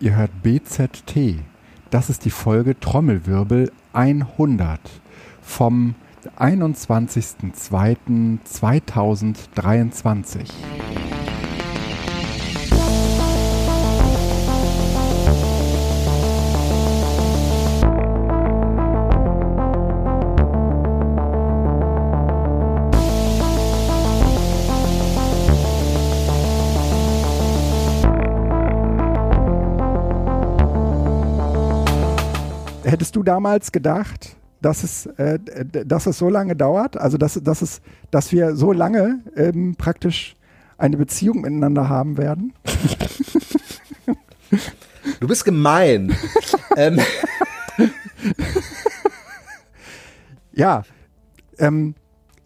Ihr hört BZT. Das ist die Folge Trommelwirbel 100 vom 21.02.2023. du damals gedacht, dass es, äh, dass es so lange dauert? Also, dass, dass, es, dass wir so lange ähm, praktisch eine Beziehung miteinander haben werden? Du bist gemein. ähm. Ja. Ähm,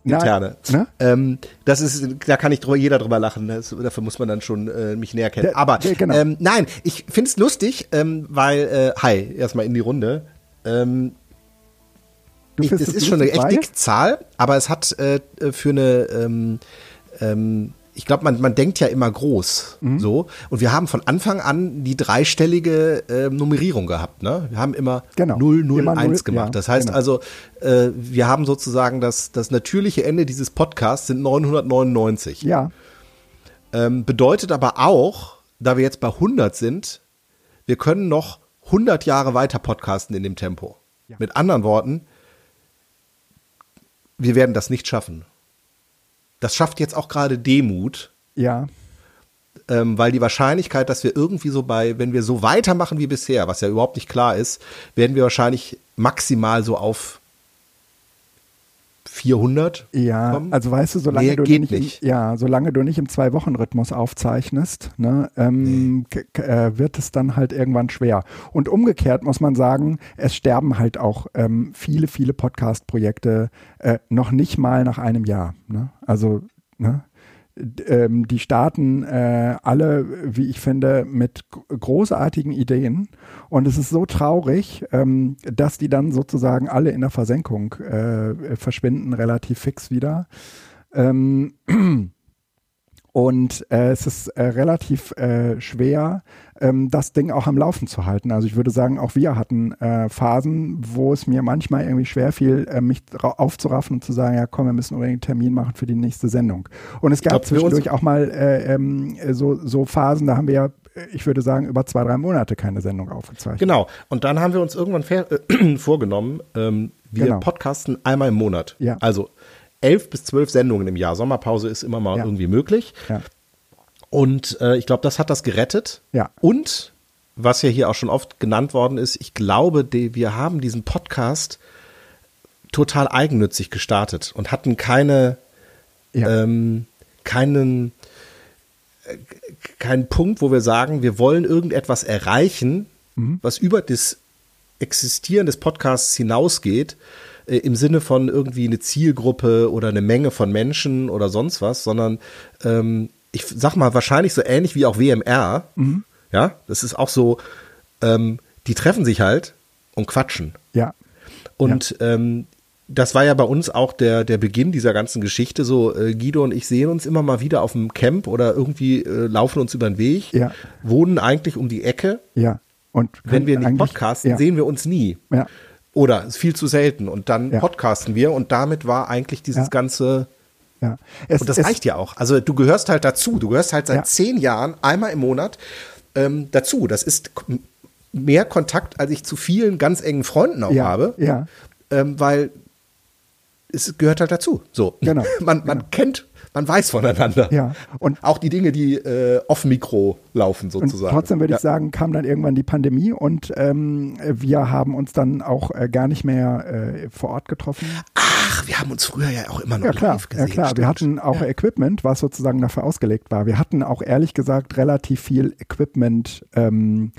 Interne. Ne? Ähm, das ist, da kann ich drüber, jeder drüber lachen. Das, dafür muss man dann schon äh, mich näher kennen. Aber der- genau. ähm, nein, ich find's lustig, ähm, weil, äh, hi, erstmal in die Runde. Ähm, ich, das ist schon eine echt dicke Zahl, aber es hat äh, für eine, ähm, ähm, ich glaube, man, man denkt ja immer groß Mhm. so. Und wir haben von Anfang an die dreistellige ähm, Nummerierung gehabt. Ne? Wir haben immer Genau. 001 Immer null, gemacht. ja, das heißt genau. also, äh, wir haben sozusagen das, das natürliche Ende dieses Podcasts sind 999. Ja, Ähm, bedeutet aber auch, da wir jetzt bei 100 sind, wir können noch 100 Jahre weiter podcasten in dem Tempo. Ja. Mit anderen Worten, wir werden das nicht schaffen. Das schafft jetzt auch gerade Demut, ja, ähm, weil die Wahrscheinlichkeit, dass wir irgendwie so bei, wenn wir so weitermachen wie bisher, was ja überhaupt nicht klar ist, werden wir wahrscheinlich maximal so auf 400 ja. kommen. Also weißt du, solange Mehr du nicht, nicht. Im, ja, solange du nicht im Zwei-Wochen-Rhythmus aufzeichnest, ne, ähm, k- äh, wird es dann halt irgendwann schwer. Und umgekehrt muss man sagen, es sterben halt auch ähm, viele, viele Podcast-Projekte äh, noch nicht mal nach einem Jahr. Ne? Also, ne? Ähm, die starten äh, alle, wie ich finde, mit großartigen Ideen. Und es ist so traurig, ähm, dass die dann sozusagen alle in der Versenkung äh, verschwinden, relativ fix wieder. Ähm, und äh, es ist äh, relativ äh, schwer, ähm, das Ding auch am Laufen zu halten. Also ich würde sagen, auch wir hatten äh, Phasen, wo es mir manchmal irgendwie schwer fiel, äh, mich aufzuraffen und zu sagen, ja komm, wir müssen unbedingt einen Termin machen für die nächste Sendung. Und es gab glaub, für uns- zwischendurch auch mal äh, ähm, so, so Phasen, da haben wir ja, äh, ich würde sagen, über zwei, drei Monate keine Sendung aufgezeichnet. Genau. Und dann haben wir uns irgendwann äh, vorgenommen, ähm, wir Genau. podcasten einmal im Monat. Ja. Also elf bis zwölf Sendungen im Jahr. Sommerpause ist immer mal Ja. irgendwie möglich. Ja. Und äh, ich glaube, das hat das gerettet. Ja. Und was ja hier auch schon oft genannt worden ist, ich glaube, die, wir haben diesen Podcast total eigennützig gestartet und hatten keine, Ja. ähm, keinen, äh, keinen Punkt, wo wir sagen, wir wollen irgendetwas erreichen, was über das Existieren des Podcasts hinausgeht, äh, im Sinne von irgendwie eine Zielgruppe oder eine Menge von Menschen oder sonst was, sondern ähm, ich sag mal, wahrscheinlich so ähnlich wie auch WMR. Ja, das ist auch so, ähm, die treffen sich halt und quatschen. ja. Und ähm, das war ja bei uns auch der, der Beginn dieser ganzen Geschichte. So, äh, Guido und ich sehen uns immer mal wieder auf dem Camp oder irgendwie äh, laufen uns über den Weg, Ja. wohnen eigentlich um die Ecke. Ja. Und Wenn wir nicht podcasten, ja. sehen wir uns nie. Ja. Oder ist viel zu selten. Und dann Ja. podcasten wir und damit war eigentlich dieses Ja. ganze. Ja. Es, Und das es, reicht ja auch. Also du gehörst halt dazu. Du gehörst halt seit Ja. zehn Jahren einmal im Monat ähm, dazu. Das ist mehr Kontakt, als ich zu vielen ganz engen Freunden auch habe. ja. Ähm, weil es gehört halt dazu. So. Genau, Man, man kennt, man weiß voneinander. Ja, und- auch die Dinge, die äh, off Mikro laufen Und sozusagen. trotzdem würde ja. ich sagen, kam dann irgendwann die Pandemie und ähm, wir haben uns dann auch äh, gar nicht mehr äh, vor Ort getroffen. Ach, wir haben uns früher ja auch immer noch Ja klar, live gesehen. ja klar. Wir stimmt. hatten auch Equipment, was sozusagen dafür ausgelegt war. Wir hatten auch ehrlich gesagt relativ viel Equipment ähm,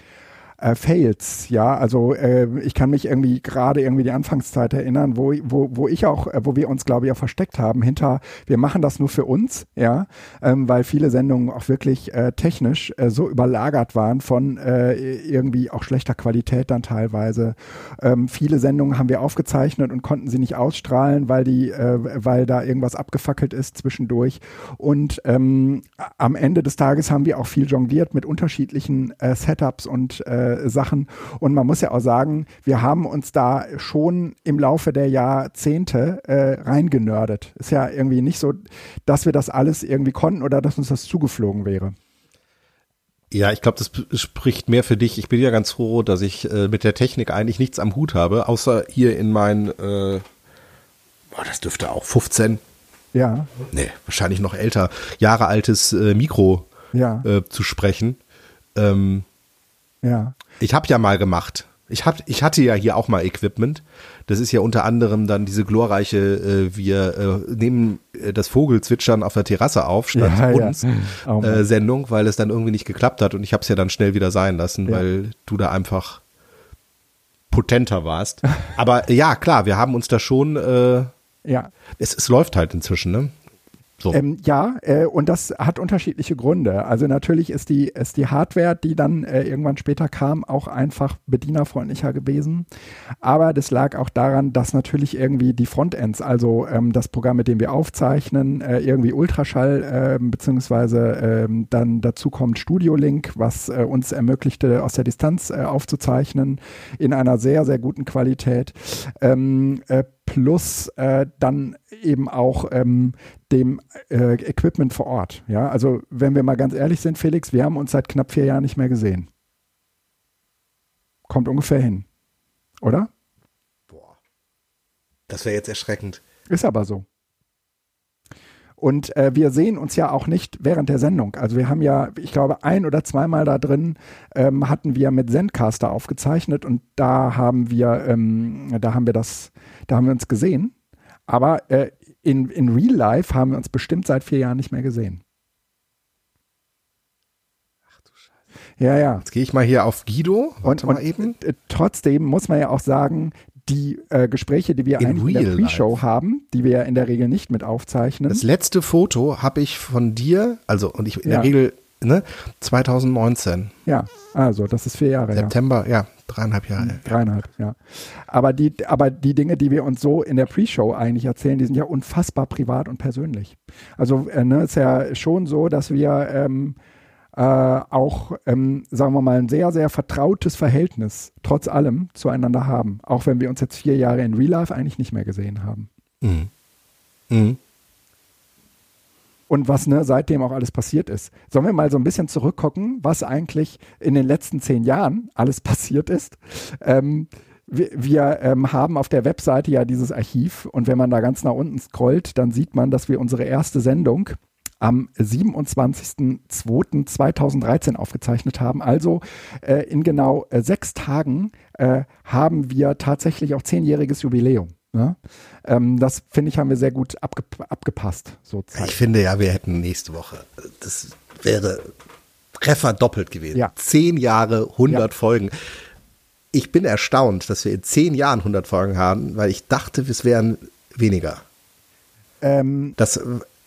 äh, Fails, ja, also äh, ich kann mich irgendwie gerade irgendwie die Anfangszeit erinnern, wo, wo, wo ich auch, äh, wo wir uns, glaube ich, auch versteckt haben hinter, wir machen das nur für uns, ja, ähm, weil viele Sendungen auch wirklich äh, technisch äh, so überlagert waren von äh, irgendwie auch schlechter Qualität dann teilweise. Ähm, viele Sendungen haben wir aufgezeichnet und konnten sie nicht ausstrahlen, weil die, äh, weil da irgendwas abgefackelt ist zwischendurch. Und ähm, am Ende des Tages haben wir auch viel jongliert mit unterschiedlichen äh, Setups und äh, Sachen. Und man muss ja auch sagen, wir haben uns da schon im Laufe der Jahrzehnte äh, reingenördet. Ist ja irgendwie nicht so, dass wir das alles irgendwie konnten oder dass uns das zugeflogen wäre. Ja, ich glaube, das spricht mehr für dich. Ich bin ja ganz froh, dass ich äh, mit der Technik eigentlich nichts am Hut habe, außer hier in mein, äh, oh, das dürfte auch 15, ja. Nee, wahrscheinlich noch älter, Jahre altes äh, Mikro ja. äh, zu sprechen. Ähm, ja. Ich habe ja mal gemacht. Ich, hab, ich hatte ja hier auch mal Equipment. Das ist ja unter anderem dann diese glorreiche, äh, wir äh, nehmen äh, das Vogelzwitschern auf der Terrasse auf, statt Ja, ja. uns, Oh Mann. äh, Sendung, weil es dann irgendwie nicht geklappt hat und ich habe es ja dann schnell wieder sein lassen, Ja. weil du da einfach potenter warst. Aber ja, klar, wir haben uns da schon, äh, Ja. es, es läuft halt inzwischen, ne? So. Ähm, ja, äh, und das hat unterschiedliche Gründe. Also natürlich ist die, ist die Hardware, die dann äh, irgendwann später kam, auch einfach bedienerfreundlicher gewesen. Aber das lag auch daran, dass natürlich irgendwie die Frontends, also ähm, das Programm, mit dem wir aufzeichnen, äh, irgendwie Ultraschall, ähm, beziehungsweise ähm, dann dazu kommt Studio Link, was äh, uns ermöglichte, aus der Distanz äh, aufzuzeichnen, in einer sehr, sehr guten Qualität. Ähm, äh, plus äh, dann eben auch ähm, dem äh, Equipment vor Ort. Ja, also wenn wir mal ganz ehrlich sind, Felix, wir haben uns seit knapp vier Jahren nicht mehr gesehen. Kommt ungefähr hin, oder? Boah. Das wäre jetzt erschreckend. Ist aber so. Und äh, wir sehen uns ja auch nicht während der Sendung. Also wir haben ja, ich glaube, ein oder zweimal da drin ähm, hatten wir mit Zencaster aufgezeichnet und da haben wir, ähm, da haben wir das, da haben wir uns gesehen. Aber äh, in, in Real Life haben wir uns bestimmt seit vier Jahren nicht mehr gesehen. Ach du Scheiße. Ja, ja. Jetzt gehe ich mal hier auf Guido. Warte Und, mal eben. äh, trotzdem muss man ja auch sagen, die äh, Gespräche, die wir In eigentlich in der Pre-Show haben, die wir ja in der Regel nicht mit aufzeichnen. Das letzte Foto habe ich von dir, also und ich in Ja. der Regel, ne, 2019. ja, also das ist vier Jahre, ja. September, ja, dreieinhalb Jahre. Dreieinhalb, ja. Aber die, aber die Dinge, die wir uns so in der Pre-Show eigentlich erzählen, die sind ja unfassbar privat und persönlich. Also äh, ne, ist ja schon so, dass wir ähm, äh, auch, ähm, sagen wir mal, ein sehr, sehr vertrautes Verhältnis trotz allem zueinander haben. Auch wenn wir uns jetzt vier Jahre in Real Life eigentlich nicht mehr gesehen haben. Mhm. Mhm. Und was ne, seitdem auch alles passiert ist. Sollen wir mal so ein bisschen zurückgucken, was eigentlich in den letzten zehn Jahren alles passiert ist? Ähm, wir wir ähm, haben auf der Webseite ja dieses Archiv und wenn man da ganz nach unten scrollt, dann sieht man, dass wir unsere erste Sendung am 27.02.2013 aufgezeichnet haben. Also äh, in genau äh, sechs Tagen äh, haben wir tatsächlich auch zehnjähriges Jubiläum. Ne? Ähm, das finde ich, haben wir sehr gut abge abgepasst. So Ich finde ja, wir hätten nächste Woche, das wäre Treffer doppelt gewesen. Ja. Zehn Jahre, 100 Ja. Folgen. Ich bin erstaunt, dass wir in zehn Jahren 100 Folgen haben, weil ich dachte, es wären weniger. Ähm, Das,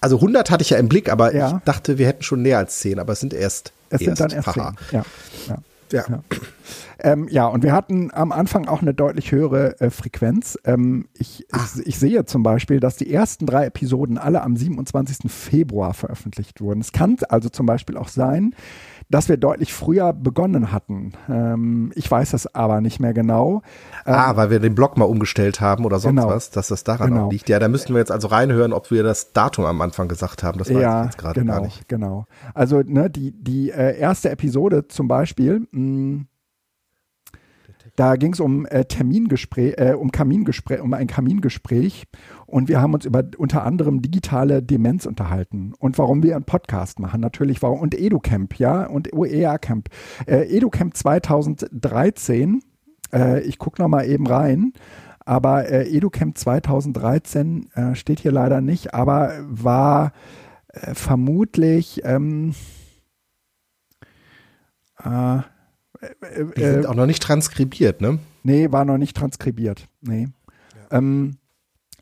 also 100 hatte ich ja im Blick, aber Ja. ich dachte, wir hätten schon näher als 10, aber es sind erst es sind dann erst zehn. Ja, ja. Ähm, ja, und wir hatten am Anfang auch eine deutlich höhere äh, Frequenz. Ähm, ich, Ah. ich, ich sehe zum Beispiel, dass die ersten drei Episoden alle am 27. Februar veröffentlicht wurden. Es kann also zum Beispiel auch sein, dass wir deutlich früher begonnen hatten. Ähm, ich weiß das aber nicht mehr genau. Ah, weil wir den Blog mal umgestellt haben oder sonst Genau. was, dass das daran Genau. liegt. Ja, da müssten wir jetzt also reinhören, ob wir das Datum am Anfang gesagt haben. Das weiß ja, ich jetzt gerade genau, gar nicht. genau. Also ne, die, die äh, erste Episode zum Beispiel, mh, da ging es um äh, Termingespräch, äh, um Kamingespräch, um ein Kamingespräch und wir haben uns über unter anderem digitale Demenz unterhalten und warum wir einen Podcast machen, natürlich warum und EduCamp, ja und OER Camp, äh, EduCamp 2013. Äh, ich gucke noch mal eben rein. Aber äh, EduCamp 2013 äh, steht hier leider nicht, aber war äh, vermutlich ähm, äh, äh, Die sind auch noch nicht transkribiert, ne? Nee, war noch nicht transkribiert. Nee. Ja. Ähm,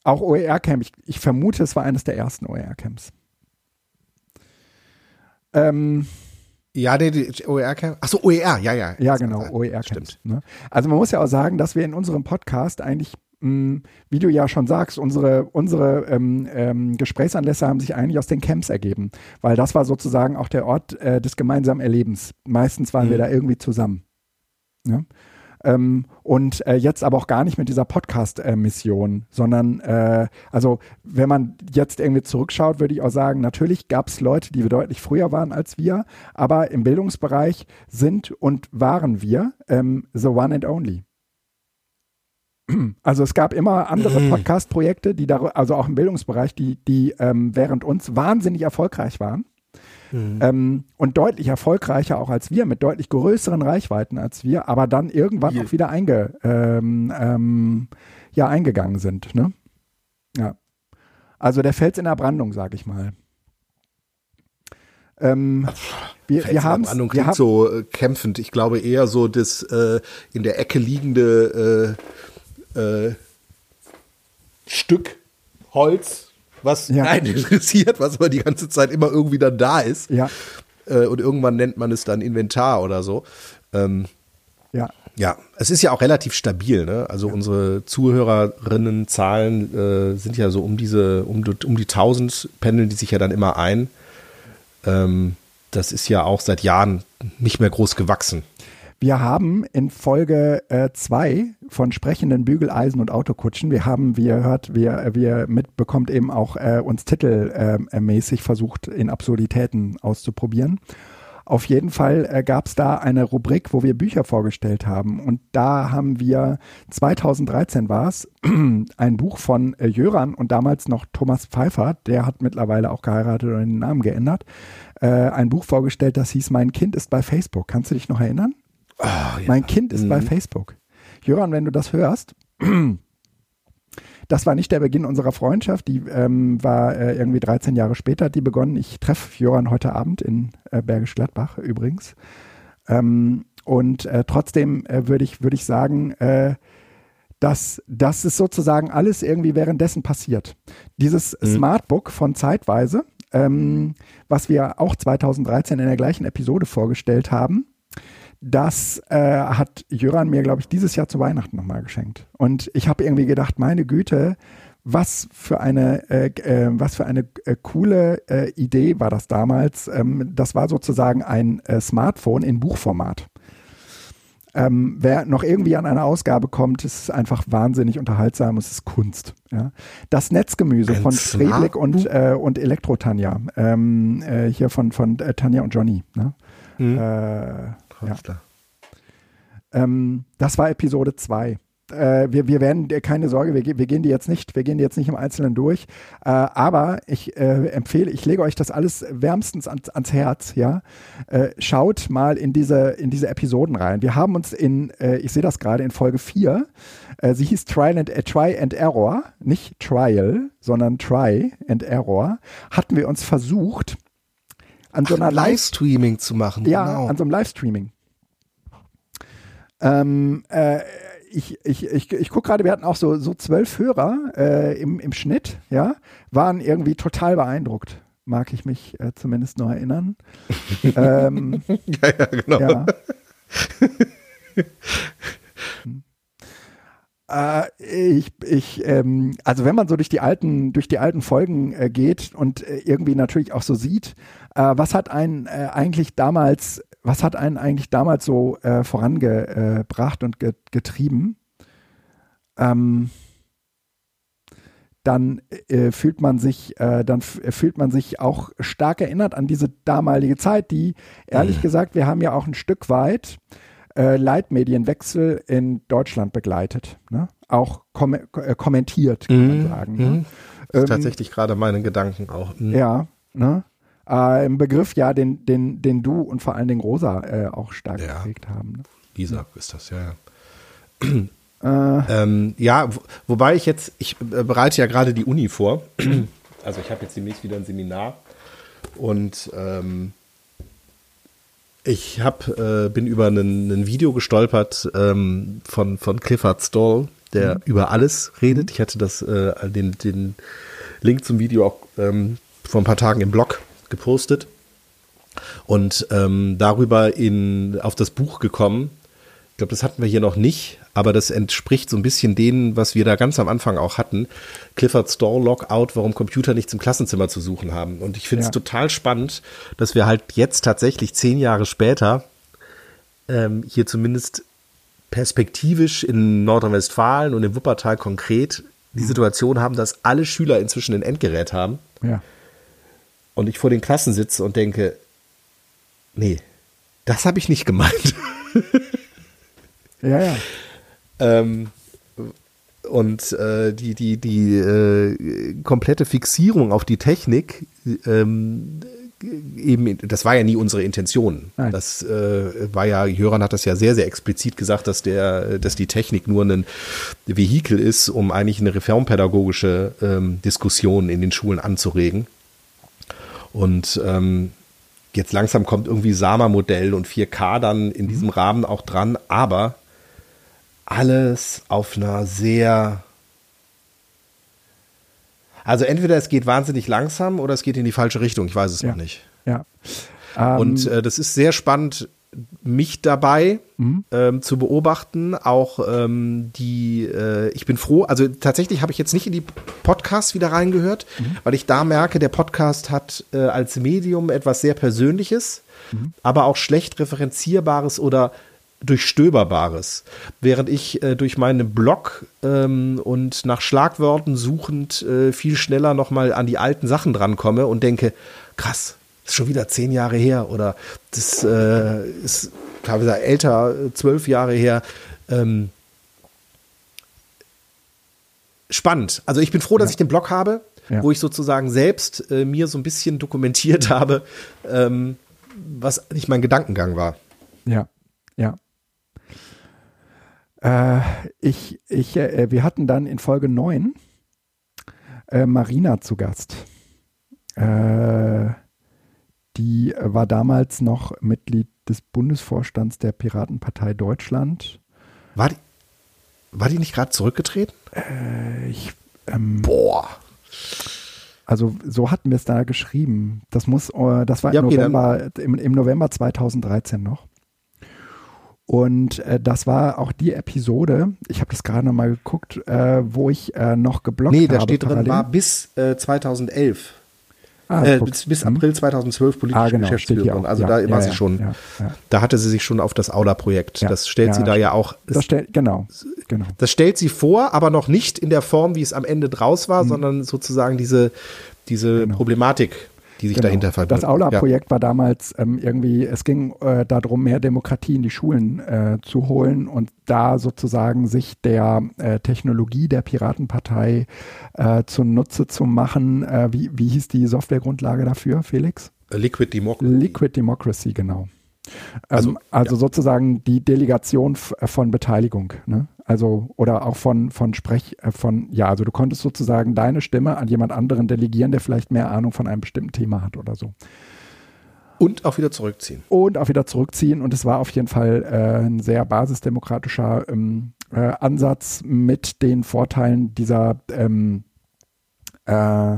auch OER-Camp, ich, ich, vermute, es war eines der ersten OER-Camps. Ähm, ja, nee, die OER-Camp. Achso, OER, ja, ja. Ja, genau, OER-Camps. Ne? Also man muss ja auch sagen, dass wir in unserem Podcast eigentlich wie du ja schon sagst, unsere, unsere ähm, ähm, Gesprächsanlässe haben sich eigentlich aus den Camps ergeben, weil das war sozusagen auch der Ort äh, des gemeinsamen Erlebens. Meistens waren mhm. wir da irgendwie zusammen. Ja? Ähm, und äh, jetzt aber auch gar nicht mit dieser Podcast-Mission, äh, sondern äh, also wenn man jetzt irgendwie zurückschaut, würde ich auch sagen, natürlich gab es Leute, die deutlich früher waren als wir, aber im Bildungsbereich sind und waren wir ähm, the one and only. Also es gab immer andere mhm. Podcast-Projekte, die da, also auch im Bildungsbereich, die, die ähm, während uns wahnsinnig erfolgreich waren. Mhm. Ähm, und deutlich erfolgreicher auch als wir, mit deutlich größeren Reichweiten als wir, aber dann irgendwann Hier. auch wieder einge, ähm, ähm, ja, eingegangen sind. Ne? Ja. Also der Fels in der Brandung, sag ich mal. Ähm, wir, wir haben wir haben, so äh, kämpfend. Ich glaube eher so das äh, in der Ecke liegende äh, äh, Stück Holz was ja. einen interessiert, was aber die ganze Zeit immer irgendwie dann da ist. Ja. Äh, und irgendwann nennt man es dann Inventar oder so. Ähm, ja. Ja, es ist ja auch relativ stabil. Ne? Also ja. unsere Zuhörerinnenzahlen äh, sind ja so um diese, um, um die 1000 pendeln die sich ja dann immer ein. Ähm, das ist ja auch seit Jahren nicht mehr groß gewachsen. Wir haben in Folge 2 äh, von sprechenden Bügeleisen und Autokutschen, wir haben, wie ihr hört, wir, wir mitbekommt eben auch äh, uns titelmäßig äh, versucht, in Absurditäten auszuprobieren. Auf jeden Fall äh, gab es da eine Rubrik, wo wir Bücher vorgestellt haben. Und da haben wir, 2013 war es, ein Buch von äh, Jöran und damals noch Thomas Pfeiffer, der hat mittlerweile auch geheiratet und den Namen geändert, äh, ein Buch vorgestellt, das hieß Mein Kind ist bei Facebook. Kannst du dich noch erinnern? Oh, ja. Mein Kind ist mhm. bei Facebook. Jöran, wenn du das hörst, das war nicht der Beginn unserer Freundschaft, die ähm, war äh, irgendwie 13 Jahre später, die begonnen. Ich treffe Jöran heute Abend in äh, Bergisch Gladbach übrigens. Ähm, und äh, trotzdem äh, würde ich, würd ich sagen, äh, dass das ist sozusagen alles irgendwie währenddessen passiert. Dieses mhm. Smartbook von Zeitweise, ähm, was wir auch 2013 in der gleichen Episode vorgestellt haben, das äh, hat Jöran mir, glaube ich, dieses Jahr zu Weihnachten nochmal geschenkt. Und ich habe irgendwie gedacht, meine Güte, was für eine, äh, äh, was für eine äh, coole äh, Idee war das damals. Ähm, das war sozusagen ein äh, Smartphone in Buchformat. Ähm, wer noch irgendwie an eine Ausgabe kommt, ist einfach wahnsinnig unterhaltsam. Es ist Kunst. Ja. Das Netzgemüse ein von Friedrich und, äh, und Elektro Tanja. Ähm, äh, hier von, von Tanja und Johnny. Ne? Mhm. Alles klar. Ähm, das war Episode 2. Äh, wir, wir werden, keine Sorge, wir, wir, gehen die jetzt nicht, wir gehen die jetzt nicht im Einzelnen durch. Äh, aber ich äh, empfehle, ich lege euch das alles wärmstens ans, ans Herz, ja. Äh, schaut mal in diese, in diese Episoden rein. Wir haben uns in, äh, ich sehe das gerade in Folge 4, äh, sie hieß Trial and, Try and Error, nicht Trial, sondern Try and Error, hatten wir uns versucht, an so einer Livestreaming zu machen. Ja, genau. an so einem Livestreaming. Ähm, äh, ich, ich, ich, ich gucke gerade, wir hatten auch so, so zwölf Hörer äh, im, im Schnitt, ja, waren irgendwie total beeindruckt. Mag ich mich äh, zumindest noch erinnern. ähm, ja, ja, genau. Ja. Äh, ich, ich, ähm, also wenn man so durch die alten, durch die alten Folgen äh, geht und äh, irgendwie natürlich auch so sieht, äh, was hat einen äh, eigentlich damals, was hat einen eigentlich damals so vorangebracht und getrieben? Ähm, dann äh, fühlt man sich, äh, dann fühlt man sich auch stark erinnert an diese damalige Zeit, die ehrlich mhm. gesagt, wir haben ja auch ein Stück weit äh, Leitmedienwechsel in Deutschland begleitet, ne? auch kom äh, kommentiert, kann mhm. man sagen. Ne? Mhm. Ähm, tatsächlich gerade meine Gedanken auch. Mhm. Ja, ne? Äh, Im Begriff ja, den, den, den du und vor allen Dingen Rosa äh, auch stark ja. geprägt haben. Ne? Lisa ist das, ja. ja. Äh. ähm, ja, wobei ich jetzt, ich äh, bereite ja gerade die Uni vor. also ich habe jetzt demnächst wieder ein Seminar und ähm, Ich hab, äh, bin über ein Video gestolpert ähm, von, von Clifford Stoll, der mhm. über alles redet. Ich hatte das, äh, den, den Link zum Video auch ähm, vor ein paar Tagen im Blog gepostet und ähm, darüber in, auf das Buch gekommen. Ich glaube, das hatten wir hier noch nicht, aber das entspricht so ein bisschen denen, was wir da ganz am Anfang auch hatten. Clifford Store Lockout, warum Computer nichts im Klassenzimmer zu suchen haben. Und ich finde es ja. total spannend, dass wir halt jetzt tatsächlich zehn Jahre später ähm, hier zumindest perspektivisch in Nordrhein-Westfalen und in Wuppertal konkret die mhm. Situation haben, dass alle Schüler inzwischen ein Endgerät haben. Ja. Und ich vor den Klassen sitze und denke, nee, das habe ich nicht gemeint. ja, ja. Ähm, und äh, die, die, die äh, komplette Fixierung auf die Technik, ähm, eben, das war ja nie unsere Intention. Nein. Das äh, war ja, Jöran hat das ja sehr, sehr explizit gesagt, dass der, dass die Technik nur ein Vehikel ist, um eigentlich eine reformpädagogische ähm, Diskussion in den Schulen anzuregen. Und ähm, jetzt langsam kommt irgendwie Sama-Modell und 4K dann in diesem Rahmen auch dran, aber alles auf einer sehr. Also entweder es geht wahnsinnig langsam oder es geht in die falsche Richtung. Ich weiß es ja. noch nicht. Ja. Und ähm, äh, das ist sehr spannend, mich dabei mhm. ähm, zu beobachten. Auch ähm, die, äh, ich bin froh, also tatsächlich habe ich jetzt nicht in die Podcasts wieder reingehört, mhm. weil ich da merke, der Podcast hat äh, als Medium etwas sehr Persönliches, mhm. aber auch schlecht referenzierbares oder durchstöberbares. Während ich äh, durch meinen Blog ähm, und nach Schlagworten suchend äh, viel schneller nochmal an die alten Sachen drankomme und denke, krass, ist schon wieder zehn Jahre her oder das äh, ist teilweise älter, zwölf Jahre her. Ähm, spannend. Also ich bin froh, dass ja. ich den Blog habe, ja. wo ich sozusagen selbst äh, mir so ein bisschen dokumentiert habe, ähm, was nicht mein Gedankengang war. Ja, ja. Äh, ich, ich, äh, wir hatten dann in Folge 9 äh, Marina zu Gast. Äh, die war damals noch Mitglied des Bundesvorstands der Piratenpartei Deutschland. War die, war die nicht gerade zurückgetreten? Äh, ich, ähm, Boah. Also so hatten wir es da geschrieben. Das muss, das war ja, okay, November, im, im November 2013 noch. Und äh, das war auch die Episode, ich habe das gerade nochmal geguckt, äh, wo ich äh, noch geblockt habe. Nee, da steht drin, war bis 2011. Äh, ah, äh, bis, bis, mhm. April 2012 politische ah, genau, Geschäftsführerin. Also ja, da war ja, sie schon, da hatte sie sich schon auf das Aula-Projekt. das stellt sie da ja auch. Das stellt, genau, genau. Das stellt sie vor, aber noch nicht in der Form, wie es am Ende draus war, mhm. sondern sozusagen diese, diese genau. Problematik die sich genau. dahinter verbirgt. Das Aula-Projekt ja. war damals ähm, irgendwie, es ging äh, darum, mehr Demokratie in die Schulen äh, zu holen und da sozusagen sich der äh, Technologie der Piratenpartei äh, zunutze zu machen. Äh, wie, wie hieß die Softwaregrundlage dafür, Felix? Liquid Democracy. Liquid Democracy, genau. Also, ähm, also ja. sozusagen die Delegation von Beteiligung, ne? Also, oder auch von, von Sprech, äh, von, ja, also du konntest sozusagen deine Stimme an jemand anderen delegieren, der vielleicht mehr Ahnung von einem bestimmten Thema hat oder so. Und auch wieder zurückziehen. Und auch wieder zurückziehen. Und es war auf jeden Fall äh, ein sehr basisdemokratischer ähm, äh, Ansatz mit den Vorteilen dieser, ähm, äh,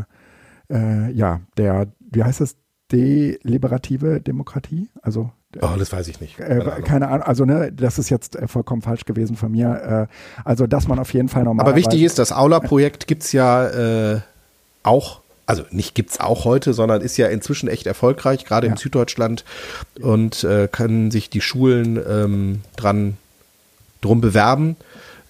äh ja, der, wie heißt das, deliberative Demokratie? Also Oh, das weiß ich nicht. Keine, äh, Ahnung. keine Ahnung. Also, ne, das ist jetzt äh, vollkommen falsch gewesen von mir. Äh, also, dass man auf jeden Fall normal. Aber wichtig ist, das Aula-Projekt gibt es ja äh, auch. Also nicht gibt es auch heute, sondern ist ja inzwischen echt erfolgreich, gerade ja. in Süddeutschland. Und äh, können sich die Schulen ähm, dran drum bewerben.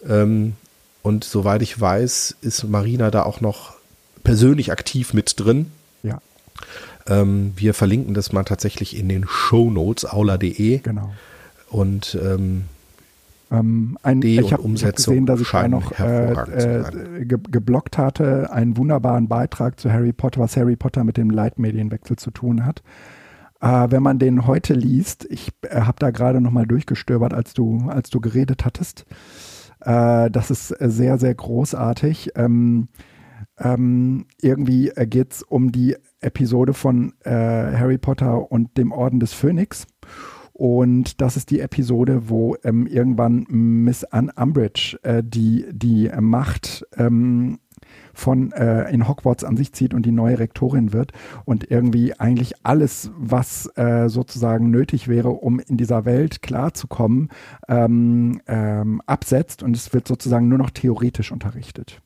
Ähm, und soweit ich weiß, ist Marina da auch noch persönlich aktiv mit drin. Ähm, wir verlinken das mal tatsächlich in den Show Notes, aula.de. Genau. Und ähm, ähm, ein, ich habe hab gesehen, dass ich da noch äh, äh, ge geblockt hatte, einen wunderbaren Beitrag zu Harry Potter, was Harry Potter mit dem Leitmedienwechsel zu tun hat. Äh, wenn man den heute liest, ich äh, habe da gerade noch mal durchgestöbert, als du, als du geredet hattest. Äh, das ist sehr, sehr großartig. Ähm, ähm, irgendwie äh, geht es um die Episode von äh, Harry Potter und dem Orden des Phönix. Und das ist die Episode, wo ähm, irgendwann Miss Anne Umbridge äh, die, die Macht ähm, von äh, in Hogwarts an sich zieht und die neue Rektorin wird und irgendwie eigentlich alles, was äh, sozusagen nötig wäre, um in dieser Welt klarzukommen, ähm, ähm, absetzt und es wird sozusagen nur noch theoretisch unterrichtet.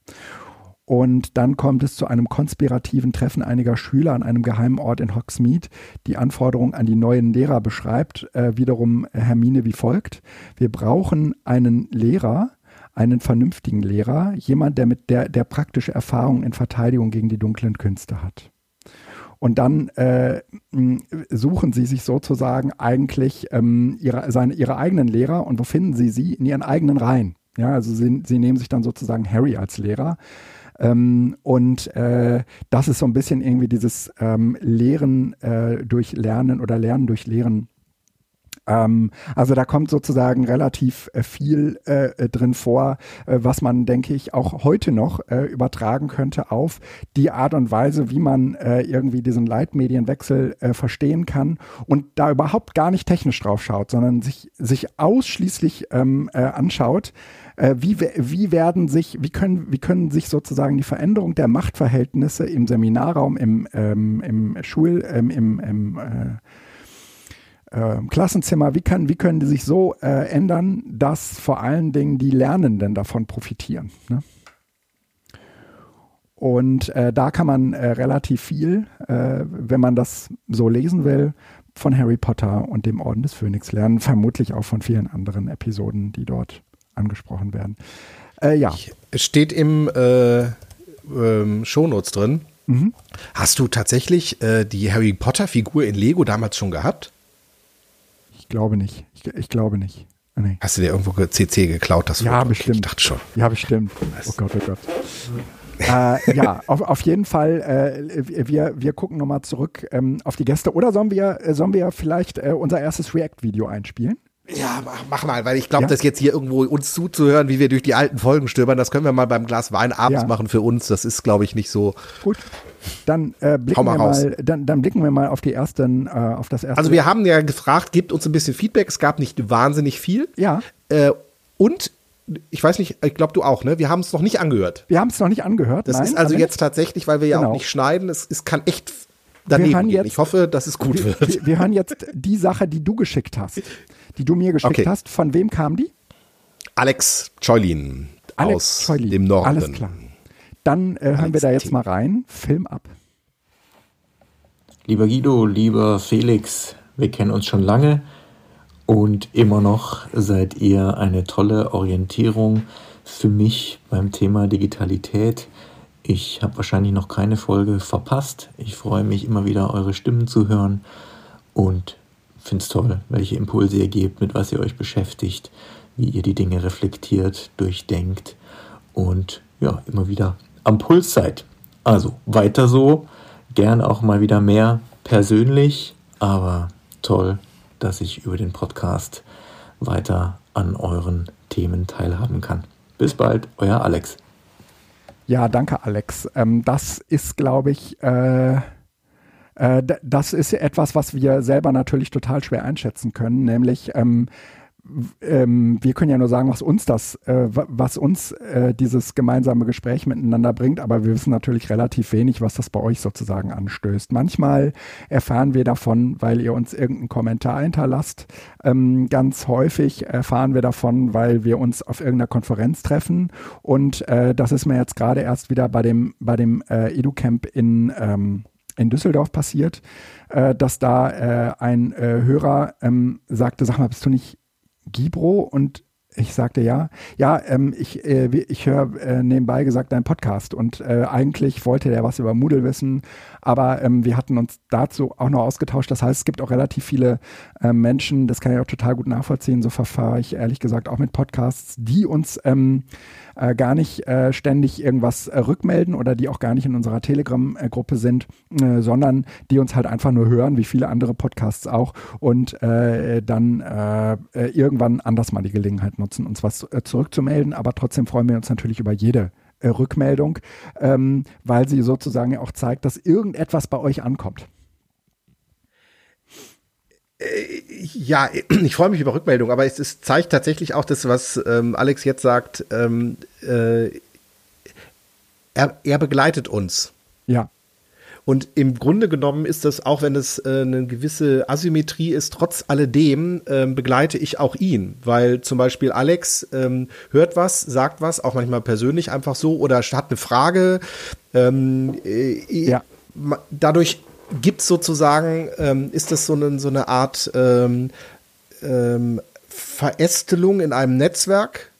Und dann kommt es zu einem konspirativen Treffen einiger Schüler an einem geheimen Ort in Hogsmeade. Die Anforderung an die neuen Lehrer beschreibt äh, wiederum Hermine wie folgt. Wir brauchen einen Lehrer, einen vernünftigen Lehrer, jemand, der mit der, der praktische Erfahrung in Verteidigung gegen die dunklen Künste hat. Und dann äh, suchen sie sich sozusagen eigentlich ähm, ihre, seine, ihre eigenen Lehrer und wo finden sie sie? In ihren eigenen Reihen. Ja, also sie, sie nehmen sich dann sozusagen Harry als Lehrer. Ähm, und äh, das ist so ein bisschen irgendwie dieses ähm, Lehren äh, durch Lernen oder Lernen durch Lehren ähm, also da kommt sozusagen relativ äh, viel äh, äh, drin vor, äh, was man, denke ich, auch heute noch äh, übertragen könnte auf die Art und Weise, wie man äh, irgendwie diesen Leitmedienwechsel verstehen kann und da überhaupt gar nicht technisch drauf schaut, sondern sich, sich ausschließlich ähm, anschaut, wie, wie werden sich, wie können, wie können sich sozusagen die Veränderung der Machtverhältnisse im Seminarraum, im, ähm, im Schul, ähm, im, im äh, Klassenzimmer, wie, kann, wie können die sich so äh, ändern, dass vor allen Dingen die Lernenden davon profitieren. Ne? Und äh, da kann man äh, relativ viel, äh, wenn man das so lesen will, von Harry Potter und dem Orden des Phönix lernen, vermutlich auch von vielen anderen Episoden, die dort angesprochen werden. Äh, ja. Es steht im ähm, Shownotes drin. Mhm. Hast du tatsächlich die Harry Potter-Figur in Lego damals schon gehabt? Ich glaube nicht. Ich, ich glaube nicht. Ah, nee. Hast du dir irgendwo CC geklaut? Das ja, Foto? bestimmt. Ich dachte schon. Ja, bestimmt. Oh Gott, oh Gott. äh, ja, auf, auf jeden Fall, äh, wir, wir gucken nochmal zurück ähm, auf die Gäste. Oder sollen wir, äh, sollen wir vielleicht äh, unser erstes React-Video einspielen? Ja, mach, mach mal, weil ich glaube, ja? dass jetzt hier irgendwo uns zuzuhören, wie wir durch die alten Folgen stöbern, das können wir mal beim Glas Wein abends ja. machen für uns. Das ist, glaube ich, nicht so. Gut. Dann, äh, blicken mal wir mal, dann, dann, blicken wir mal auf die ersten, äh, auf das erste. Also wir haben ja gefragt, gibt uns ein bisschen Feedback. Es gab nicht wahnsinnig viel. Ja. Äh, und ich weiß nicht, ich glaube du auch, ne? Wir haben es noch nicht angehört. Wir haben es noch nicht angehört. Das nein, ist also jetzt tatsächlich, weil wir ja genau. auch nicht schneiden. Es, es kann echt daneben gehen. ich hoffe, dass es gut wir, wird. Wir, wir hören jetzt die Sache, die du geschickt hast die du mir geschickt okay. hast. Von wem kam die? Alex Ceulin aus Ceulin. dem Norden. Alles klar. Dann äh, hören wir da jetzt mal rein. Film ab. Lieber Guido, lieber Felix, wir kennen uns schon lange und immer noch seid ihr eine tolle Orientierung für mich beim Thema Digitalität. Ich habe wahrscheinlich noch keine Folge verpasst. Ich freue mich immer wieder, eure Stimmen zu hören und finde es toll, welche Impulse ihr gebt, mit was ihr euch beschäftigt, wie ihr die Dinge reflektiert, durchdenkt und ja, immer wieder am Puls seid. Also weiter so, gern auch mal wieder mehr persönlich, aber toll, dass ich über den Podcast weiter an euren Themen teilhaben kann. Bis bald, euer Alex. Ja, danke, Alex. Ähm, das ist, glaube ich, äh äh, das ist etwas, was wir selber natürlich total schwer einschätzen können, nämlich ähm, ähm, wir können ja nur sagen, was uns das, äh, was uns äh, dieses gemeinsame Gespräch miteinander bringt, aber wir wissen natürlich relativ wenig, was das bei euch sozusagen anstößt. Manchmal erfahren wir davon, weil ihr uns irgendeinen Kommentar hinterlasst. Ähm, ganz häufig erfahren wir davon, weil wir uns auf irgendeiner Konferenz treffen. Und äh, das ist mir jetzt gerade erst wieder bei dem, bei dem äh, EduCamp in ähm, in Düsseldorf passiert, äh, dass da äh, ein äh, Hörer ähm, sagte, sag mal, bist du nicht Gibro? Und ich sagte ja. Ja, ähm, ich, äh, ich höre äh, nebenbei gesagt deinen Podcast und äh, eigentlich wollte der was über Moodle wissen, aber ähm, wir hatten uns dazu auch noch ausgetauscht. Das heißt, es gibt auch relativ viele äh, Menschen, das kann ich auch total gut nachvollziehen, so verfahre ich ehrlich gesagt auch mit Podcasts, die uns ähm, äh, gar nicht äh, ständig irgendwas äh, rückmelden oder die auch gar nicht in unserer Telegram-Gruppe sind, äh, sondern die uns halt einfach nur hören, wie viele andere Podcasts auch und äh, dann äh, irgendwann anders mal die Gelegenheit nutzen, uns was zurückzumelden. Aber trotzdem freuen wir uns natürlich über jede Rückmeldung, ähm, weil sie sozusagen auch zeigt, dass irgendetwas bei euch ankommt. Äh, ja, ich freue mich über Rückmeldung, aber es, es, zeigt tatsächlich auch das, was ähm, Alex jetzt sagt. Ähm, äh, er, er begleitet uns. Ja. Und im Grunde genommen ist das, auch wenn es äh, eine gewisse Asymmetrie ist, trotz alledem ähm, begleite ich auch ihn. Weil zum Beispiel Alex ähm, hört was, sagt was, auch manchmal persönlich einfach so, oder hat eine Frage. Ähm, äh, ja. Dadurch gibt es sozusagen, ähm, ist das so eine, so eine Art ähm, ähm, Verästelung in einem Netzwerk,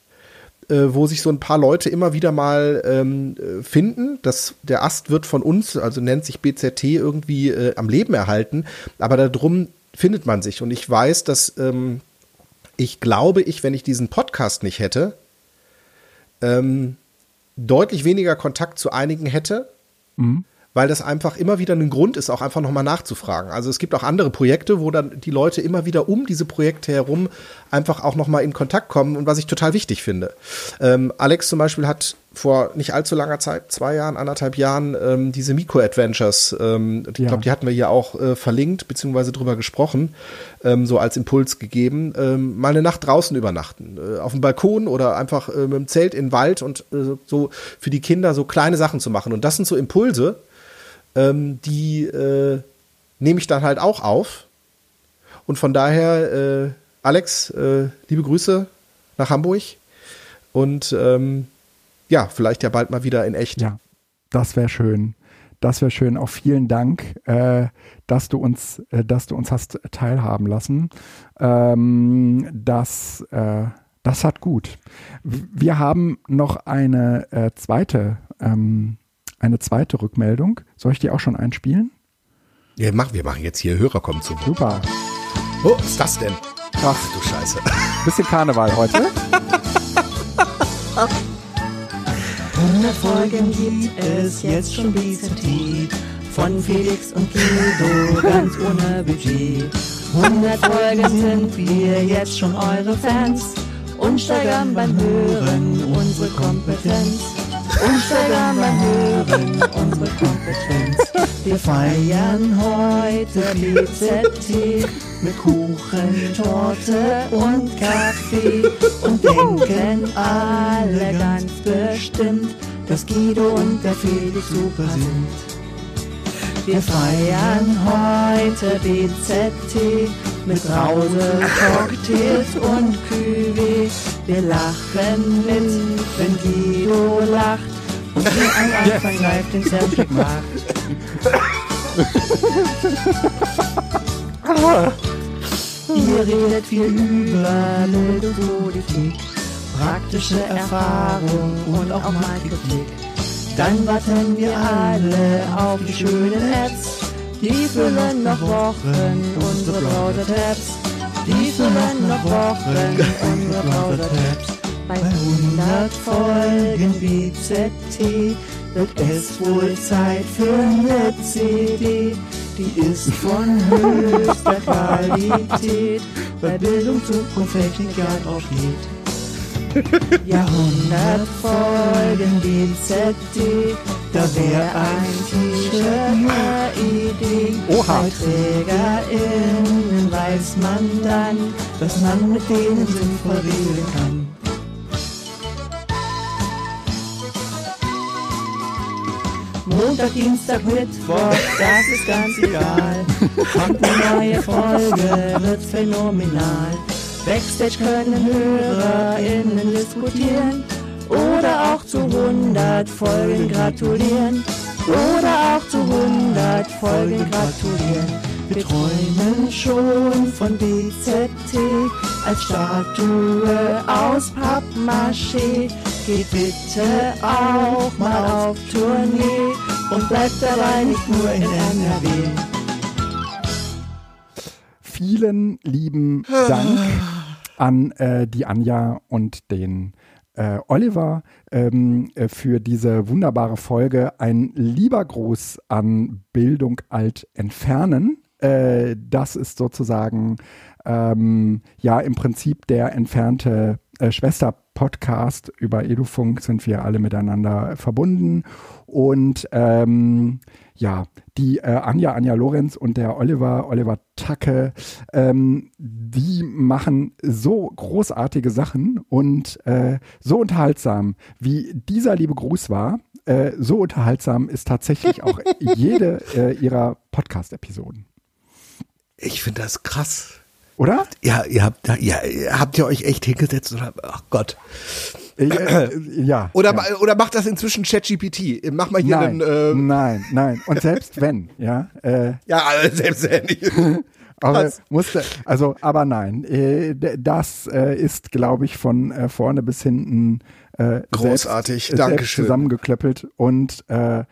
äh, wo sich so ein paar Leute immer wieder mal ähm, äh, finden. Das, der Ast wird von uns, also nennt sich BZT, irgendwie äh, am Leben erhalten. Aber darum findet man sich. Und ich weiß, dass ähm, ich glaube, ich, wenn ich diesen Podcast nicht hätte, ähm, deutlich weniger Kontakt zu einigen hätte. Mhm weil das einfach immer wieder ein Grund ist, auch einfach nochmal nachzufragen. Also es gibt auch andere Projekte, wo dann die Leute immer wieder um diese Projekte herum einfach auch nochmal in Kontakt kommen und was ich total wichtig finde. Ähm, Alex zum Beispiel hat vor nicht allzu langer Zeit, zwei Jahren, anderthalb Jahren, ähm, diese Mikro-Adventures, ähm, ich glaube, die hatten wir hier auch äh, verlinkt, beziehungsweise drüber gesprochen, ähm, so als Impuls gegeben, ähm, mal eine Nacht draußen übernachten, äh, auf dem Balkon oder einfach äh, mit dem Zelt in den Wald und äh, so für die Kinder so kleine Sachen zu machen. Und das sind so Impulse, ähm, die äh, nehme ich dann halt auch auf. Und von daher, äh, Alex, äh, liebe Grüße nach Hamburg. Und ähm, ja, vielleicht ja bald mal wieder in echt. Ja, das wäre schön. Das wäre schön. Auch vielen Dank, äh, dass du uns, äh, dass du uns hast teilhaben lassen. Ähm, das, äh, das hat gut. Wir haben noch eine äh, zweite ähm, eine zweite Rückmeldung. Soll ich die auch schon einspielen? Ja, mach, wir machen jetzt hier Hörer kommen zu. Super. Oh, was ist das denn? Ach du Scheiße. Bisschen Karneval heute. 100 Folgen gibt es jetzt schon BZT von Felix und Guido ganz ohne Budget. 100 Folgen sind wir jetzt schon eure Fans und steigern beim Hören unsere Kompetenz Hören unsere Kompetenz. Wir feiern heute BZT mit Kuchen, Torte und Kaffee und denken alle ganz bestimmt, dass Guido und der Felix super sind. Wir feiern heute BZT mit Brause, Cocktails und Cuvée. Wir lachen mit, wenn Guido lacht und wir am Anfang live den Selfie macht. Ihr redet viel über Bildungspolitik, praktische Erfahrung und auch mal Kritik. Dann warten wir alle auf die schönen Ads. Die füllen noch Wochen unsere Browser-Tabs. Die füllen noch Wochen unsere Browser-Tabs. Bei 100 Folgen BZT wird es wohl Zeit für eine CD. Die ist von höchster Qualität, weil Bildung, Zukunft, Technik ja drauf steht. Jahrhundert Folgen BZD, da wäre ein T-Shirt Idee. Oha. Bei TrägerInnen weiß man dann, dass man mit denen sinnvoll reden kann. Montag, Dienstag, Mittwoch, das ist ganz egal. Kommt eine neue Folge, wird phänomenal. Backstage können HörerInnen diskutieren oder auch zu 100 Folgen gratulieren. Oder auch zu 100 Folgen gratulieren. Wir träumen schon von BZT als Statue aus Pappmaché. Geht bitte auch mal auf Tournee und bleibt dabei nicht nur in NRW. Vielen lieben Dank an äh, die Anja und den äh, Oliver ähm, äh, für diese wunderbare Folge. Ein lieber Gruß an Bildung alt entfernen. Äh, das ist sozusagen ähm, ja im Prinzip der entfernte äh, Schwester Podcast. Über Edufunk sind wir alle miteinander verbunden. Und ähm, ja, die äh, Anja, Anja Lorenz und der Oliver, Oliver Tacke, ähm, die machen so großartige Sachen und äh, so unterhaltsam, wie dieser liebe Gruß war. Äh, so unterhaltsam ist tatsächlich auch jede äh, ihrer Podcast-Episoden. Ich finde das krass. Oder? Ja, ihr habt, ja, habt ihr euch echt hingesetzt habt, ach Gott. Ja. Oder, ja. oder macht das inzwischen ChatGPT? Mach mal hier nein, einen. Äh, nein, nein. Und selbst wenn, ja. Äh, ja, selbst wenn ich. aber musste, also, aber nein, äh, das äh, ist, glaube ich, von äh, vorne bis hinten äh, Großartig, selbst, Dankeschön. selbst zusammengeklöppelt und äh,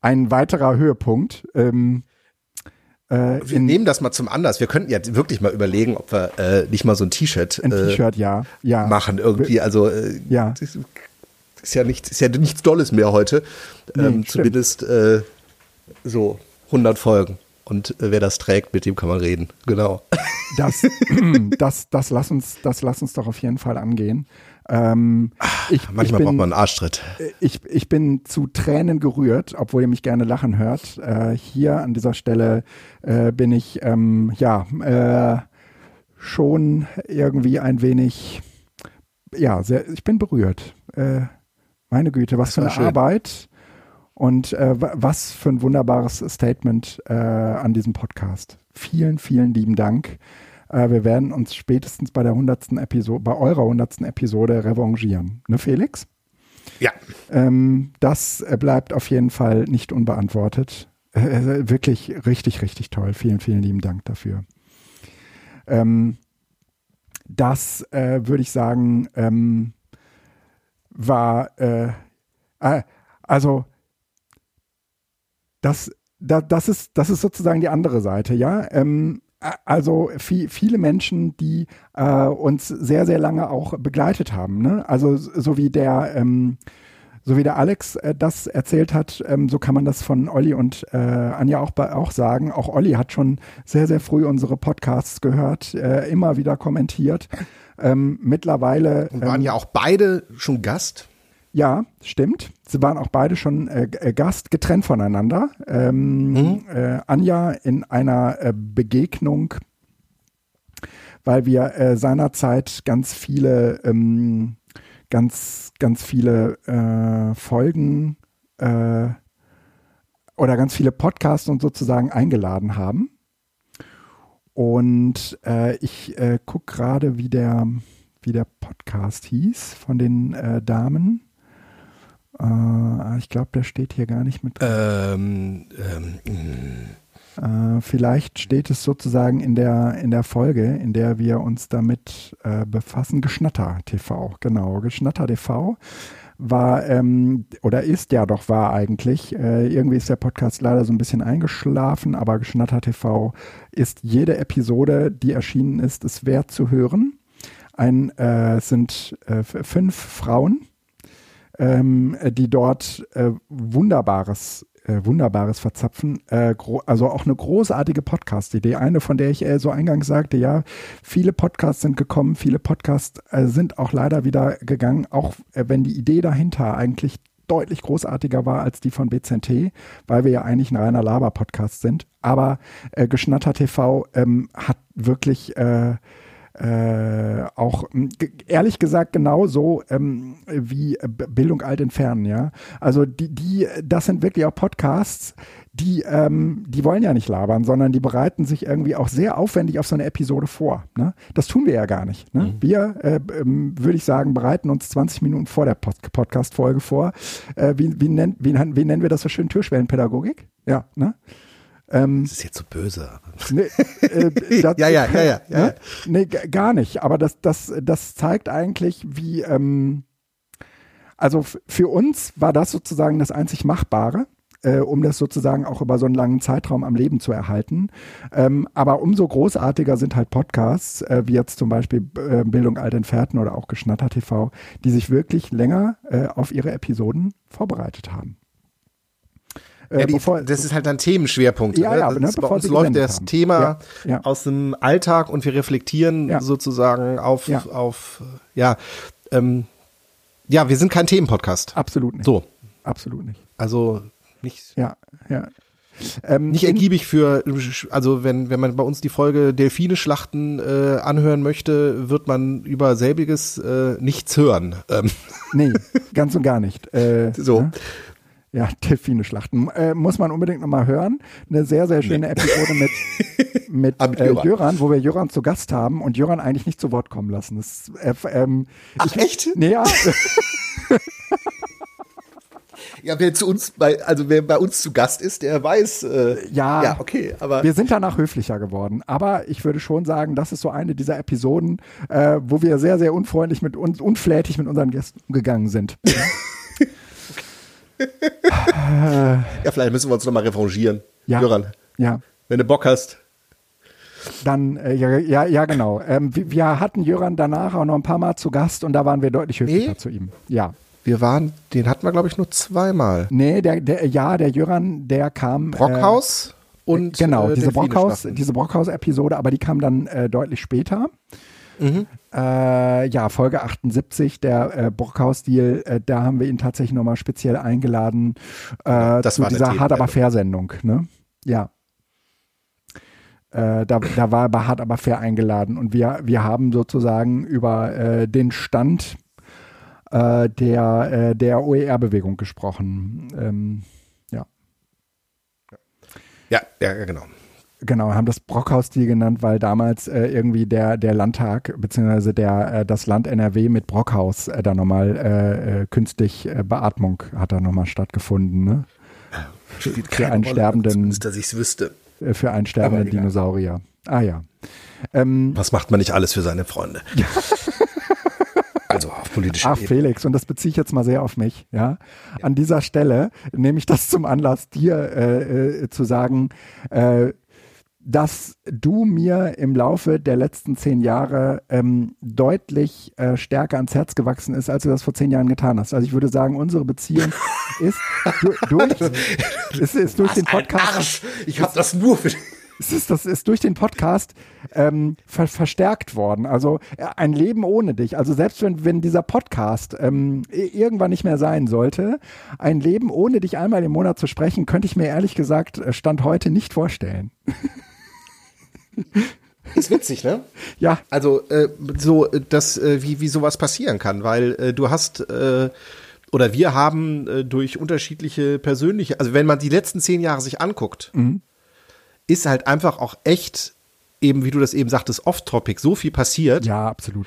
ein weiterer Höhepunkt. Ähm, äh, Wir nehmen das mal zum Anlass. Wir könnten jetzt wirklich mal überlegen, ob wir äh, nicht mal so ein T-Shirt äh, ja, ja. machen irgendwie. Also äh, Ja. ist, ja nichts, ist ja nichts Dolles mehr heute. Nee, ähm, zumindest äh, so 100 Folgen. Und äh, wer das trägt, mit dem kann man reden. Genau. Das, das, das, lass uns, das lass uns doch auf jeden Fall angehen. Ähm, ich, Manchmal ich bin, braucht man einen Arschtritt. ich, ich bin zu Tränen gerührt, obwohl ihr mich gerne lachen hört. Äh, hier an dieser Stelle äh, bin ich ähm, ja äh, schon irgendwie ein wenig, ja, sehr, ich bin berührt. Äh, meine Güte, was für eine schön. Arbeit und äh, wa- was für ein wunderbares Statement äh, an diesem Podcast. Vielen, vielen lieben Dank. Äh, wir werden uns spätestens bei der hundertsten Episode, bei eurer hundertsten Episode revanchieren. Ne, Felix? Ja. Ähm, das äh, bleibt auf jeden Fall nicht unbeantwortet. Äh, wirklich richtig, richtig toll. Vielen, vielen lieben Dank dafür. Ähm, das äh, würde ich sagen, ähm, war, äh, äh, also, das, da, das, ist, das ist sozusagen die andere Seite, ja. Ähm, also viel, viele Menschen, die äh, uns sehr, sehr lange auch begleitet haben. Ne? Also so wie der, ähm, so wie der Alex äh, das erzählt hat, ähm, so kann man das von Olli und äh, Anja auch, auch sagen. Auch Olli hat schon sehr, sehr früh unsere Podcasts gehört, äh, immer wieder kommentiert. Ähm, mittlerweile Und waren ähm, ja auch beide schon Gast. Ja, stimmt. Sie waren auch beide schon äh, äh, Gast, getrennt voneinander. Ähm, äh, Anja in einer äh, Begegnung, weil wir äh, seinerzeit ganz viele, ähm, ganz, ganz viele äh, Folgen oder ganz viele Podcasts und sozusagen eingeladen haben. Und ich gucke gerade, wie der, wie der Podcast hieß von den Damen. Äh, ich glaube, der steht hier gar nicht mit. Ähm, ähm, Äh, vielleicht steht es sozusagen in der, in der Folge, in der wir uns damit äh, befassen. Geschnatter TV, genau. Geschnatter TV war ähm, oder ist ja doch war eigentlich. Äh, irgendwie ist der Podcast leider so ein bisschen eingeschlafen, aber Geschnatter TV ist jede Episode, die erschienen ist, es wert zu hören. Ein äh, es sind äh, fünf Frauen, ähm, die dort äh, wunderbares äh, Wunderbares verzapfen. Äh, also auch eine großartige Podcast-Idee. Eine, von der ich äh, so eingangs sagte, ja, viele Podcasts sind gekommen, viele Podcasts äh, sind auch leider wieder gegangen, auch äh, wenn die Idee dahinter eigentlich deutlich großartiger war als die von BZT, weil wir ja eigentlich ein reiner Laber-Podcast sind. Aber äh, Geschnatter TV ähm, hat wirklich äh, auch ehrlich gesagt genauso ähm, wie äh, Bildung alt entfernen, ja. Also die, die, das sind wirklich auch Podcasts, die, ähm, die wollen ja nicht labern, sondern die bereiten sich irgendwie auch sehr aufwendig auf so eine Episode vor. Ne? Das tun wir ja gar nicht. Ne? Wir, äh, ähm, würde ich sagen, bereiten uns 20 Minuten vor der Pod Podcast-Folge vor. Äh, wie, wie, nennt, wie, wie nennen wir das so schön? Türschwellenpädagogik? Ja, ne? Ähm, das ist jetzt so böse. Nee, äh, das- Ja, ja, ja, ja, ja, Ne? Nee, gar nicht. Aber das, das, das zeigt eigentlich, wie, ähm, also für uns war das sozusagen das einzig Machbare. Äh, um das sozusagen auch über so einen langen Zeitraum am Leben zu erhalten. Ähm, aber umso großartiger sind halt Podcasts, äh, wie jetzt zum Beispiel äh, Bildung alt entfernten oder auch Geschnatter TV, die sich wirklich länger äh, auf ihre Episoden vorbereitet haben. Äh, Ja, die, bevor- das ist halt ein Themenschwerpunkt. Ja, ja, Das ne, bei uns läuft das haben. Thema Ja, ja. aus dem Alltag und wir reflektieren Ja. sozusagen auf, Ja. auf ja, ähm, ja, wir sind kein Themenpodcast. Absolut nicht. So. Absolut nicht. Also nicht, Ja, ja. Ähm, nicht ergiebig für, also wenn, wenn man bei uns die Folge Delfine schlachten äh, anhören möchte, wird man über selbiges äh, nichts hören. Ähm, Nee, ganz und gar nicht. Äh, so. ne? Ja, Delfine schlachten. Äh, muss man unbedingt nochmal hören. Eine sehr, sehr schöne Episode mit, mit, mit äh, Jöran. Jöran, wo wir Jöran zu Gast haben und Jöran eigentlich nicht zu Wort kommen lassen. Das, äh, ähm, Ach, ich, echt? Nee, ja, Ja, wer zu uns bei, also wer bei uns zu Gast ist, der weiß, äh, Ja. ja, okay, aber wir sind danach höflicher geworden. Aber ich würde schon sagen, das ist so eine dieser Episoden, äh, wo wir sehr, sehr unfreundlich mit uns, unflätig mit unseren Gästen umgegangen sind. ja, vielleicht müssen wir uns nochmal revanchieren. Ja. Jöran, Ja. wenn du Bock hast. Dann, äh, ja, ja, ja, genau. Ähm, wir, hatten Jöran danach auch noch ein paar Mal zu Gast und da waren wir deutlich höflicher Nee? zu ihm. Ja. Wir waren, den hatten wir, glaube ich, nur zweimal. Nee, der, der, ja, der Jöran, der kam. Brockhaus Äh, und genau, äh, diese Delfine Brockhaus, diese Brockhaus-Episode, aber die kam dann äh, deutlich später. Mhm. Äh, ja, Folge 78, der äh, Brockhaus-Deal, äh, da haben wir ihn tatsächlich nochmal speziell eingeladen äh, das zu war dieser Hart aber Themenmeldung. fair-Sendung. Ne? Ja. Äh, da, da war er bei Hart aber fair eingeladen und wir, wir haben sozusagen über äh, den Stand äh, der, der OER-Bewegung gesprochen. Ähm, ja. Ja, ja, genau. Genau, haben das Brockhaus-Deal genannt, weil damals äh, irgendwie der, der Landtag beziehungsweise der, äh, das Land NRW mit Brockhaus äh, da nochmal äh, äh, künstlich äh, Beatmung hat da nochmal stattgefunden, ne? Spielt für einen sterbenden- Zumindest, dass ich es wüsste. Für einen sterbenden. Dinosaurier. Ah ja. Ähm, Was macht man nicht alles für seine Freunde? also auf politischer Ach, Ebene. Felix, und das beziehe ich jetzt mal sehr auf mich, ja. An dieser Stelle nehme ich das zum Anlass, dir äh, äh, zu sagen, äh, dass du mir im Laufe der letzten zehn Jahre ähm, deutlich äh, stärker ans Herz gewachsen ist, als du das vor zehn Jahren getan hast. Also ich würde sagen, unsere Beziehung ist, du, durch, ist, ist durch den Podcast. Arsch! Ich habe das nur für Es ist, das ist durch den Podcast ähm, ver verstärkt worden. Also äh, ein Leben ohne dich. Also selbst wenn, wenn dieser Podcast ähm, irgendwann nicht mehr sein sollte, ein Leben ohne dich einmal im Monat zu sprechen, könnte ich mir ehrlich gesagt äh, Stand heute nicht vorstellen. Ist witzig, ne? Ja, Also äh, so, äh, dass äh, wie wie sowas passieren kann, weil äh, du hast äh, oder wir haben äh, durch unterschiedliche persönliche, also wenn man die letzten zehn Jahre sich anguckt, ist halt einfach auch echt eben, wie du das eben sagtest, off-topic so viel passiert. ja, absolut.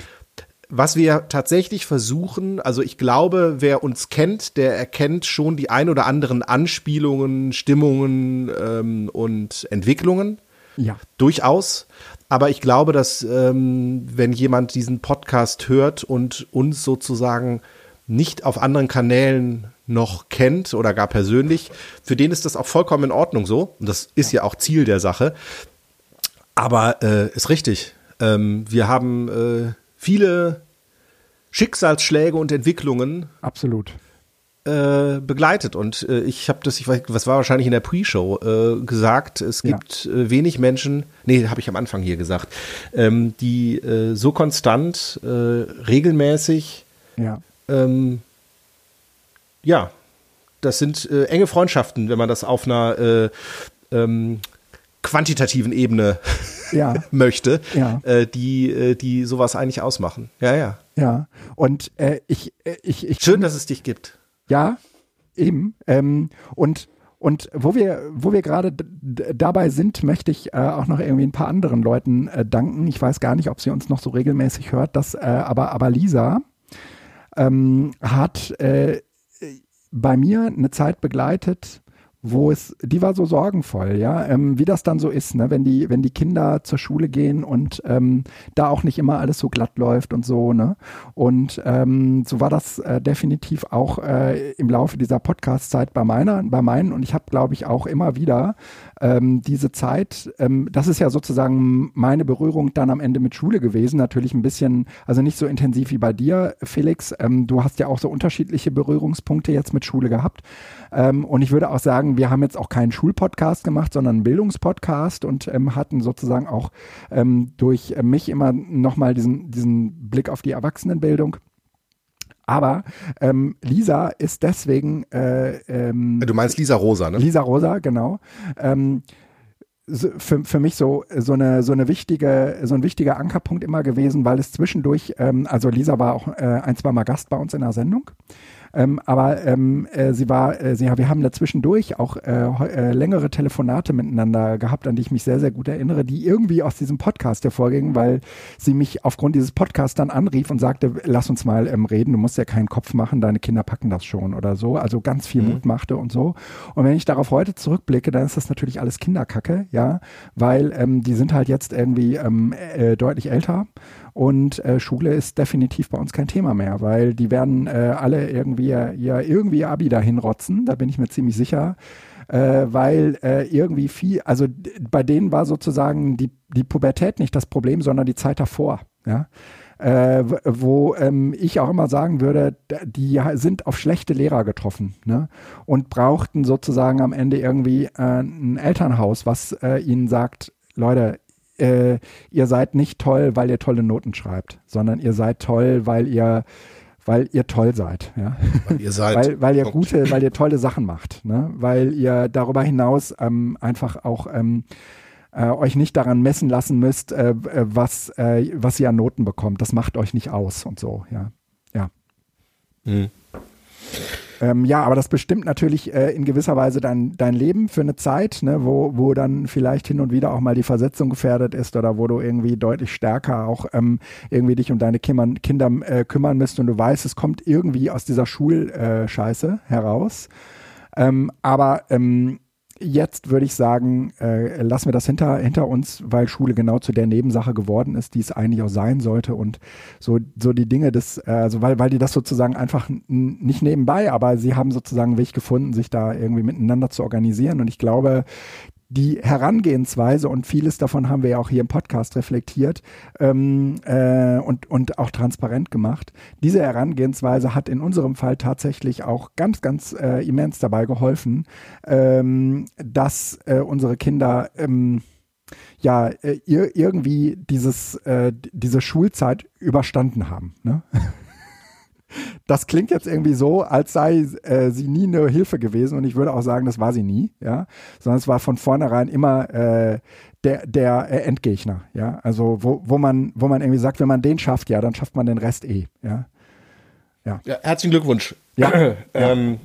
Was wir tatsächlich versuchen, also ich glaube, wer uns kennt, der erkennt schon die ein oder anderen Anspielungen, Stimmungen ähm, und Entwicklungen. Ja, Durchaus. Aber ich glaube, dass ähm, wenn jemand diesen Podcast hört und uns sozusagen nicht auf anderen Kanälen noch kennt oder gar persönlich, für den ist das auch vollkommen in Ordnung so. Und das ist ja auch Ziel der Sache. Aber äh, ist richtig. Ähm, wir haben äh, viele Schicksalsschläge und Entwicklungen absolut. Äh, begleitet und äh, ich habe das, ich weiß, was war wahrscheinlich in der Pre-Show äh, gesagt, es Ja. gibt äh, wenig Menschen, nee, habe ich am Anfang hier gesagt, ähm, die äh, so konstant, regelmäßig, Ja, ähm, ja, das sind enge Freundschaften, wenn man das auf einer äh, ähm, quantitativen Ebene ja. möchte, Ja. äh, die, äh, die sowas eigentlich ausmachen. Ja, ja. Ja, und äh, ich, ich, ich Schön, dass es dich gibt. Ja, eben. Ähm, und und wo wir, wo wir gerade dabei sind, möchte ich äh, auch noch irgendwie ein paar anderen Leuten äh, danken. Ich weiß gar nicht, ob sie uns noch so regelmäßig hört, dass, äh, aber, aber Lisa ähm, hat äh, bei mir eine Zeit begleitet, wo es, die war so sorgenvoll, ja, ähm, wie das dann so ist, ne, wenn die, wenn die Kinder zur Schule gehen und ähm, da auch nicht immer alles so glatt läuft und so, ne. Und ähm, so war das äh, definitiv auch äh, im Laufe dieser Podcast-Zeit bei meiner, bei meinen und ich habe, glaube ich, auch immer wieder ähm, diese Zeit, ähm, das ist ja sozusagen meine Berührung dann am Ende mit Schule gewesen, natürlich ein bisschen, also nicht so intensiv wie bei dir, Felix. Ähm, du hast ja auch so unterschiedliche Berührungspunkte jetzt mit Schule gehabt. Ähm, und ich würde auch sagen, wir haben jetzt auch keinen Schulpodcast gemacht, sondern einen Bildungspodcast und ähm, hatten sozusagen auch ähm, durch mich immer nochmal diesen, diesen Blick auf die Erwachsenenbildung. Aber ähm, Lisa ist deswegen. Äh, ähm, du meinst Lisa Rosa, ne? Lisa Rosa, genau. Ähm, für, für mich so, so, eine, so, eine wichtige, so ein wichtiger Ankerpunkt immer gewesen, weil es zwischendurch, ähm, also Lisa war auch äh, ein, zwei Mal Gast bei uns in der Sendung. Ähm, aber ähm, äh, sie war, äh, sie, ja, wir haben dazwischendurch auch äh, äh, längere Telefonate miteinander gehabt, an die ich mich sehr, sehr gut erinnere, die irgendwie aus diesem Podcast hervorgingen, weil sie mich aufgrund dieses Podcasts dann anrief und sagte, lass uns mal ähm, reden, du musst ja keinen Kopf machen, deine Kinder packen das schon oder so. Also ganz viel mhm. Mut machte und so. Und wenn ich darauf heute zurückblicke, dann ist das natürlich alles Kinderkacke, ja, weil ähm, die sind halt jetzt irgendwie ähm, äh, deutlich älter und äh, Schule ist definitiv bei uns kein Thema mehr, weil die werden alle irgendwie ja irgendwie Abi dahin rotzen, da bin ich mir ziemlich sicher. Äh, weil äh, irgendwie viel, also bei denen war sozusagen die, die Pubertät nicht das Problem, sondern die Zeit davor. Ja? Äh, wo ähm, ich auch immer sagen würde, die sind auf schlechte Lehrer getroffen ne? und brauchten sozusagen am Ende irgendwie äh, ein Elternhaus, was äh, ihnen sagt, Leute, äh, ihr seid nicht toll, weil ihr tolle Noten schreibt, sondern ihr seid toll, weil ihr weil ihr toll seid, ja. Weil ihr seid. weil, weil ihr gute, weil ihr tolle Sachen macht, ne? Weil ihr darüber hinaus ähm, einfach auch ähm, äh, euch nicht daran messen lassen müsst, äh, äh was, äh, was ihr an Noten bekommt. Das macht euch nicht aus und so, ja. Ja. Mhm. Ähm, ja, aber das bestimmt natürlich äh, in gewisser Weise dein, dein Leben für eine Zeit, ne, wo, wo dann vielleicht hin und wieder auch mal die Versetzung gefährdet ist oder wo du irgendwie deutlich stärker auch ähm, irgendwie dich um deine Kinder, Kinder äh, kümmern müsst und du weißt, es kommt irgendwie aus dieser Schulscheiße heraus. Ähm, aber ähm, jetzt würde ich sagen, äh, lassen wir das hinter, hinter uns, weil Schule genau zu der Nebensache geworden ist, die es eigentlich auch sein sollte. Und so, so die Dinge des, äh, also weil, weil die das sozusagen einfach nicht nebenbei, aber sie haben sozusagen einen Weg gefunden, sich da irgendwie miteinander zu organisieren. Und ich glaube, die Herangehensweise und vieles davon haben wir ja auch hier im Podcast reflektiert ähm, äh, und, und auch transparent gemacht. Diese Herangehensweise hat in unserem Fall tatsächlich auch ganz, ganz äh, immens dabei geholfen, ähm, dass äh, unsere Kinder ähm, ja äh, irgendwie dieses, äh, diese Schulzeit überstanden haben. Ne? das klingt jetzt irgendwie so, als sei äh, sie nie eine Hilfe gewesen und ich würde auch sagen, das war sie nie, ja, sondern es war von vornherein immer äh, der, der äh, Endgegner, ja, also wo, wo man, wo man irgendwie sagt, wenn man den schafft, ja, dann schafft man den Rest eh, ja. Ja, ja herzlichen Glückwunsch. Ja. ähm,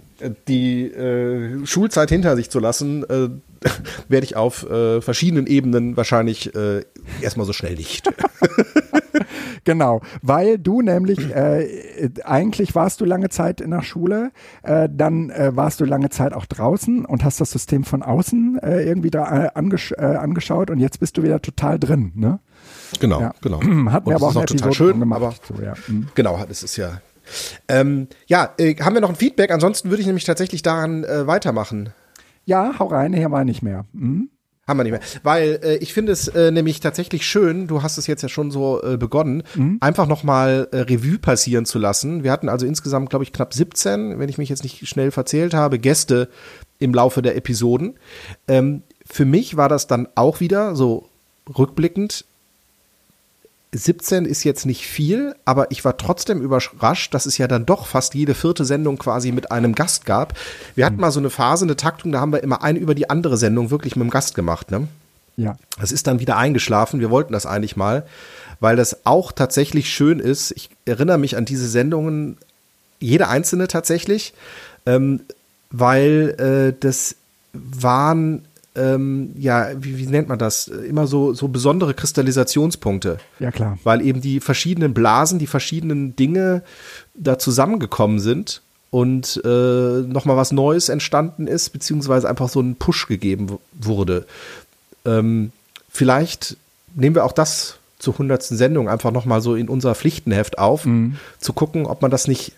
die äh, Schulzeit hinter sich zu lassen, äh, werde ich auf äh, verschiedenen Ebenen wahrscheinlich äh, erstmal so schnell nicht. genau, weil du nämlich, äh, eigentlich warst du lange Zeit in der Schule, äh, dann äh, warst du lange Zeit auch draußen und hast das System von außen äh, irgendwie da äh, angesch äh, angeschaut und jetzt bist du wieder total drin, ne? Genau, ja. genau. Hatten wir aber auch, auch total schön, gemacht. Aber, so, ja. mhm. Genau, das ist ja. Ähm, ja, äh, haben wir noch ein Feedback? Ansonsten würde ich nämlich tatsächlich daran äh, weitermachen. Ja, hau rein, hier war nicht mehr. Mhm. Haben wir nicht mehr. Weil äh, ich finde es äh, nämlich tatsächlich schön, du hast es jetzt ja schon so äh, begonnen, mhm. einfach nochmal äh, Revue passieren zu lassen. Wir hatten also insgesamt, glaube ich, knapp 17, wenn ich mich jetzt nicht schnell verzählt habe, Gäste im Laufe der Episoden. Ähm, für mich war das dann auch wieder so rückblickend 17 ist jetzt nicht viel, aber ich war trotzdem überrascht, dass es ja dann doch fast jede vierte Sendung quasi mit einem Gast gab. Wir hatten mhm. mal so eine Phase, eine Taktung, da haben wir immer eine über die andere Sendung wirklich mit dem Gast gemacht, ne? Ja. Das ist dann wieder eingeschlafen. Wir wollten das eigentlich mal, weil das auch tatsächlich schön ist. Ich erinnere mich an diese Sendungen, jede einzelne tatsächlich, ähm, weil äh, das waren ähm, ja, wie, wie, nennt man das? Immer so, so besondere Kristallisationspunkte. Ja, klar. Weil eben die verschiedenen Blasen, die verschiedenen Dinge da zusammengekommen sind und äh, nochmal was Neues entstanden ist, beziehungsweise einfach so ein Push gegeben wurde. Ähm, vielleicht nehmen wir auch das zur hundertsten Sendung einfach nochmal so in unser Pflichtenheft auf, mhm. zu gucken, ob man das nicht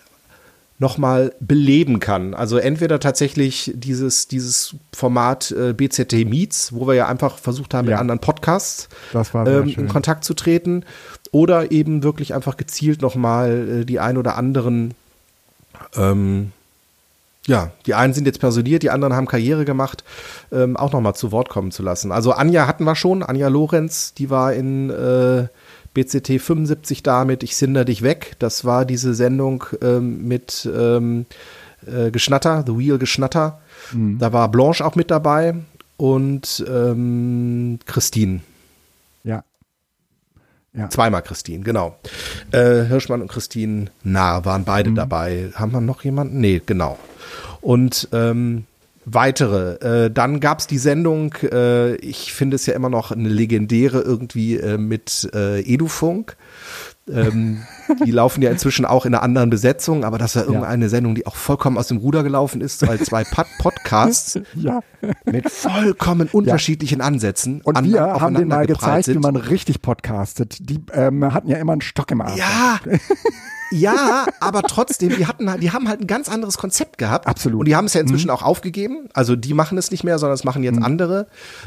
nochmal beleben kann. Also entweder tatsächlich dieses, dieses Format äh, BZT Meets, wo wir ja einfach versucht haben, ja. mit anderen Podcasts ähm, in Kontakt zu treten, oder eben wirklich einfach gezielt nochmal äh, die ein oder anderen ähm, ja, die einen sind jetzt personiert, die anderen haben Karriere gemacht, ähm, auch nochmal zu Wort kommen zu lassen. Also Anja hatten wir schon, Anja Lorenz, die war in äh, BCT 75 damit, ich sinder dich weg. Das war diese Sendung ähm, mit ähm, äh, Geschnatter, The Wheel Geschnatter. Mhm. Da war Blanche auch mit dabei und ähm, Christine. Ja. ja. Zweimal Christine, genau. Äh, Hirschmann und Christine Nah waren beide mhm. dabei. Haben wir noch jemanden? Nee, genau. Und ähm, weitere. Äh, dann gab's die Sendung, äh, ich finde es ja immer noch eine legendäre irgendwie äh, mit äh, Edufunk. Ähm, die laufen ja inzwischen auch in einer anderen Besetzung, aber das war irgendeine ja. Sendung, die auch vollkommen aus dem Ruder gelaufen ist, weil zwei Pod Podcasts ja. mit vollkommen unterschiedlichen Ansätzen Und an, wir haben denen mal gezeigt, sind. wie man richtig podcastet. Die ähm, hatten ja immer einen Stock im Arsch. Ja, Ja, aber trotzdem, die hatten halt, die haben halt ein ganz anderes Konzept gehabt. Absolut. Und die haben es ja inzwischen mhm. auch aufgegeben. Also die machen es nicht mehr, sondern es machen jetzt mhm. andere.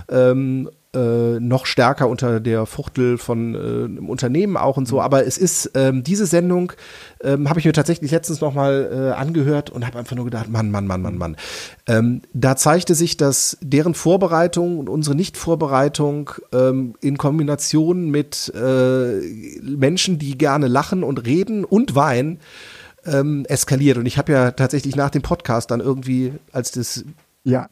Ähm, äh, noch stärker unter der Fuchtel von äh, einem Unternehmen auch und so. Mhm. Aber es ist ähm, diese Sendung ähm, habe ich mir tatsächlich letztens noch mal äh, angehört und habe einfach nur gedacht, Mann, Mann, Mann, Mann, Mann. Ähm, da zeigte sich, dass deren Vorbereitung und unsere Nichtvorbereitung ähm, in Kombination mit äh, Menschen, die gerne lachen und reden und weinen, ähm, eskaliert. Und ich habe ja tatsächlich nach dem Podcast dann irgendwie, als das ja.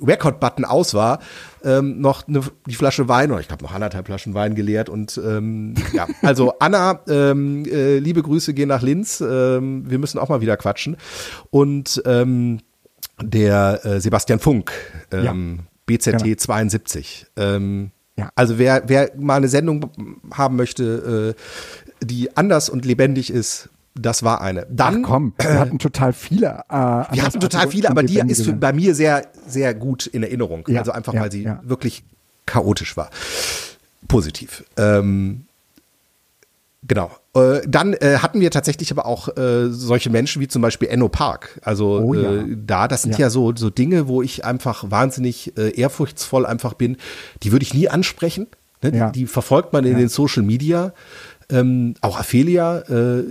Record-Button aus war, ähm, noch eine, die Flasche Wein oder ich glaube noch anderthalb Flaschen Wein geleert und ähm, ja, also Anna, ähm, äh, liebe Grüße gehen nach Linz, ähm, wir müssen auch mal wieder quatschen und ähm, der äh, Sebastian Funk, ähm, ja. BZT genau. 72. Ähm, ja. Also wer, wer mal eine Sendung haben möchte, äh, die anders und lebendig ist, das war eine. Dann Ach komm, wir hatten total viele. Äh, wir hatten total viele, aber die ist für, bei mir sehr, sehr gut in Erinnerung. Ja, also einfach, ja, weil sie ja. wirklich chaotisch war. Positiv. Ähm, genau. Äh, dann äh, hatten wir tatsächlich aber auch äh, solche Menschen wie zum Beispiel Enno Park. Also oh, ja. äh, da, das sind ja. ja, so, so Dinge, wo ich einfach wahnsinnig äh, ehrfurchtsvoll einfach bin. Die würde ich nie ansprechen. Ne? Die, die, verfolgt man in den Social Media. Ähm, auch Aphelia äh,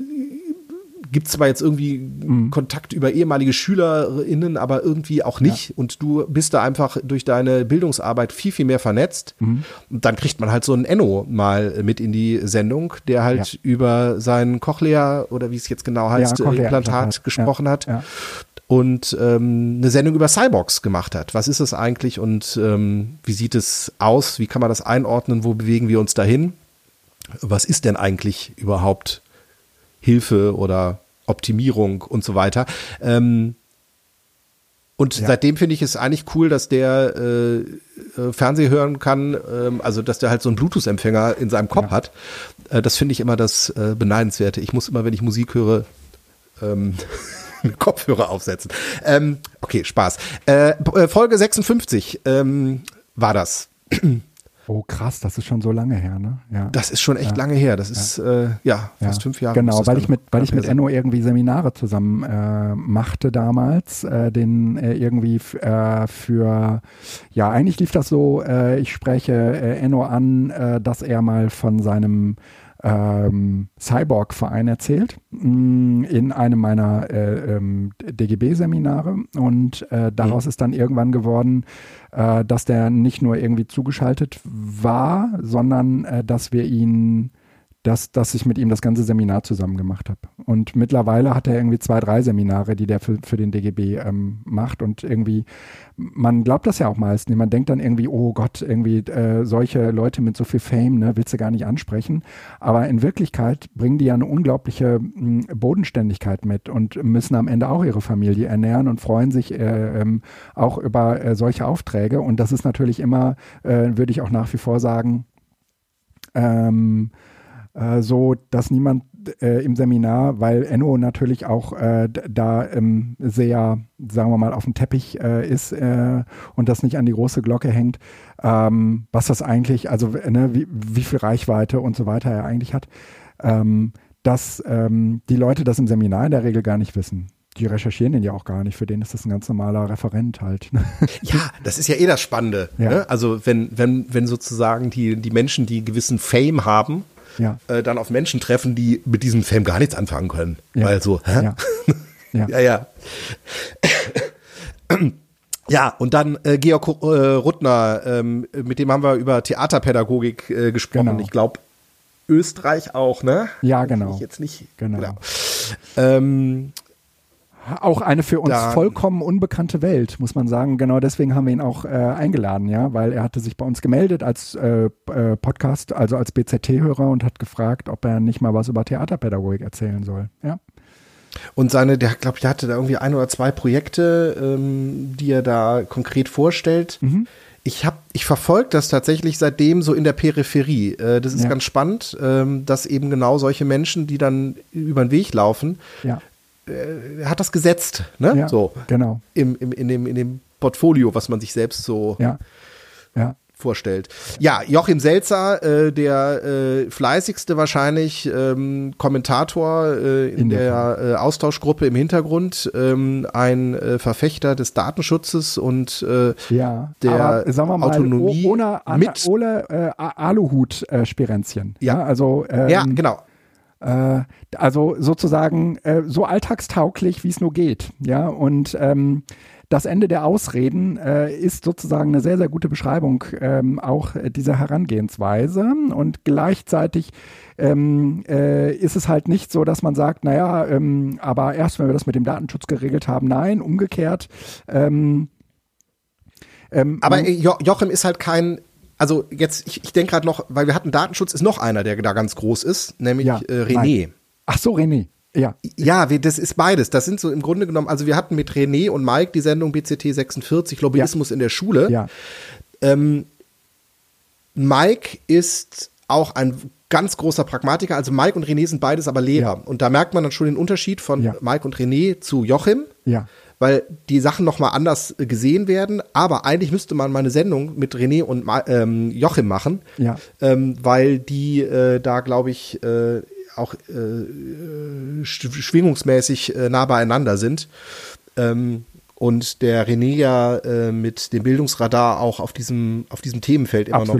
gibt zwar jetzt irgendwie mhm. Kontakt über ehemalige SchülerInnen, aber irgendwie auch nicht. Ja. Und du bist da einfach durch deine Bildungsarbeit viel, viel mehr vernetzt. Mhm. Und dann kriegt man halt so einen Enno mal mit in die Sendung, der halt ja. über sein Cochlea oder wie es jetzt genau heißt, ja, Implantat gesprochen hat. Und ähm, eine Sendung über Cyborgs gemacht hat. Was ist das eigentlich und ähm, wie sieht es aus? Wie kann man das einordnen? Wo bewegen wir uns dahin? Was ist denn eigentlich überhaupt Hilfe oder Optimierung und so weiter. Ähm, und ja. seitdem finde ich es eigentlich cool, dass der äh, äh, Fernseh hören kann, ähm, also dass der halt so einen Bluetooth-Empfänger in seinem Kopf ja. hat. Äh, das finde ich immer das äh, Beneidenswerte. Ich muss immer, wenn ich Musik höre, ähm, Kopfhörer aufsetzen. Ähm, okay, Spaß. Äh, äh Folge 56 ähm, war das. Oh krass, das ist schon so lange her, ne? Ja. Das ist schon echt ja. lange her. Das ist äh, ja fast fünf Jahre. Genau, weil ich mit, weil ich mit Enno irgendwie Seminare zusammen äh, machte damals, äh, den äh, irgendwie äh, für ja eigentlich lief das so. Äh, ich spreche äh, Enno an, äh, dass er mal von seinem ähm, Cyborg-Verein erzählt mm, in einem meiner äh, ähm, DGB-Seminare und äh, daraus mhm. ist dann irgendwann geworden, äh, dass der nicht nur irgendwie zugeschaltet war, sondern äh, dass wir ihn dass, dass ich mit ihm das ganze Seminar zusammen gemacht habe. Und mittlerweile hat er irgendwie zwei, drei Seminare, die der für, für den DGB ähm, macht. Und irgendwie, man glaubt das ja auch meistens. Man denkt dann irgendwie, oh Gott, irgendwie äh, solche Leute mit so viel Fame, ne, willst du gar nicht ansprechen. Aber in Wirklichkeit bringen die ja eine unglaubliche mh, hm, Bodenständigkeit mit und müssen am Ende auch ihre Familie ernähren und freuen sich äh, ähm, auch über äh, solche Aufträge. Und das ist natürlich immer, äh, würde ich auch nach wie vor sagen, ähm, äh, so, dass niemand äh, im Seminar, weil Enno natürlich auch äh, da ähm, sehr, sagen wir mal, auf dem Teppich äh, ist äh, und das nicht an die große Glocke hängt, ähm, was das eigentlich, also ne, wie, wie viel Reichweite und so weiter er eigentlich hat, ähm, dass ähm, die Leute das im Seminar in der Regel gar nicht wissen die recherchieren den ja auch gar nicht. Für den ist das ein ganz normaler Referent halt. ja, das ist ja eh das Spannende. Ja. Ne? Also wenn, wenn, wenn sozusagen die, die Menschen, die gewissen Fame haben, ja. äh, dann auf Menschen treffen, die mit diesem Film gar nichts anfangen können. Ja. Weil so, hä? Ja, ja. ja. ja. Und dann äh, Georg äh, Ruttner, ähm, mit dem haben wir über Theaterpädagogik äh, gesprochen. Genau. Ich glaube, Österreich auch, ne? Ja, genau. Ich jetzt nicht. Genau. genau. Ähm, Auch eine für uns Da- vollkommen unbekannte Welt, muss man sagen. Genau deswegen haben wir ihn auch äh, eingeladen, ja, weil er hatte sich bei uns gemeldet als äh, äh, Podcast, also als BZT-Hörer und hat gefragt, ob er nicht mal was über Theaterpädagogik erzählen soll. Ja. Und seine, der glaube ich, der hatte da irgendwie ein oder zwei Projekte, ähm, die er da konkret vorstellt. Mhm. Ich habe, ich verfolge das tatsächlich seitdem so in der Peripherie. Äh, das ist Ja. ganz spannend, ähm, dass eben genau solche Menschen, die dann über den Weg laufen, Ja. Er hat das gesetzt, ne? ja. So Genau. im, im, in dem in dem Portfolio, was man sich selbst so Ja. Ja. vorstellt. Ja, Joachim Selzer, äh, der äh, fleißigste wahrscheinlich ähm, Kommentator äh, in, In der der äh, Austauschgruppe im Hintergrund, ähm, ein äh, Verfechter des Datenschutzes und äh, Ja, der aber sagen wir mal, Autonomie ohne, Anna, mit- ohne äh, Aluhut-Spirenzchen. Ja. ja, also ähm, ja, genau. Äh, also sozusagen äh, so alltagstauglich, wie es nur geht. Ja, und ähm, das Ende der Ausreden äh, ist sozusagen eine sehr, sehr gute Beschreibung ähm, auch dieser Herangehensweise. Und gleichzeitig ähm, äh, ist es halt nicht so, dass man sagt, naja, ähm, aber erst wenn wir das mit dem Datenschutz geregelt haben, nein, umgekehrt. Ähm, ähm, Aber äh, jo Joachim ist halt kein, also jetzt, ich, ich denke gerade noch, weil wir hatten Datenschutz, ist noch einer, der da ganz groß ist, nämlich Ja, äh, René. ach so, René. Ja, Ja, wir, das ist beides. Das sind so im Grunde genommen, also wir hatten mit René und Mike die Sendung BCT 46, Lobbyismus in der Schule. ja, Ähm, Mike ist auch ein ganz großer Pragmatiker. Also Mike und René sind beides aber Lehrer. Ja. Und da merkt man dann schon den Unterschied von Ja. Mike und René zu Joachim. ja. Weil die Sachen nochmal anders äh, gesehen werden. Aber eigentlich müsste man mal eine Sendung mit René und ähm, Joachim machen. Ja. Ähm, weil die äh, da, glaube ich, äh, auch äh, sch- schwingungsmäßig äh, nah beieinander sind. Ähm, und der René ja äh, mit dem Bildungsradar auch auf diesem, auf diesem Themenfeld immer noch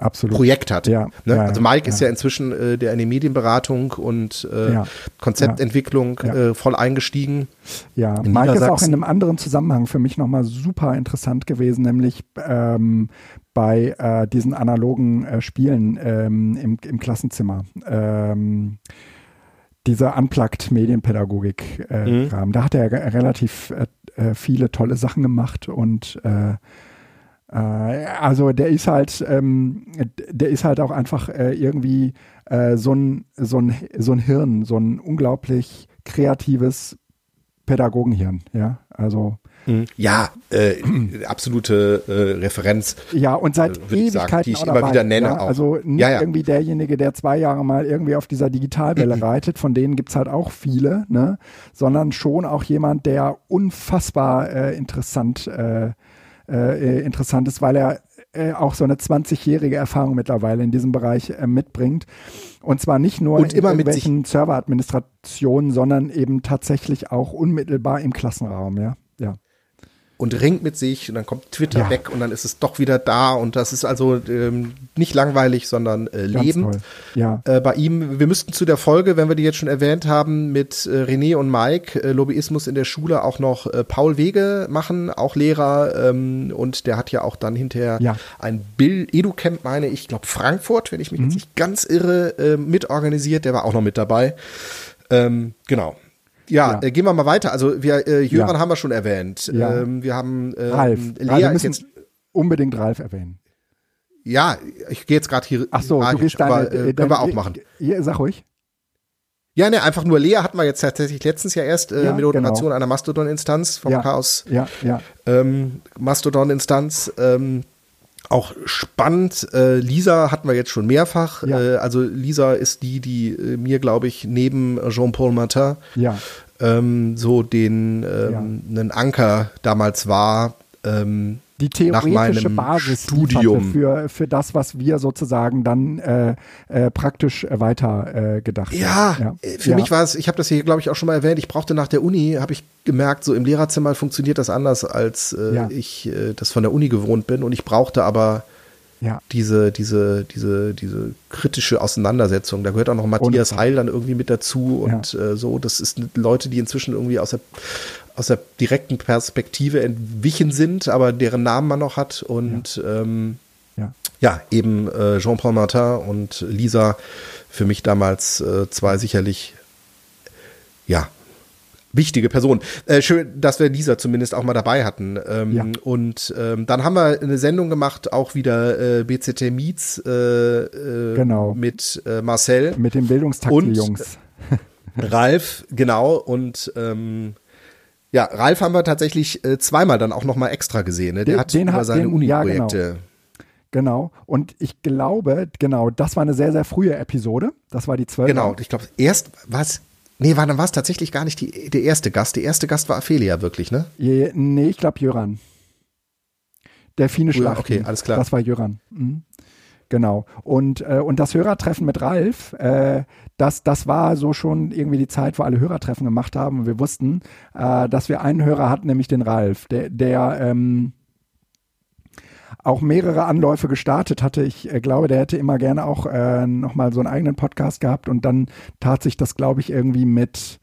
Absolut. Projekt hat. Ja, ne? ja, also Mike ja. ist ja inzwischen äh, der in die Medienberatung und äh. Konzeptentwicklung äh, voll eingestiegen. Ja, In Mike ist auch in einem anderen Zusammenhang für mich nochmal super interessant gewesen, nämlich ähm, bei äh, diesen analogen äh, Spielen ähm, im, im Klassenzimmer. Ähm, dieser Unplugged Medienpädagogik äh, Mhm. Da hat er relativ äh, äh, viele tolle Sachen gemacht und äh, also der ist halt, ähm, der ist halt auch einfach äh, irgendwie äh, so ein so ein so ein Hirn, so ein unglaublich kreatives Pädagogenhirn, ja. Also Ja, äh, absolute äh, Referenz. ja und seit Äh, ich sagen, Ewigkeiten die ich immer dabei, wieder nenne ja? auch. Also nicht Ja, ja. irgendwie derjenige, der zwei Jahre mal irgendwie auf dieser Digitalwelle reitet, von denen gibt's halt auch viele, ne? Sondern schon auch jemand, der unfassbar äh, interessant äh, äh, interessant ist, weil er äh, auch so eine 20-jährige Erfahrung mittlerweile in diesem Bereich äh, mitbringt. Und zwar nicht nur Und in irgendwelchen Serveradministrationen, sondern eben tatsächlich auch unmittelbar im Klassenraum, ja. Und ringt mit sich und dann kommt Twitter Ja. weg und dann ist es doch wieder da und das ist also ähm, nicht langweilig, sondern äh, Leben. Ja. Äh, bei ihm, wir müssten zu der Folge, wenn wir die jetzt schon erwähnt haben, mit äh, René und Mike, äh, Lobbyismus in der Schule, auch noch äh, Paul Wege machen, auch Lehrer. Ähm, und der hat ja auch dann hinterher Ja. ein Bill Educamp, meine ich, glaube Frankfurt, wenn ich mich Mhm. jetzt nicht ganz irre, äh, mitorganisiert. Der war auch noch mit dabei. Ähm, genau. Ja, Ja. Äh, gehen wir mal weiter. Also wir, äh, Jöran Ja. haben wir schon erwähnt. Ja. Ähm, wir haben äh, Ralf. Lea Ralf, wir müssen jetzt unbedingt Ralf erwähnen. ja, ich gehe jetzt gerade hier. Ach so, du gehst deine, aber, äh, äh, können wir deine- auch machen. Ja, sag ruhig. Ja, ne, einfach nur Lea hatten wir jetzt tatsächlich letztens ja erst äh, Ja, mit Moderation genau. einer Mastodon-Instanz vom Ja. Chaos Ja, ja. ähm, Mastodon-Instanz. Ähm, auch spannend. Äh, Lisa hatten wir jetzt schon mehrfach. Ja. Äh, also Lisa ist die, die äh, mir, glaube ich, neben Jean-Paul Martin Ja, ähm, so den ähm, einen Anker damals war. Ähm, die theoretische Basis Studium. für, für das, was wir sozusagen dann äh, äh, praktisch äh, weiter äh, gedacht Ja, haben. äh, für ja. mich war es, ich habe das hier, glaube ich, auch schon mal erwähnt, ich brauchte nach der Uni, habe ich gemerkt, so im Lehrerzimmer funktioniert das anders, als äh, Ja. ich äh, das von der Uni gewohnt bin. Und ich brauchte aber ja, diese, diese, diese, diese kritische Auseinandersetzung. Da gehört auch noch Matthias. Heil dann irgendwie mit dazu und äh, so. Das ist Leute, die inzwischen irgendwie aus der, aus der direkten Perspektive entwichen sind, aber deren Namen man noch hat. Und ähm, ja. ja, eben äh, Jean-Paul Martin und Lisa für mich damals äh, zwei sicherlich, ja, wichtige Personen. Äh, schön, dass wir Lisa zumindest auch mal dabei hatten. Ähm, ja. Und ähm, dann haben wir eine Sendung gemacht, auch wieder äh, BCT Meets äh, äh, genau. mit äh, Marcel. Mit den Bildungstaxi-Jungs. Ralf, genau. Und ähm, ja, Ralf haben wir tatsächlich äh, zweimal dann auch noch mal extra gesehen. Ne? Der den, hat den über seine Uni-Projekte. Ja, genau. Genau. Und ich glaube, genau, das war eine sehr, sehr frühe Episode. Das war die zwölfte. Genau. Ich glaube, erst war es Nee, war, dann war es tatsächlich gar nicht die, der erste Gast. Der erste Gast war Ophelia, wirklich, ne? Nee, ich glaube Jöran. Delfine Schlacht. Okay, alles klar. Das war Jöran. Mhm. Genau. Und, äh, und das Hörertreffen mit Ralf, äh, das, das war so schon irgendwie die Zeit, wo alle Hörertreffen gemacht haben. Und wir wussten, äh, dass wir einen Hörer hatten, nämlich den Ralf, der, der ähm, auch mehrere Anläufe gestartet hatte. Ich äh, glaube, der hätte immer gerne auch äh, nochmal so einen eigenen Podcast gehabt und dann tat sich das, glaube ich, irgendwie mit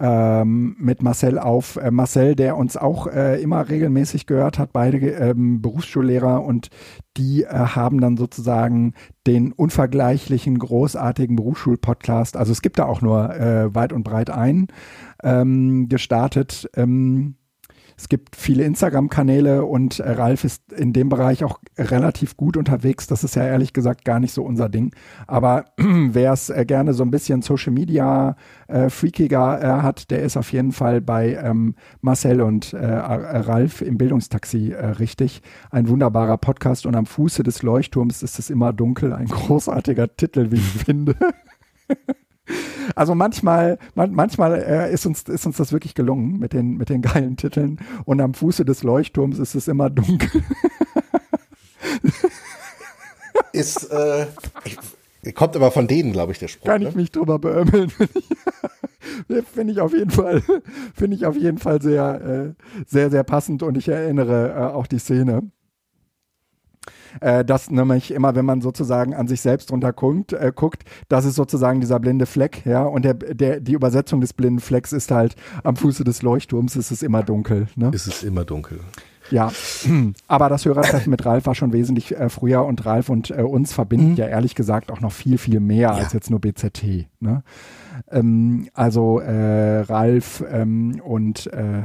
ähm, mit Marcel auf. Äh, Marcel, der uns auch äh, immer regelmäßig gehört hat, beide ähm, Berufsschullehrer und die äh, haben dann sozusagen den unvergleichlichen, großartigen Berufsschulpodcast, also es gibt da auch nur äh, weit und breit einen, ähm, gestartet. Ähm, es gibt viele Instagram-Kanäle und äh, Ralf ist in dem Bereich auch relativ gut unterwegs. Das ist ja ehrlich gesagt gar nicht so unser Ding. Aber wer es äh, gerne so ein bisschen Social Media äh, freakiger äh, hat, der ist auf jeden Fall bei ähm, Marcel und Ralf im Bildungstaxi richtig. Ein wunderbarer Podcast und am Fuße des Leuchtturms ist es immer dunkel. Ein großartiger Titel, wie ich finde. Also manchmal, man, manchmal äh, ist, uns, ist uns das wirklich gelungen mit den, mit den geilen Titeln. Und am Fuße des Leuchtturms ist es immer dunkel. ist, äh, kommt aber von denen, glaube ich, der Spruch. Kann ich ne? mich drüber beömmeln. Finde ich auf jeden Fall, finde ich auf jeden Fall sehr, äh, sehr, sehr passend und ich erinnere äh, auch die Szene äh, dass nämlich immer, wenn man sozusagen an sich selbst runter guckt, äh, guckt, das ist sozusagen dieser blinde Fleck, ja, und der, der, die Übersetzung des blinden Flecks ist halt, am Fuße des Leuchtturms ist es immer dunkel. Ne? Ist es immer dunkel. Ja, aber das Hörertreffen mit Ralf war schon wesentlich äh, früher und Ralf und äh, uns verbindet mhm. ja ehrlich gesagt auch noch viel, viel mehr ja. als jetzt nur BZT. Ne? Ähm, also äh, Ralf ähm, und äh,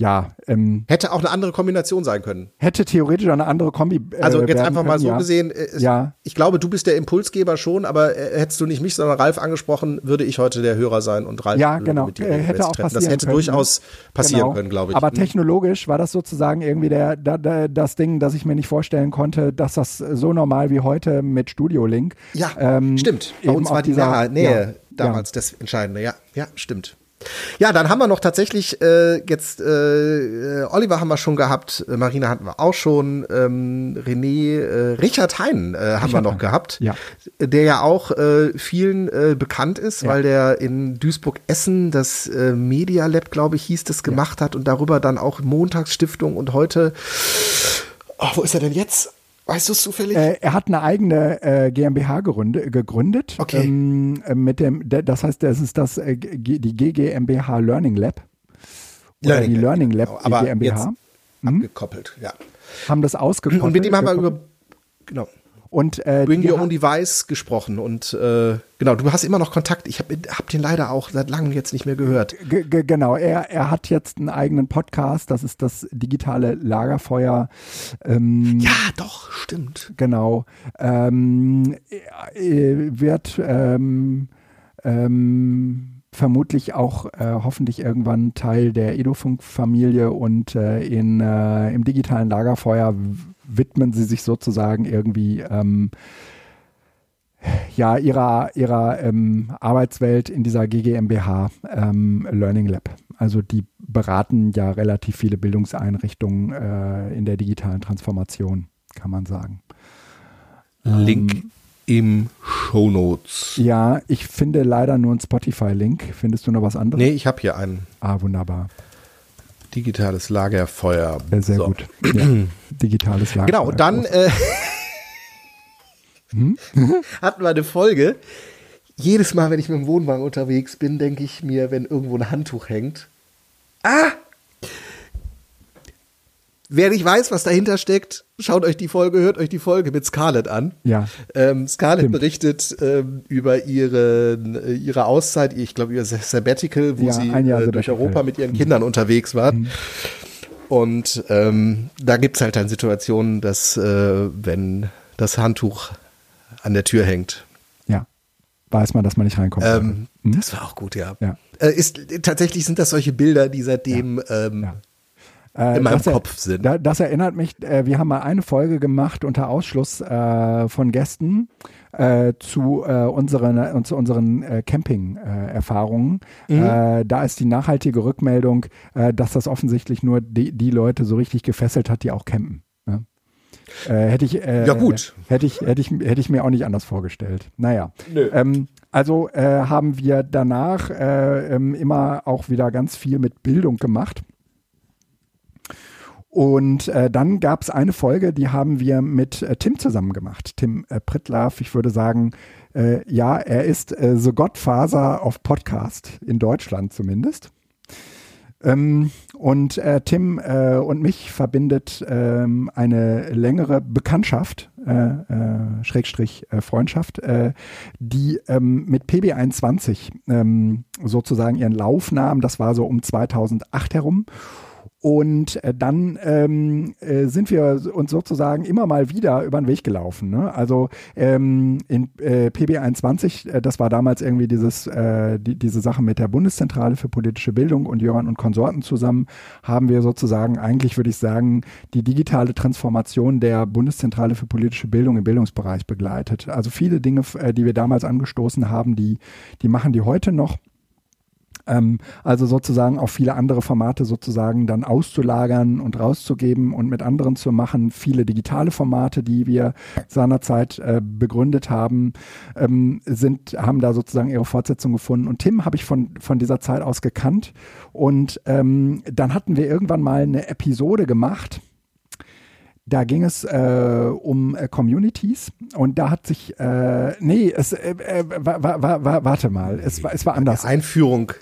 ja. Ähm, hätte auch eine andere Kombination sein können. Hätte theoretisch eine andere Kombi. Äh, also jetzt einfach mal so ja. gesehen. Äh, ja. Ich glaube, du bist der Impulsgeber schon, aber äh, hättest du nicht mich, sondern Ralf angesprochen, würde ich heute der Hörer sein und Ralf ja, genau. mit dir äh, hätte auch Das hätte können, durchaus passieren genau. können, glaube ich. Aber hm. technologisch war das sozusagen irgendwie der, der, der, das Ding, das ich mir nicht vorstellen konnte, dass das so normal wie heute mit Studio Link. Ja, ähm, stimmt. Bei uns war die dieser, Nähe ja, damals das Entscheidende. Ja, ja, stimmt. Ja, dann haben wir noch tatsächlich äh, jetzt äh, Oliver haben wir schon gehabt, äh, Marina hatten wir auch schon, ähm, René, äh, Richard Hein äh, haben Richard wir noch Hein. gehabt, ja. der ja auch äh, vielen äh, bekannt ist, ja. weil der in Duisburg-Essen das äh, Media Lab, glaube ich, hieß das, gemacht ja. hat und darüber dann auch Montagsstiftung und heute, oh, wo ist er denn jetzt? Weißt du es zufällig? Äh, er hat eine eigene äh, GmbH gegründet. gegründet okay. Ähm, äh, mit dem, das heißt, das ist das äh, die GGMBH Learning Lab. Oder Learning die Learning Lab, Lab aber GmbH. Hm? Abgekoppelt, ja. Haben das ausgekoppelt. Und mit dem haben wir über genau. Und, äh, Bring Your Own Device gesprochen und äh, genau, du hast immer noch Kontakt. Ich habe hab den leider auch seit langem jetzt nicht mehr gehört. G genau, er, er hat jetzt einen eigenen Podcast, das ist das digitale Lagerfeuer. Ähm, ja, doch, stimmt. Genau. Ähm, wird ähm, ähm, vermutlich auch äh, hoffentlich irgendwann Teil der Edofunk-Familie und äh, in, äh, im digitalen Lagerfeuer widmen sie sich sozusagen irgendwie ähm, ja, ihrer, ihrer ähm, Arbeitswelt in dieser GGMBH ähm, Learning Lab. Also die beraten ja relativ viele Bildungseinrichtungen äh, in der digitalen Transformation, kann man sagen. Link ähm, im Show Notes. Ja, ich finde leider nur einen Spotify-Link. Findest du noch was anderes? Nee, ich habe hier einen. Ah, wunderbar. Digitales Lagerfeuer. Sehr, so. gut. Ja. Digitales Lagerfeuer. Genau, und dann äh, hm? hatten wir eine Folge. Jedes Mal, wenn ich mit dem Wohnwagen unterwegs bin, denke ich mir, wenn irgendwo ein Handtuch hängt, ah, wer nicht weiß, was dahinter steckt, schaut euch die Folge, hört euch die Folge mit Scarlett an. Ja. Ähm, Scarlett Stimmt. berichtet ähm, über ihre, äh, ihre Auszeit, ich glaube über Sabbatical, wo Ja, sie ein Jahr äh, durch. Europa mit ihren Kindern unterwegs war. Und ähm, da gibt's halt dann Situationen, dass äh, wenn das Handtuch an der Tür hängt, Ja. Weiß man, dass man nicht reinkommt. ähm, Mhm. das war auch gut, ja. Ja. Äh, ist, tatsächlich sind das solche Bilder, die seitdem ähm, Ja. Äh, in meinem Kopf sind. Da, das erinnert mich, äh, wir haben mal eine Folge gemacht unter Ausschluss äh, von Gästen äh, zu, äh, unseren, äh, zu unseren Camping-Erfahrungen. Mhm. Da ist die nachhaltige Rückmeldung, dass das offensichtlich nur die, die Leute so richtig gefesselt hat, die auch campen. Äh, hätte ich, Ja, gut. Hätte ich, hätte, ich, hätte ich mir auch nicht anders vorgestellt. Naja. Nö. Ähm, also haben wir danach äh, ähm, immer auch wieder ganz viel mit Bildung gemacht. Und äh, dann gab es eine Folge, die haben wir mit äh, Tim zusammen gemacht. Tim äh, Prittlaff, ich würde sagen, äh, ja, er ist äh, The Godfather of Podcast, in Deutschland zumindest. Ähm, und äh, Tim äh, und mich verbindet ähm, eine längere Bekanntschaft, äh, äh, Schrägstrich äh, Freundschaft, äh, die ähm, mit PB21 ähm, sozusagen ihren Lauf nahm. Das war so um 2008 herum. Und äh, dann ähm, äh, sind wir uns sozusagen immer mal wieder über den Weg gelaufen. Ne? Also ähm, in äh, PB21, äh, das war damals irgendwie dieses, äh, die, diese Sache mit der Bundeszentrale für politische Bildung und Jöran und Konsorten zusammen, haben wir sozusagen eigentlich, würde ich sagen, die digitale Transformation der Bundeszentrale für politische Bildung im Bildungsbereich begleitet. Also viele Dinge, äh, die wir damals angestoßen haben, die, die machen die heute noch. Ähm, also sozusagen auch viele andere Formate sozusagen dann auszulagern und rauszugeben und mit anderen zu machen. Viele digitale Formate, die wir seinerzeit äh, begründet haben, ähm, sind, haben da sozusagen ihre Fortsetzung gefunden. Und Tim habe ich von, von dieser Zeit aus gekannt. Und ähm, dann hatten wir irgendwann mal eine Episode gemacht. Da ging es äh, um äh, Communities und da hat sich, äh, nee, es, äh, äh, wa, wa, wa, wa, warte mal, es war, es war anders. Einführung.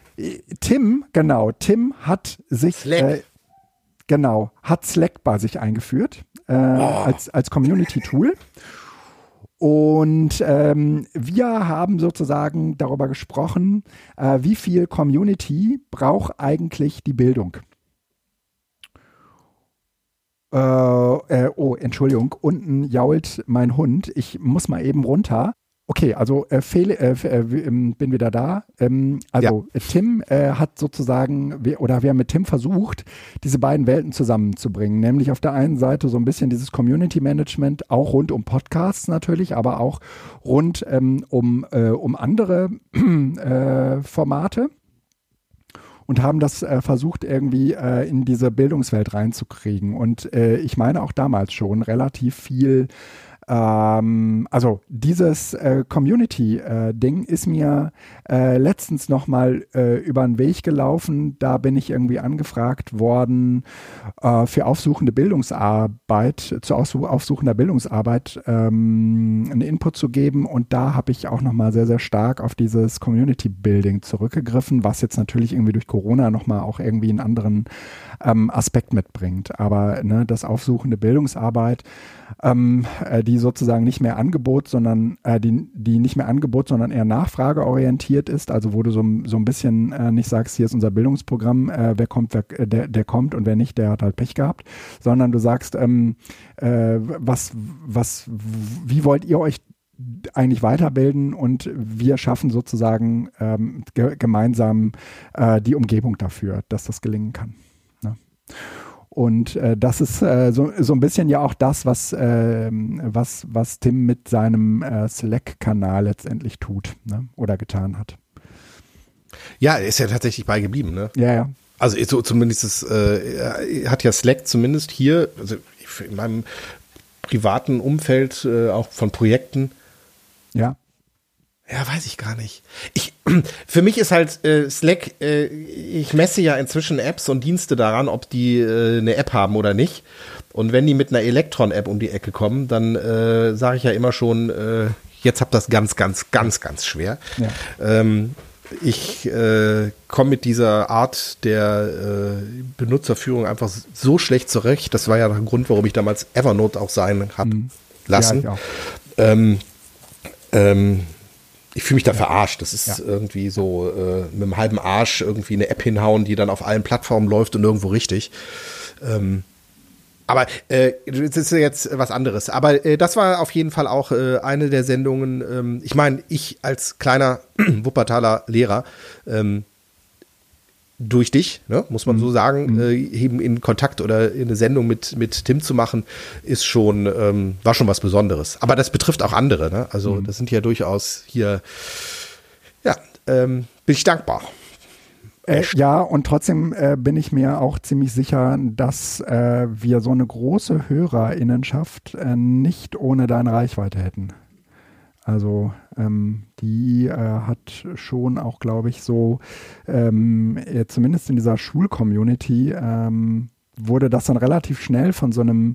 Tim, genau, Tim hat sich, Slack. Äh, genau, hat Slack bei sich eingeführt äh, als, als Community-Tool. Und ähm, wir haben sozusagen darüber gesprochen, äh, wie viel Community braucht eigentlich die Bildung. Äh, äh, oh, Entschuldigung, unten jault mein Hund. Ich muss mal eben runter. Okay, also äh, Fel äh, äh, ähm, bin wieder da. Ähm, also äh, Tim äh, hat sozusagen, wir, oder wir haben mit Tim versucht, diese beiden Welten zusammenzubringen. Nämlich auf der einen Seite so ein bisschen dieses Community Management, auch rund um Podcasts natürlich, aber auch rund ähm, um, äh, um andere äh, Formate und haben das äh, versucht, irgendwie äh, in diese Bildungswelt reinzukriegen. Und äh, ich meine auch damals schon relativ viel. Ähm, also dieses äh, Community-Ding ist mir äh, letztens nochmal äh, über den Weg gelaufen. Da bin ich irgendwie angefragt worden, äh, für aufsuchende Bildungsarbeit, zu aufsu aufsuchender Bildungsarbeit ähm, einen Input zu geben. Und da habe ich auch nochmal sehr, sehr stark auf dieses Community Building zurückgegriffen, was jetzt natürlich irgendwie durch Corona nochmal auch irgendwie einen anderen ähm, Aspekt mitbringt. Aber ne, das aufsuchende Bildungsarbeit, ähm, äh, die sozusagen nicht mehr Angebot, sondern äh, die, die nicht mehr Angebot, sondern eher nachfrageorientiert ist, also wo du so, so ein bisschen äh, nicht sagst, hier ist unser Bildungsprogramm, äh, wer kommt, wer, äh, der, der kommt und wer nicht, der hat halt Pech gehabt, sondern du sagst, ähm, äh, was, was, wie wollt ihr euch eigentlich weiterbilden und wir schaffen sozusagen ähm, ge gemeinsam äh, die Umgebung dafür, dass das gelingen kann. Und äh, das ist äh, so, so ein bisschen ja auch das, was, ähm, was, was Tim mit seinem äh, Slack-Kanal letztendlich tut ne? oder getan hat. Ja, er ist ja tatsächlich beigeblieben, ne? Ja, ja. Also so zumindest ist, äh, hat ja Slack zumindest hier, also in meinem privaten Umfeld, äh, auch von Projekten, Ja. Ja, weiß ich gar nicht. Ich, für mich ist halt äh, Slack, äh, ich messe ja inzwischen Apps und Dienste daran, ob die äh, eine App haben oder nicht. Und wenn die mit einer Elektron-App um die Ecke kommen, dann äh, sage ich ja immer schon, äh, jetzt habt das ganz, ganz, ganz, ganz schwer. Ja. Ähm, ich äh, komme mit dieser Art der äh, Benutzerführung einfach so schlecht zurecht. Das war ja der Grund, warum ich damals Evernote auch sein habe mhm. lassen. Ja, ähm, ähm, ich fühle mich da verarscht. Das ist ja. irgendwie so äh, mit einem halben Arsch irgendwie eine App hinhauen, die dann auf allen Plattformen läuft und irgendwo richtig. Ähm, aber äh, das ist jetzt was anderes. Aber äh, das war auf jeden Fall auch äh, eine der Sendungen. Ähm, ich meine, ich als kleiner Wuppertaler Lehrer ähm, durch dich, ne, muss man mhm. so sagen, mhm. äh, eben in Kontakt oder in eine Sendung mit, mit Tim zu machen, ist schon, ähm, war schon was Besonderes. Aber das betrifft auch andere, ne? Also mhm. das sind ja durchaus hier, ja, ähm, bin ich dankbar. Äh, ja, und trotzdem äh, bin ich mir auch ziemlich sicher, dass äh, wir so eine große Hörerinnenschaft äh, nicht ohne deine Reichweite hätten. Also ähm, die äh, hat schon auch, glaube ich, so ähm, zumindest in dieser Schulcommunity ähm, wurde das dann relativ schnell von so einem,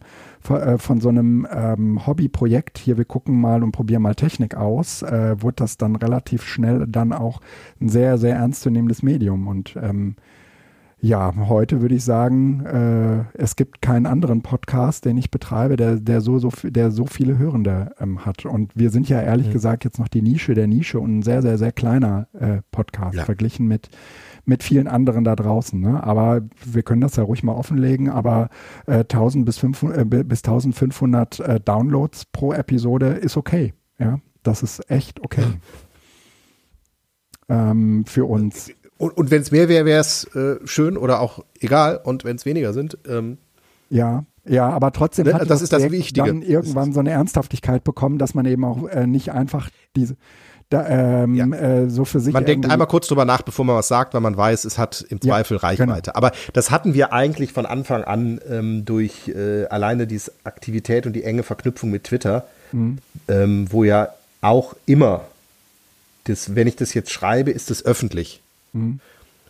äh, von so einem ähm, Hobbyprojekt, hier wir gucken mal und probieren mal Technik aus, äh, wurde das dann relativ schnell dann auch ein sehr, sehr ernstzunehmendes Medium. Und ähm, ja, heute würde ich sagen, äh, es gibt keinen anderen Podcast, den ich betreibe, der, der, so, so, der so viele Hörende ähm, hat. Und wir sind ja ehrlich mhm. gesagt jetzt noch die Nische der Nische und ein sehr, sehr, sehr kleiner äh, Podcast ja. verglichen mit mit vielen anderen da draußen. Ne? Aber wir können das ja ruhig mal offenlegen, aber äh, 1000 bis, 500, äh, bis 1500 äh, Downloads pro Episode ist okay. Ja, das ist echt okay. Ähm, für uns. Und, und wenn es mehr wäre, wäre es äh, schön oder auch egal. Und wenn es weniger sind, ähm ja, ja, aber trotzdem ne, hat das, das ist das Wichtige. dann irgendwann so eine Ernsthaftigkeit bekommen, dass man eben auch äh, nicht einfach diese da, ähm, ja. äh, so für sich. Man denkt einmal kurz drüber nach, bevor man was sagt, weil man weiß, es hat im Zweifel ja, Reichweite. Genau. Aber das hatten wir eigentlich von Anfang an ähm, durch äh, alleine diese Aktivität und die enge Verknüpfung mit Twitter, mhm. ähm, wo ja auch immer, das, wenn ich das jetzt schreibe, ist es öffentlich. Mhm.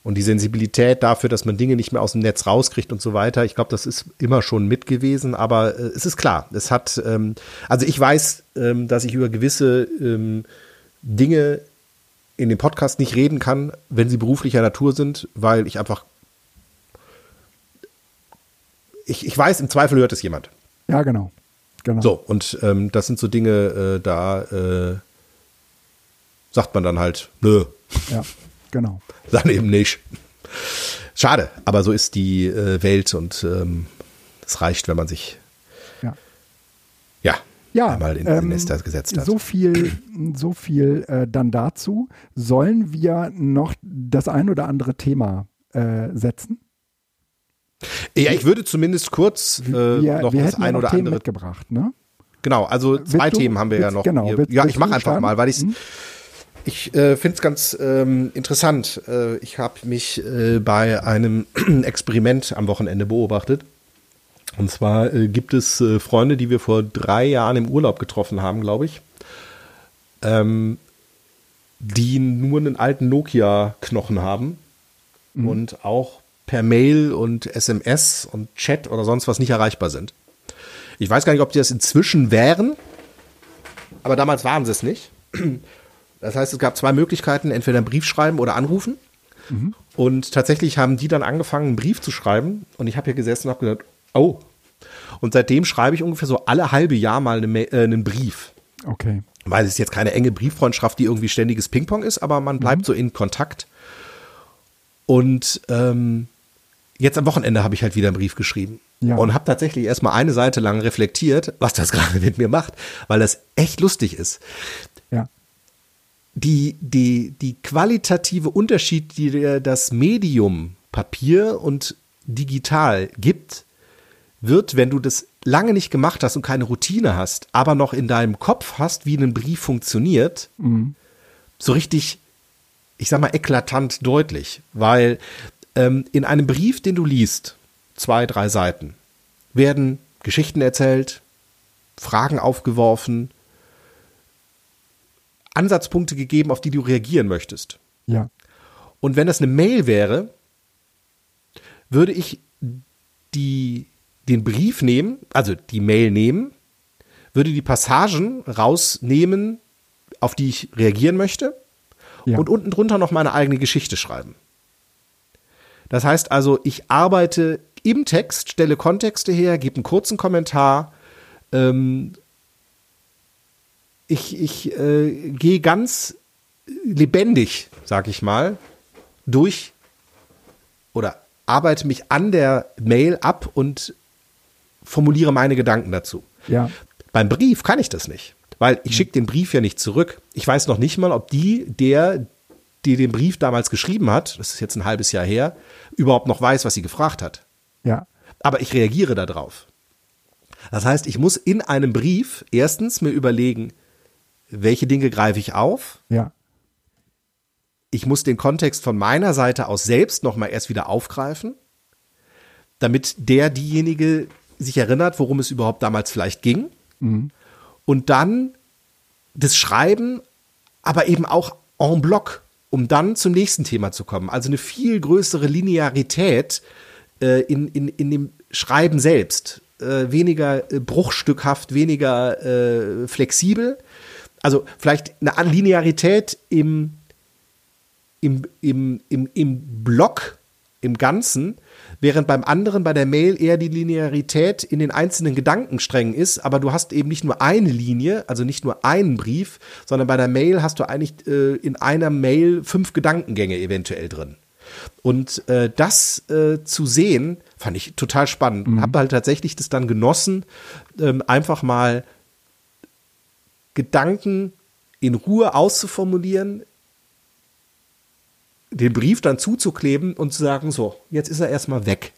Und die Sensibilität dafür, dass man Dinge nicht mehr aus dem Netz rauskriegt und so weiter, ich glaube, das ist immer schon mit gewesen, aber äh, es ist klar, es hat, ähm, also ich weiß, ähm, dass ich über gewisse ähm, Dinge in dem Podcast nicht reden kann, wenn sie beruflicher Natur sind, weil ich einfach. Ich, ich weiß, im Zweifel hört es jemand. Ja, genau. genau. So, und ähm, das sind so Dinge, äh, da äh, sagt man dann halt, nö. Ja, genau. dann eben nicht. Schade, aber so ist die äh, Welt und ähm, es reicht, wenn man sich ja, ja ja, einmal in, ähm, Nester gesetzt hat. So viel, so viel äh, dann dazu. Sollen wir noch das ein oder andere Thema äh, setzen? Ja, ich würde zumindest kurz äh, wir, noch wir das ein oder Themen andere mitgebracht, ne? Genau, also zwei du, Themen haben wir willst, ja noch. Genau, willst, ja, ich mache einfach mal, weil ich's, hm? Ich äh, finde es ganz ähm, interessant. Äh, ich habe mich äh, bei einem Experiment am Wochenende beobachtet. Und zwar äh, gibt es äh, Freunde, die wir vor drei Jahren im Urlaub getroffen haben, glaube ich, ähm, die nur einen alten Nokia-Knochen haben mhm. und auch per Mail und SMS und Chat oder sonst was nicht erreichbar sind. Ich weiß gar nicht, ob die das inzwischen wären, aber damals waren sie es nicht. Das heißt, es gab zwei Möglichkeiten, entweder einen Brief schreiben oder anrufen. Mhm. Und tatsächlich haben die dann angefangen, einen Brief zu schreiben. Und ich habe hier gesessen und habe gedacht, Oh. Und seitdem schreibe ich ungefähr so alle halbe Jahr mal eine, äh, einen Brief. Okay. Weil es jetzt keine enge Brieffreundschaft, die irgendwie ständiges Ping-Pong ist, aber man bleibt mhm. so in Kontakt. Und ähm, jetzt am Wochenende habe ich halt wieder einen Brief geschrieben. Ja. Und habe tatsächlich erstmal eine Seite lang reflektiert, was das gerade mit mir macht, weil das echt lustig ist. Die, die, die qualitative Unterschied, die das Medium Papier und digital gibt, wird, wenn du das lange nicht gemacht hast und keine Routine hast, aber noch in deinem Kopf hast, wie ein Brief funktioniert, mhm. so richtig, ich sag mal, eklatant deutlich. Weil ähm, in einem Brief, den du liest, zwei, drei Seiten, werden Geschichten erzählt, Fragen aufgeworfen, Ansatzpunkte gegeben, auf die du reagieren möchtest. Ja. Und wenn das eine Mail wäre, würde ich die den Brief nehmen, also die Mail nehmen, würde die Passagen rausnehmen, auf die ich reagieren möchte ja. und unten drunter noch meine eigene Geschichte schreiben. Das heißt also, ich arbeite im Text, stelle Kontexte her, gebe einen kurzen Kommentar. Ähm, ich ich äh, gehe ganz lebendig, sag ich mal, durch oder arbeite mich an der Mail ab und formuliere meine Gedanken dazu. Ja. Beim Brief kann ich das nicht, weil ich schicke den Brief ja nicht zurück. Ich weiß noch nicht mal, ob die, der, die den Brief damals geschrieben hat, das ist jetzt ein halbes Jahr her, überhaupt noch weiß, was sie gefragt hat. Ja. Aber ich reagiere darauf. Das heißt, ich muss in einem Brief erstens mir überlegen, welche Dinge greife ich auf? Ja. Ich muss den Kontext von meiner Seite aus selbst nochmal erst wieder aufgreifen, damit der, diejenige sich erinnert, worum es überhaupt damals vielleicht ging. Mhm. Und dann das Schreiben, aber eben auch en bloc, um dann zum nächsten Thema zu kommen. Also eine viel größere Linearität äh, in, in, in dem Schreiben selbst. Äh, weniger äh, bruchstückhaft, weniger äh, flexibel. Also vielleicht eine Linearität im, im, im, im, im Block, im Ganzen, während beim anderen, bei der Mail, eher die Linearität in den einzelnen Gedankensträngen ist, aber du hast eben nicht nur eine Linie, also nicht nur einen Brief, sondern bei der Mail hast du eigentlich äh, in einer Mail fünf Gedankengänge eventuell drin. Und äh, das äh, zu sehen, fand ich total spannend. Mhm. Habe halt tatsächlich das dann genossen, ähm, einfach mal Gedanken in Ruhe auszuformulieren, den Brief dann zuzukleben und zu sagen, so, jetzt ist er erstmal weg.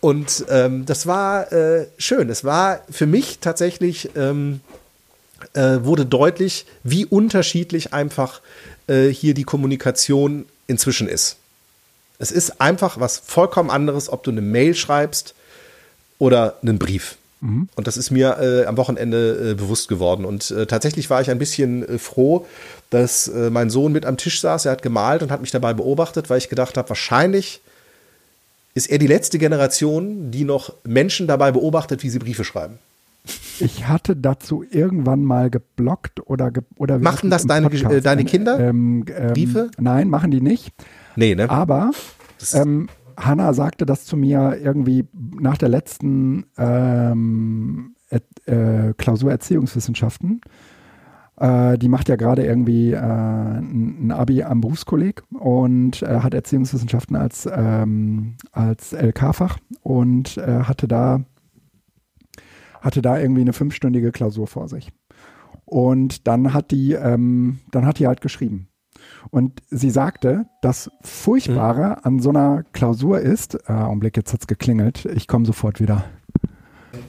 Und ähm, das war äh, schön. Es war für mich tatsächlich, ähm, äh, wurde deutlich, wie unterschiedlich einfach äh, hier die Kommunikation inzwischen ist. Es ist einfach was vollkommen anderes, ob du eine Mail schreibst oder einen Brief. Mhm. Und das ist mir äh, am Wochenende äh, bewusst geworden. Und äh, tatsächlich war ich ein bisschen äh, froh, dass äh, mein Sohn mit am Tisch saß. Er hat gemalt und hat mich dabei beobachtet, weil ich gedacht habe, wahrscheinlich ist er die letzte Generation, die noch Menschen dabei beobachtet, wie sie Briefe schreiben. Ich hatte dazu irgendwann mal geblockt oder ge oder machen das deine, äh, deine Kinder? Ähm, ähm, Briefe? Nein, machen die nicht. Nee, ne? Aber ähm, Hanna sagte das zu mir irgendwie nach der letzten ähm, äh, Klausur Erziehungswissenschaften. Äh, die macht ja gerade irgendwie äh, ein Abi am Berufskolleg und äh, hat Erziehungswissenschaften als, ähm, als LK-Fach und äh, hatte da hatte da irgendwie eine fünfstündige Klausur vor sich. Und dann hat die, ähm, dann hat die halt geschrieben. Und sie sagte, das Furchtbare mhm. an so einer Klausur ist, äh, Augenblick, jetzt hat's geklingelt, ich komme sofort wieder.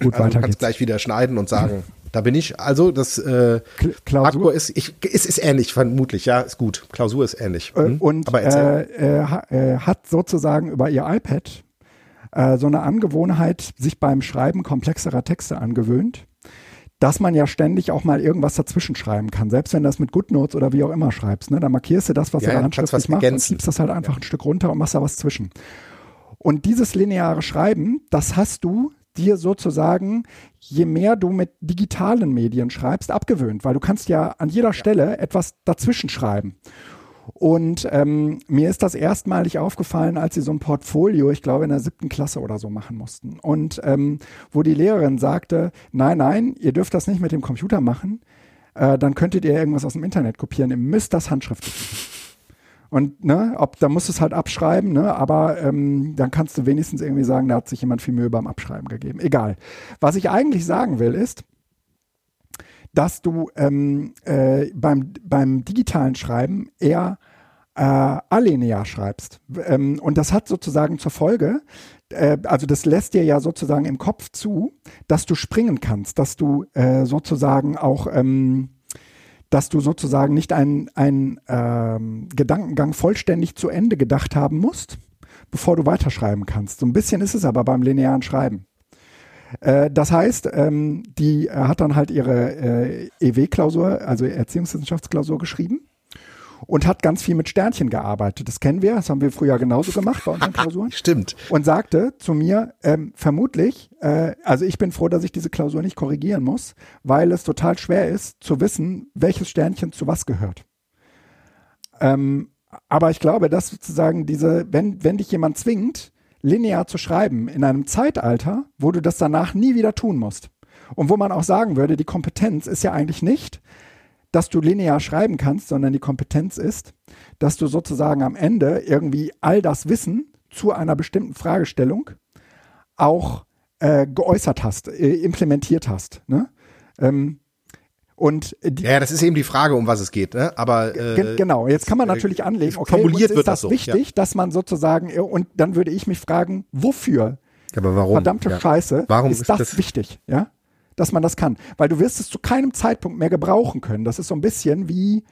Gut, also weiter du kannst geht's. gleich wieder schneiden und sagen, da bin ich. Also das äh, Klausur ist, ich, ist, ist ähnlich, vermutlich, ja, ist gut. Klausur ist ähnlich. Hm? Und Aber äh, äh, äh, hat sozusagen über ihr iPad äh, so eine Angewohnheit, sich beim Schreiben komplexerer Texte angewöhnt dass man ja ständig auch mal irgendwas dazwischen schreiben kann. Selbst wenn du das mit GoodNotes oder wie auch immer schreibst, ne, dann markierst du das, was ja, du da handschriftlich machst und schiebst das halt einfach ja. ein Stück runter und machst da was zwischen. Und dieses lineare Schreiben, das hast du dir sozusagen, je mehr du mit digitalen Medien schreibst, abgewöhnt, weil du kannst ja an jeder Stelle etwas dazwischen schreiben. Und ähm, mir ist das erstmalig aufgefallen, als sie so ein Portfolio, ich glaube in der siebten Klasse oder so machen mussten. Und ähm, wo die Lehrerin sagte, nein, nein, ihr dürft das nicht mit dem Computer machen, äh, dann könntet ihr irgendwas aus dem Internet kopieren. Ihr müsst das handschriftlich machen. Und ne, ob, da musst du es halt abschreiben, ne, aber ähm, dann kannst du wenigstens irgendwie sagen, da hat sich jemand viel Mühe beim Abschreiben gegeben. Egal. Was ich eigentlich sagen will, ist, dass du ähm, äh, beim, beim digitalen Schreiben eher äh, alinear schreibst. Ähm, und das hat sozusagen zur Folge, äh, also das lässt dir ja sozusagen im Kopf zu, dass du springen kannst, dass du äh, sozusagen auch, ähm, dass du sozusagen nicht einen, einen ähm, Gedankengang vollständig zu Ende gedacht haben musst, bevor du weiterschreiben kannst. So ein bisschen ist es aber beim linearen Schreiben. Äh, das heißt, ähm, die äh, hat dann halt ihre äh, EW-Klausur, also Erziehungswissenschaftsklausur geschrieben und hat ganz viel mit Sternchen gearbeitet. Das kennen wir, das haben wir früher genauso gemacht bei unseren Klausuren. Stimmt. Und sagte zu mir, ähm, vermutlich, äh, also ich bin froh, dass ich diese Klausur nicht korrigieren muss, weil es total schwer ist zu wissen, welches Sternchen zu was gehört. Ähm, aber ich glaube, dass sozusagen diese, wenn, wenn dich jemand zwingt, linear zu schreiben in einem Zeitalter, wo du das danach nie wieder tun musst. Und wo man auch sagen würde, die Kompetenz ist ja eigentlich nicht, dass du linear schreiben kannst, sondern die Kompetenz ist, dass du sozusagen am Ende irgendwie all das Wissen zu einer bestimmten Fragestellung auch äh, geäußert hast, äh, implementiert hast. Ne? Ähm, und die, ja, das ist eben die Frage, um was es geht. Ne? Aber äh, genau, jetzt kann man äh, natürlich anlegen. Okay, formuliert ist wird das, das so, wichtig, ja. dass man sozusagen äh, und dann würde ich mich fragen, wofür? Aber warum? Verdammte ja. Scheiße, warum ist, das, das wichtig? Ja, dass man das kann, weil du wirst es zu keinem Zeitpunkt mehr gebrauchen können. Das ist so ein bisschen wie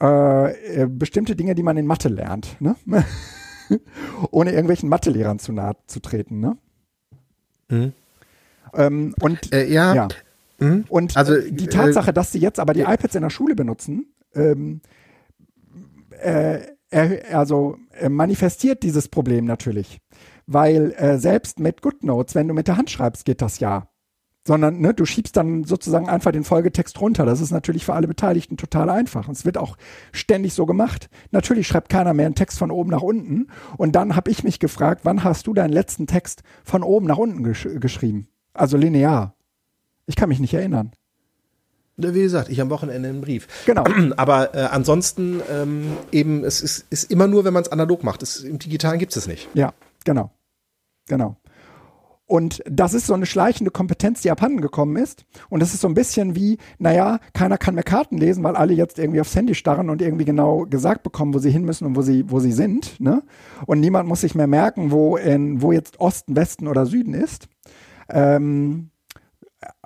äh, bestimmte Dinge, die man in Mathe lernt, ne? ohne irgendwelchen Mathelehrern zu nahe zu treten. Ne? Mhm. Ähm, und äh, ja, ja. Mhm. Und also, die äh, Tatsache, dass sie jetzt aber die iPads in der Schule benutzen, ähm, äh, also äh, manifestiert dieses Problem natürlich. Weil äh, selbst mit GoodNotes, wenn du mit der Hand schreibst, geht das ja. Sondern ne, du schiebst dann sozusagen einfach den Folgetext runter. Das ist natürlich für alle Beteiligten total einfach. Und es wird auch ständig so gemacht. Natürlich schreibt keiner mehr einen Text von oben nach unten. Und dann habe ich mich gefragt, wann hast du deinen letzten Text von oben nach unten gesch geschrieben? Also linear. Ich kann mich nicht erinnern. Wie gesagt, ich am Wochenende einen Brief. Genau. Aber äh, ansonsten ähm, eben, es ist, ist immer nur, wenn man es analog macht. Es, Im Digitalen gibt es es nicht. Ja, genau. Genau. Und das ist so eine schleichende Kompetenz, die abhanden gekommen ist. Und das ist so ein bisschen wie, naja, keiner kann mehr Karten lesen, weil alle jetzt irgendwie aufs Handy starren und irgendwie genau gesagt bekommen, wo sie hin müssen und wo sie, wo sie sind. Ne? Und niemand muss sich mehr merken, wo, in, wo jetzt Osten, Westen oder Süden ist. Ähm,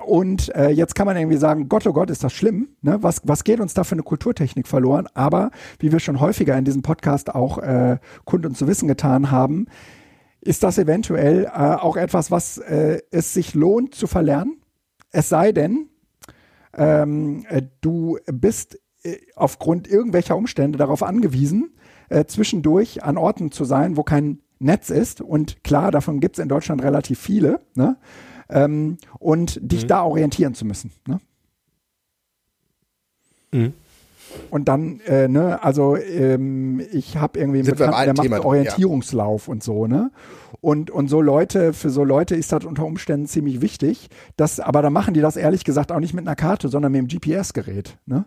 und äh, jetzt kann man irgendwie sagen, Gott, oh Gott, ist das schlimm. Ne? Was, was geht uns da für eine Kulturtechnik verloren? Aber wie wir schon häufiger in diesem Podcast auch äh, kund und zu wissen getan haben, ist das eventuell äh, auch etwas, was äh, es sich lohnt zu verlernen. Es sei denn, ähm, äh, du bist äh, aufgrund irgendwelcher Umstände darauf angewiesen, äh, zwischendurch an Orten zu sein, wo kein Netz ist. Und klar, davon gibt es in Deutschland relativ viele. Ne? Ähm, und dich mhm. da orientieren zu müssen. Ne? Mhm. Und dann, äh, ne, also ähm, ich habe irgendwie einen Bekannten, der macht Thema Orientierungslauf ja. und so, ne? Und, und so Leute, für so Leute ist das unter Umständen ziemlich wichtig. Dass, aber da machen die das ehrlich gesagt auch nicht mit einer Karte, sondern mit dem GPS-Gerät, ne?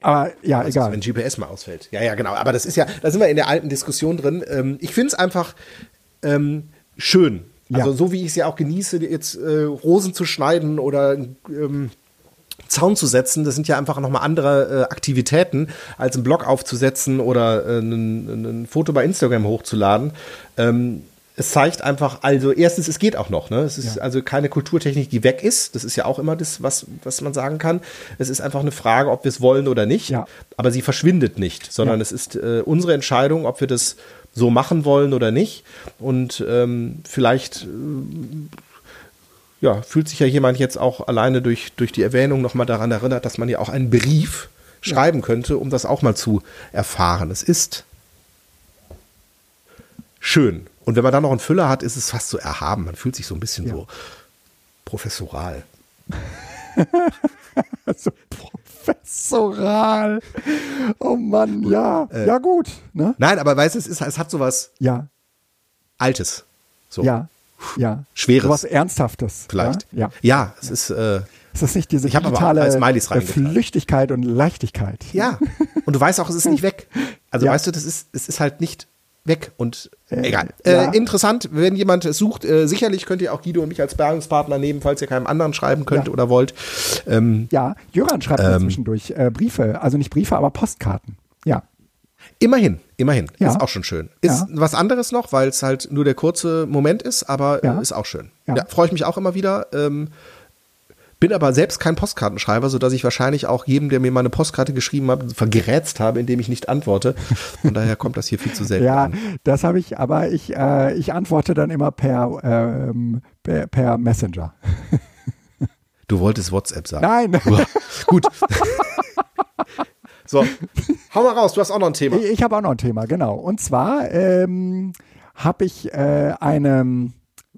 Aber ja, also, egal. Wenn GPS mal ausfällt. Ja, ja, genau. Aber das ist ja, da sind wir in der alten Diskussion drin. Ähm, ich finde es einfach ähm, schön, also ja. so wie ich es ja auch genieße, jetzt äh, Rosen zu schneiden oder ähm, Zaun zu setzen, das sind ja einfach nochmal andere äh, Aktivitäten, als einen Blog aufzusetzen oder äh, ein, ein Foto bei Instagram hochzuladen. Ähm, es zeigt einfach, also erstens, es geht auch noch. Ne? Es ist ja. also keine Kulturtechnik, die weg ist. Das ist ja auch immer das, was, was man sagen kann. Es ist einfach eine Frage, ob wir es wollen oder nicht. Ja. Aber sie verschwindet nicht, sondern ja. es ist äh, unsere Entscheidung, ob wir das so machen wollen oder nicht. Und ähm, vielleicht äh, ja, fühlt sich ja jemand jetzt auch alleine durch, durch die Erwähnung nochmal daran erinnert, dass man ja auch einen Brief schreiben könnte, um das auch mal zu erfahren. Es ist schön. Und wenn man dann noch einen Füller hat, ist es fast so erhaben. Man fühlt sich so ein bisschen ja. so professoral. so professoral. Oh Mann, ja. Äh, ja, gut. Ne? Nein, aber weißt du, es, ist, es hat sowas ja. Altes. So. Ja. Ja. Schweres. Sowas Ernsthaftes. Vielleicht. Ja. Ja, es ist. Äh, es ist nicht diese ich digitale äh, Flüchtigkeit und Leichtigkeit. Ja. Und du weißt auch, es ist nicht weg. Also ja. weißt du, das ist, es ist halt nicht weg und äh, egal. Ja. Äh, interessant, wenn jemand es sucht, äh, sicherlich könnt ihr auch Guido und mich als Bergungspartner nehmen, falls ihr keinem anderen schreiben könnt ja. oder wollt. Ähm, ja, Jöran schreibt ähm, zwischendurch äh, Briefe, also nicht Briefe, aber Postkarten. Ja. Immerhin, immerhin. Ja. Ist auch schon schön. Ist was anderes noch, weil es halt nur der kurze Moment ist, aber ist auch schön. Ja, freue ich mich auch immer wieder. Ähm, bin aber selbst kein Postkartenschreiber, sodass ich wahrscheinlich auch jedem, der mir mal eine Postkarte geschrieben hat, vergrätzt habe, indem ich nicht antworte. Von daher kommt das hier viel zu selten. ja, an. das habe ich, aber ich, äh, ich antworte dann immer per, ähm, per, per Messenger. Du wolltest WhatsApp sagen. Nein. Gut. so, hau mal raus, du hast auch noch ein Thema. Ich, ich habe auch noch ein Thema, genau. Und zwar ähm, habe ich äh, eine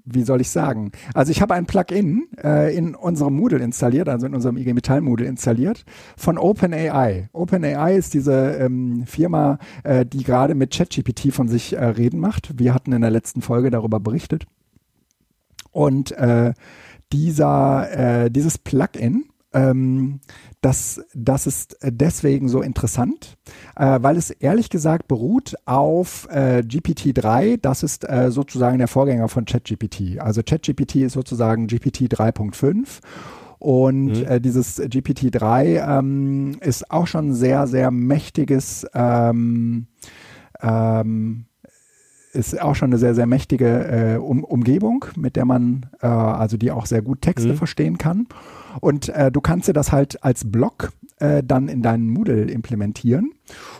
wie soll ich sagen? Also ich habe ein Plugin äh, in unserem Moodle installiert, also in unserem IG Metall Moodle installiert von OpenAI. OpenAI ist diese ähm, Firma, äh, die gerade mit ChatGPT von sich äh, reden macht. Wir hatten in der letzten Folge darüber berichtet. Und äh, dieser, äh, dieses Plugin ähm, das, das ist deswegen so interessant, äh, weil es ehrlich gesagt beruht auf äh, GPT-3. Das ist äh, sozusagen der Vorgänger von ChatGPT. Also ChatGPT ist sozusagen GPT 3.5. Und mhm. äh, dieses GPT-3 ähm, ist auch schon sehr, sehr mächtiges ähm, ähm, ist auch schon eine sehr, sehr mächtige äh, um Umgebung, mit der man, äh, also die auch sehr gut Texte mhm. verstehen kann. Und äh, du kannst dir das halt als Block äh, dann in deinen Moodle implementieren.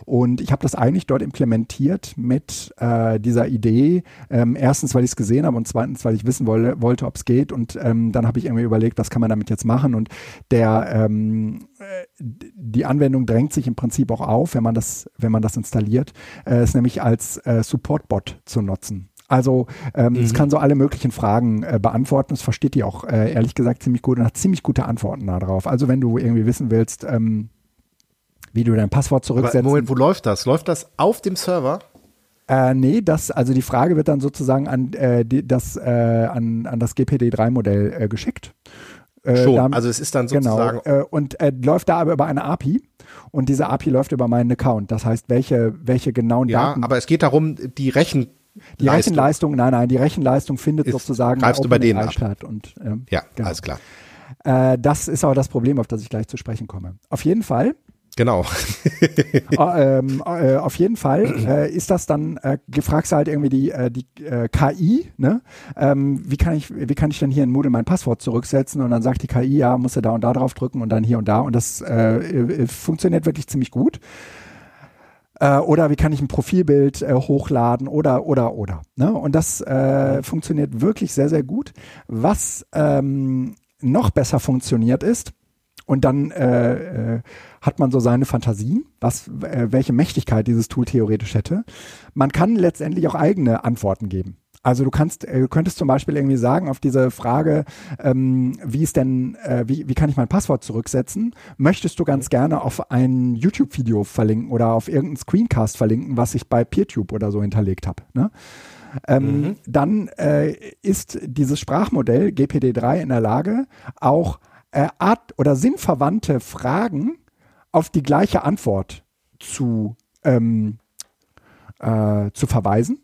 Und ich habe das eigentlich dort implementiert mit äh, dieser Idee. Ähm, erstens, weil ich es gesehen habe und zweitens, weil ich wissen wolle, wollte, ob es geht. Und ähm, dann habe ich irgendwie überlegt, was kann man damit jetzt machen. Und der ähm, äh, die Anwendung drängt sich im Prinzip auch auf, wenn man das, wenn man das installiert, äh, es nämlich als äh, Support-Bot zu nutzen. Also ähm, mhm. es kann so alle möglichen Fragen äh, beantworten. Es versteht die auch äh, ehrlich gesagt ziemlich gut und hat ziemlich gute Antworten darauf. Also wenn du irgendwie wissen willst, ähm, wie du dein Passwort zurücksetzt. Moment, wo läuft das? Läuft das auf dem Server? Äh, nee, das, also die Frage wird dann sozusagen an, äh, die, das, äh, an, an das GPD3-Modell äh, geschickt. Äh, Schon, damit, also es ist dann genau, sozusagen. Genau, äh, und äh, läuft da aber über eine API und diese API läuft über meinen Account. Das heißt, welche, welche genauen ja, Daten. Ja, aber es geht darum, die Rechen die Leistung. Rechenleistung, nein, nein, die Rechenleistung findet ist, sozusagen greifst du bei denen ab. statt. Und, ähm, ja, genau. alles klar. Äh, das ist aber das Problem, auf das ich gleich zu sprechen komme. Auf jeden Fall Genau. äh, äh, auf jeden Fall äh, ist das dann, äh, gefragst du halt irgendwie die, äh, die äh, KI, ne? Ähm, wie kann ich, wie kann ich denn hier in Moodle mein Passwort zurücksetzen? Und dann sagt die KI, ja, musst du da und da drauf drücken und dann hier und da. Und das funktioniert wirklich ziemlich gut. Äh, oder wie kann ich ein Profilbild äh, hochladen oder, oder, oder. Ne? Und das äh, funktioniert wirklich sehr, sehr gut. Was ähm, noch besser funktioniert ist, und dann äh, äh, hat man so seine Fantasien, was, äh, welche Mächtigkeit dieses Tool theoretisch hätte. Man kann letztendlich auch eigene Antworten geben. Also du kannst, äh, könntest zum Beispiel irgendwie sagen auf diese Frage, ähm, wie ist denn, äh, wie, wie kann ich mein Passwort zurücksetzen? Möchtest du ganz gerne auf ein YouTube-Video verlinken oder auf irgendeinen Screencast verlinken, was ich bei PeerTube oder so hinterlegt habe? Ne? Ähm, mhm. Dann äh, ist dieses Sprachmodell GPD3 in der Lage, auch äh, Art oder sinnverwandte Fragen auf die gleiche Antwort zu, ähm, äh, zu verweisen.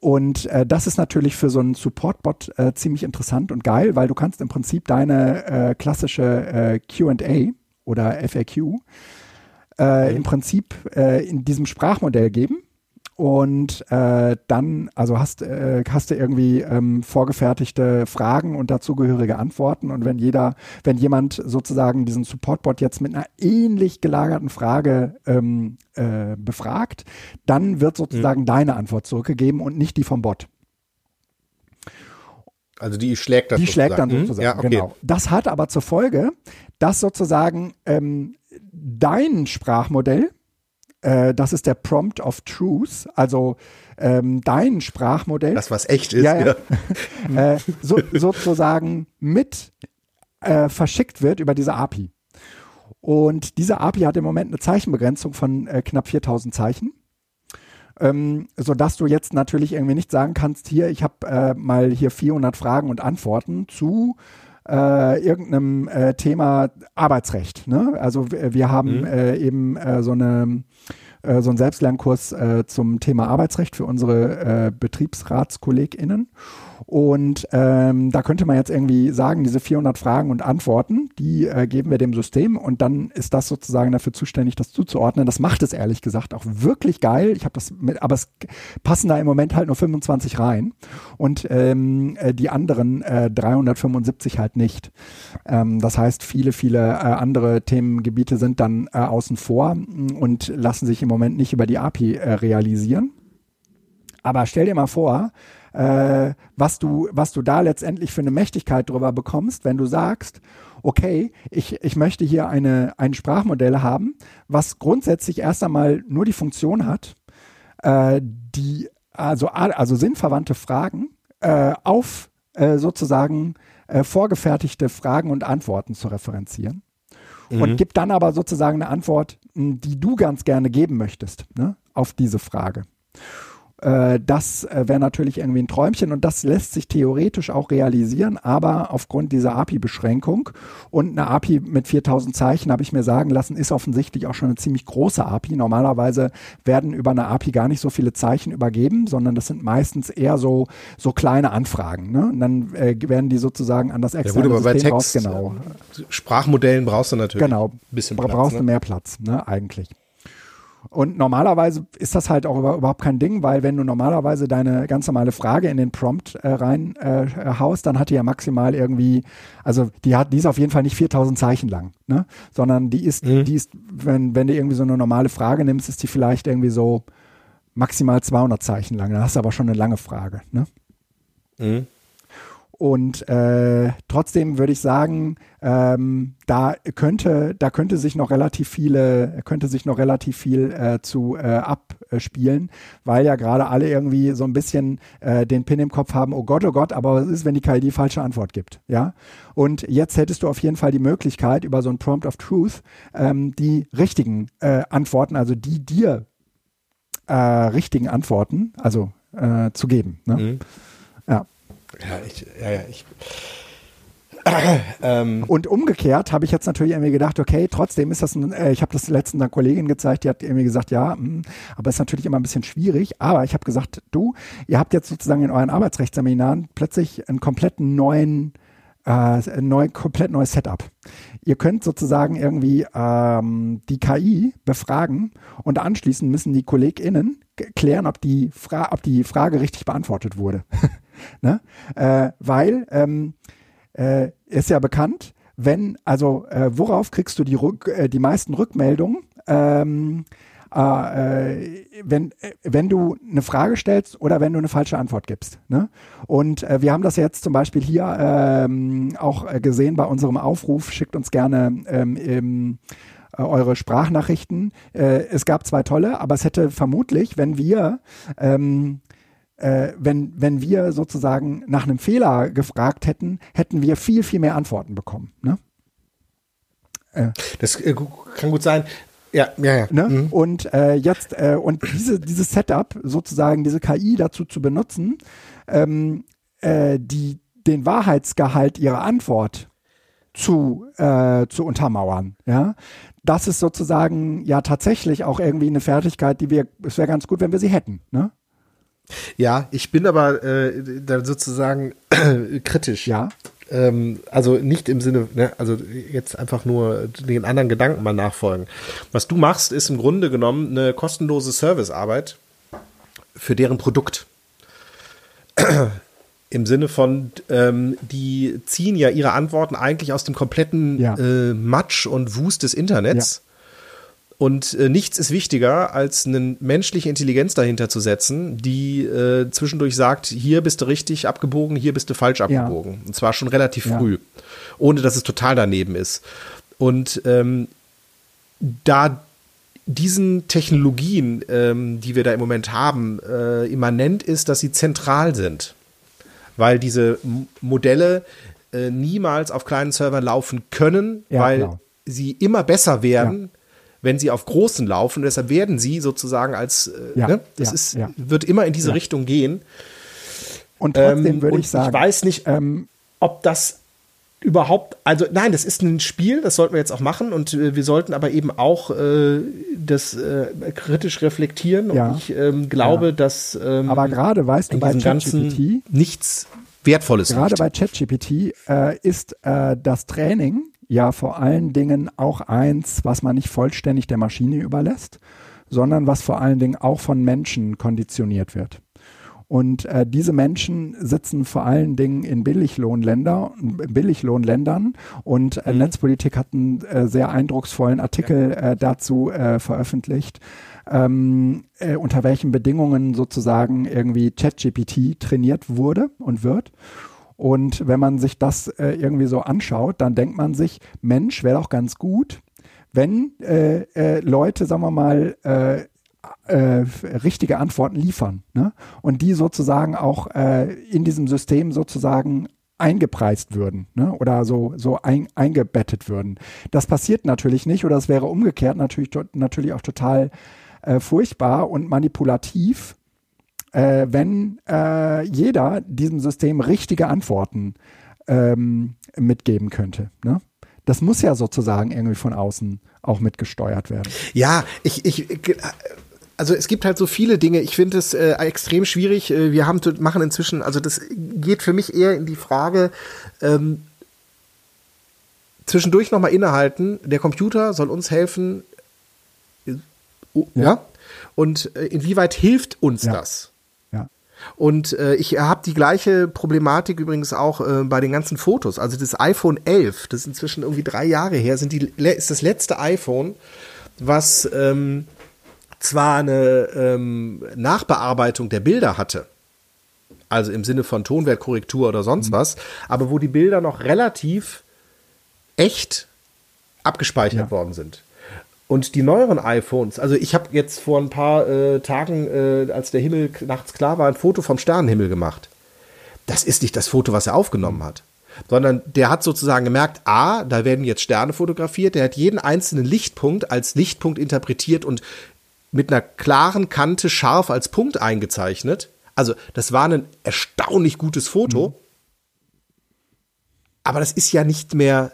Und äh, das ist natürlich für so einen Support-Bot äh, ziemlich interessant und geil, weil du kannst im Prinzip deine äh, klassische äh, QA oder FAQ äh, im Prinzip äh, in diesem Sprachmodell geben und äh, dann, also hast, äh, hast du irgendwie ähm, vorgefertigte Fragen und dazugehörige Antworten. Und wenn jeder, wenn jemand sozusagen diesen Supportbot jetzt mit einer ähnlich gelagerten Frage ähm, äh, befragt, dann wird sozusagen mhm. deine Antwort zurückgegeben und nicht die vom Bot. Also die schlägt das Die schlägt dann mhm. sozusagen, ja, okay. genau. Das hat aber zur Folge, dass sozusagen ähm, dein Sprachmodell äh, das ist der Prompt of Truth, also ähm, dein Sprachmodell. Das, was echt ist, ja. ja. äh, so, sozusagen mit äh, verschickt wird über diese API. Und diese API hat im Moment eine Zeichenbegrenzung von äh, knapp 4000 Zeichen. Ähm, sodass du jetzt natürlich irgendwie nicht sagen kannst, hier, ich habe äh, mal hier 400 Fragen und Antworten zu äh, irgendeinem äh, Thema Arbeitsrecht. Ne? Also wir haben mhm. äh, eben äh, so eine äh, so einen Selbstlernkurs äh, zum Thema Arbeitsrecht für unsere äh, BetriebsratskollegInnen. Und ähm, da könnte man jetzt irgendwie sagen, diese 400 Fragen und Antworten, die äh, geben wir dem System und dann ist das sozusagen dafür zuständig, das zuzuordnen. Das macht es ehrlich gesagt auch wirklich geil. Ich habe das mit, aber es passen da im Moment halt nur 25 rein und ähm, äh, die anderen äh, 375 halt nicht. Ähm, das heißt, viele, viele äh, andere Themengebiete sind dann äh, außen vor und lassen sich im Moment nicht über die API äh, realisieren. Aber stell dir mal vor, äh, was, du, was du da letztendlich für eine Mächtigkeit drüber bekommst, wenn du sagst, okay, ich, ich möchte hier eine, ein Sprachmodell haben, was grundsätzlich erst einmal nur die Funktion hat, äh, die, also, also sinnverwandte Fragen äh, auf äh, sozusagen äh, vorgefertigte Fragen und Antworten zu referenzieren. Mhm. Und gibt dann aber sozusagen eine Antwort, die du ganz gerne geben möchtest ne, auf diese Frage. Äh, das äh, wäre natürlich irgendwie ein Träumchen und das lässt sich theoretisch auch realisieren, aber aufgrund dieser API-Beschränkung und eine API mit 4000 Zeichen, habe ich mir sagen lassen, ist offensichtlich auch schon eine ziemlich große API. Normalerweise werden über eine API gar nicht so viele Zeichen übergeben, sondern das sind meistens eher so, so kleine Anfragen. Ne? Und dann äh, werden die sozusagen an das externe ja gut, aber System bei Text, raus. Genau. Sprachmodellen brauchst du natürlich genau, ein bisschen Platz. Brauchst ne? du mehr Platz, ne, eigentlich. Und normalerweise ist das halt auch überhaupt kein Ding, weil wenn du normalerweise deine ganz normale Frage in den Prompt äh, rein äh, haust, dann hat die ja maximal irgendwie, also die hat, die ist auf jeden Fall nicht 4000 Zeichen lang, ne? sondern die ist, mhm. die ist, wenn, wenn du irgendwie so eine normale Frage nimmst, ist die vielleicht irgendwie so maximal 200 Zeichen lang. Da hast du aber schon eine lange Frage, ne? Mhm. Und äh, trotzdem würde ich sagen, ähm, da könnte, da könnte sich noch relativ viele, könnte sich noch relativ viel äh, zu äh, abspielen, weil ja gerade alle irgendwie so ein bisschen äh, den Pin im Kopf haben, oh Gott, oh Gott, aber was ist, wenn die KI die falsche Antwort gibt? Ja. Und jetzt hättest du auf jeden Fall die Möglichkeit, über so ein Prompt of Truth ähm, die richtigen äh, Antworten, also die dir äh, richtigen Antworten, also äh, zu geben. Ne? Mhm. Ja. Ich, ja, ja, ich. Ähm. Und umgekehrt habe ich jetzt natürlich irgendwie gedacht, okay, trotzdem ist das ein, äh, ich habe das letztens einer Kollegin gezeigt, die hat irgendwie gesagt, ja, mh, hm, aber ist natürlich immer ein bisschen schwierig. Aber ich habe gesagt, du, ihr habt jetzt sozusagen in euren Arbeitsrechtsseminaren plötzlich einen kompletten neuen, äh, ein neu, komplett neues Setup. Ihr könnt sozusagen irgendwie ähm, die KI befragen und anschließend müssen die KollegInnen klären, ob die, Fra ob die Frage richtig beantwortet wurde. ne? Äh, weil ähm, äh, ist ja bekannt, wenn, also äh, worauf kriegst du die, Rück, äh, die meisten Rückmeldungen? Ähm, äh, wenn, äh, wenn du eine Frage stellst oder wenn du eine falsche Antwort gibst. Ne? Und äh, wir haben das jetzt zum Beispiel hier ähm, auch äh, gesehen bei unserem Aufruf, schickt uns gerne ähm, im, äh, eure Sprachnachrichten. Äh, es gab zwei tolle, aber es hätte vermutlich, wenn wir ähm, äh, wenn, wenn wir sozusagen nach einem Fehler gefragt hätten, hätten wir viel, viel mehr Antworten bekommen. Ne? Äh. Das äh, kann gut sein. Ja, ja, ja. Ne? Mhm. Und äh, jetzt, äh, und diese, dieses Setup, sozusagen diese KI dazu zu benutzen, ähm, äh, die, den Wahrheitsgehalt ihrer Antwort zu, zu untermauern. Ja, das ist sozusagen ja tatsächlich auch irgendwie eine Fertigkeit, die wir, es wäre ganz gut, wenn wir sie hätten. Ne? Ja, ich bin aber äh, da sozusagen kritisch. Ja. Ähm, also nicht im Sinne, ne, also jetzt einfach nur den anderen Gedanken mal nachfolgen. Was du machst, ist im Grunde genommen eine kostenlose Servicearbeit für deren Produkt. Im Sinne von, ähm, die ziehen ja ihre Antworten eigentlich aus dem kompletten ja. äh, Matsch und Wust des Internets. Ja und äh, nichts ist wichtiger, als eine menschliche Intelligenz dahinter zu setzen, die äh, zwischendurch sagt, hier bist du richtig abgebogen, hier bist du falsch abgebogen. Ja. Und zwar schon relativ ja. früh, ohne dass es total daneben ist. Und ähm, da diesen Technologien, ähm, die wir da im Moment haben, äh, immanent ist, dass sie zentral sind. Weil diese M Modelle äh, niemals auf kleinen Servern laufen können, ja, weil genau. sie immer besser werden, wenn sie auf großen laufen. deshalb werden sie sozusagen als, äh, ja, ne? das ja, ist, ja. wird immer in diese Richtung gehen. Und trotzdem ähm, würde ich sagen. Ich weiß nicht, ähm, ob das überhaupt, also nein, das ist ein Spiel, das sollten wir jetzt auch machen und äh, wir sollten aber eben auch äh, das äh, kritisch reflektieren ja. und ich ähm, glaube, ja. dass ähm, aber gerade weißt du bei ChatGPT nichts Wertvolles gerade bei ChatGPT äh, ist äh, das Training ja vor allen Dingen auch eins, was man nicht vollständig der Maschine überlässt, sondern was vor allen Dingen auch von Menschen konditioniert wird. Und äh, diese Menschen sitzen vor allen Dingen in Billiglohnländer, Billiglohnländern und äh, mhm. Netzpolitik hat einen äh, sehr eindrucksvollen Artikel äh, dazu äh, veröffentlicht, ähm, äh, unter welchen Bedingungen sozusagen irgendwie ChatGPT trainiert wurde und wird. Und wenn man sich das äh, irgendwie so anschaut, dann denkt man sich, Mensch, wäre doch ganz gut, wenn äh, äh, Leute, sagen wir mal, äh, äh, richtige Antworten liefern ne? und die sozusagen auch äh, in diesem System sozusagen eingepreist würden ne? oder so, so ein, eingebettet würden. Das passiert natürlich nicht oder es wäre umgekehrt natürlich, natürlich auch total äh, furchtbar und manipulativ, äh, wenn äh, jeder diesem System richtige Antworten ähm, mitgeben könnte. Ne? Das muss ja sozusagen irgendwie von außen auch mitgesteuert werden. Ja, ich, ich, also es gibt halt so viele Dinge. Ich finde es äh, extrem schwierig. Äh, wir haben machen inzwischen, also das geht für mich eher in die Frage. Ähm, zwischendurch nochmal innehalten. Der Computer soll uns helfen. Äh, ja. ja? Und äh, inwieweit hilft uns ja. das? Und äh, ich habe die gleiche Problematik übrigens auch äh, bei den ganzen Fotos. Also das iPhone 11, das ist inzwischen irgendwie drei Jahre her, sind die, ist das letzte iPhone, was ähm, zwar eine ähm, Nachbearbeitung der Bilder hatte, also im Sinne von Tonwertkorrektur oder sonst mhm. was, aber wo die Bilder noch relativ echt abgespeichert ja. worden sind. Und die neueren iPhones, also ich habe jetzt vor ein paar äh, Tagen, äh, als der Himmel nachts klar war, ein Foto vom Sternenhimmel gemacht. Das ist nicht das Foto, was er aufgenommen hat sondern der hat sozusagen gemerkt, a, da werden jetzt Sterne fotografiert, der hat jeden einzelnen Lichtpunkt als Lichtpunkt interpretiert und mit einer klaren Kante scharf als Punkt eingezeichnet. Also das war ein erstaunlich gutes Foto. Mhm. Aber das ist ja nicht mehr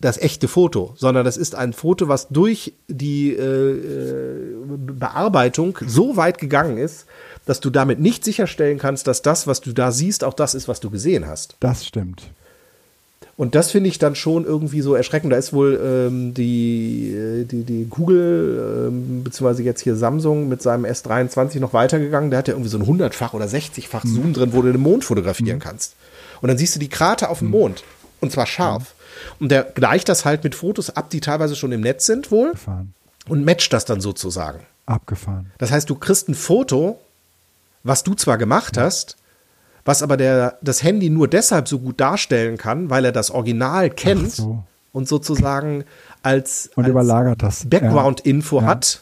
das echte Foto, sondern das ist ein Foto, was durch die äh, äh Bearbeitung so weit gegangen ist, dass du damit nicht sicherstellen kannst, dass das, was du da siehst, auch das ist, was du gesehen hast. Das stimmt. Und das finde ich dann schon irgendwie so erschreckend. Da ist wohl ähm, die, äh, die, die Google, ähm, beziehungsweise jetzt hier Samsung mit seinem S23 noch weitergegangen. Der hat ja irgendwie so ein 100-fach oder 60-fach mhm. Zoom drin, wo du den Mond fotografieren mhm. kannst. Und dann siehst du die Krater auf dem mhm. Mond. Und zwar scharf. Und der gleicht das halt mit Fotos ab, die teilweise schon im Netz sind wohl. Abgefahren. Und matcht das dann sozusagen. Abgefahren. Das heißt, du kriegst ein Foto, was du zwar gemacht ja. hast, was aber der, das Handy nur deshalb so gut darstellen kann, weil er das Original kennt so. und sozusagen als, und überlagert das. Background-Info ja. hat,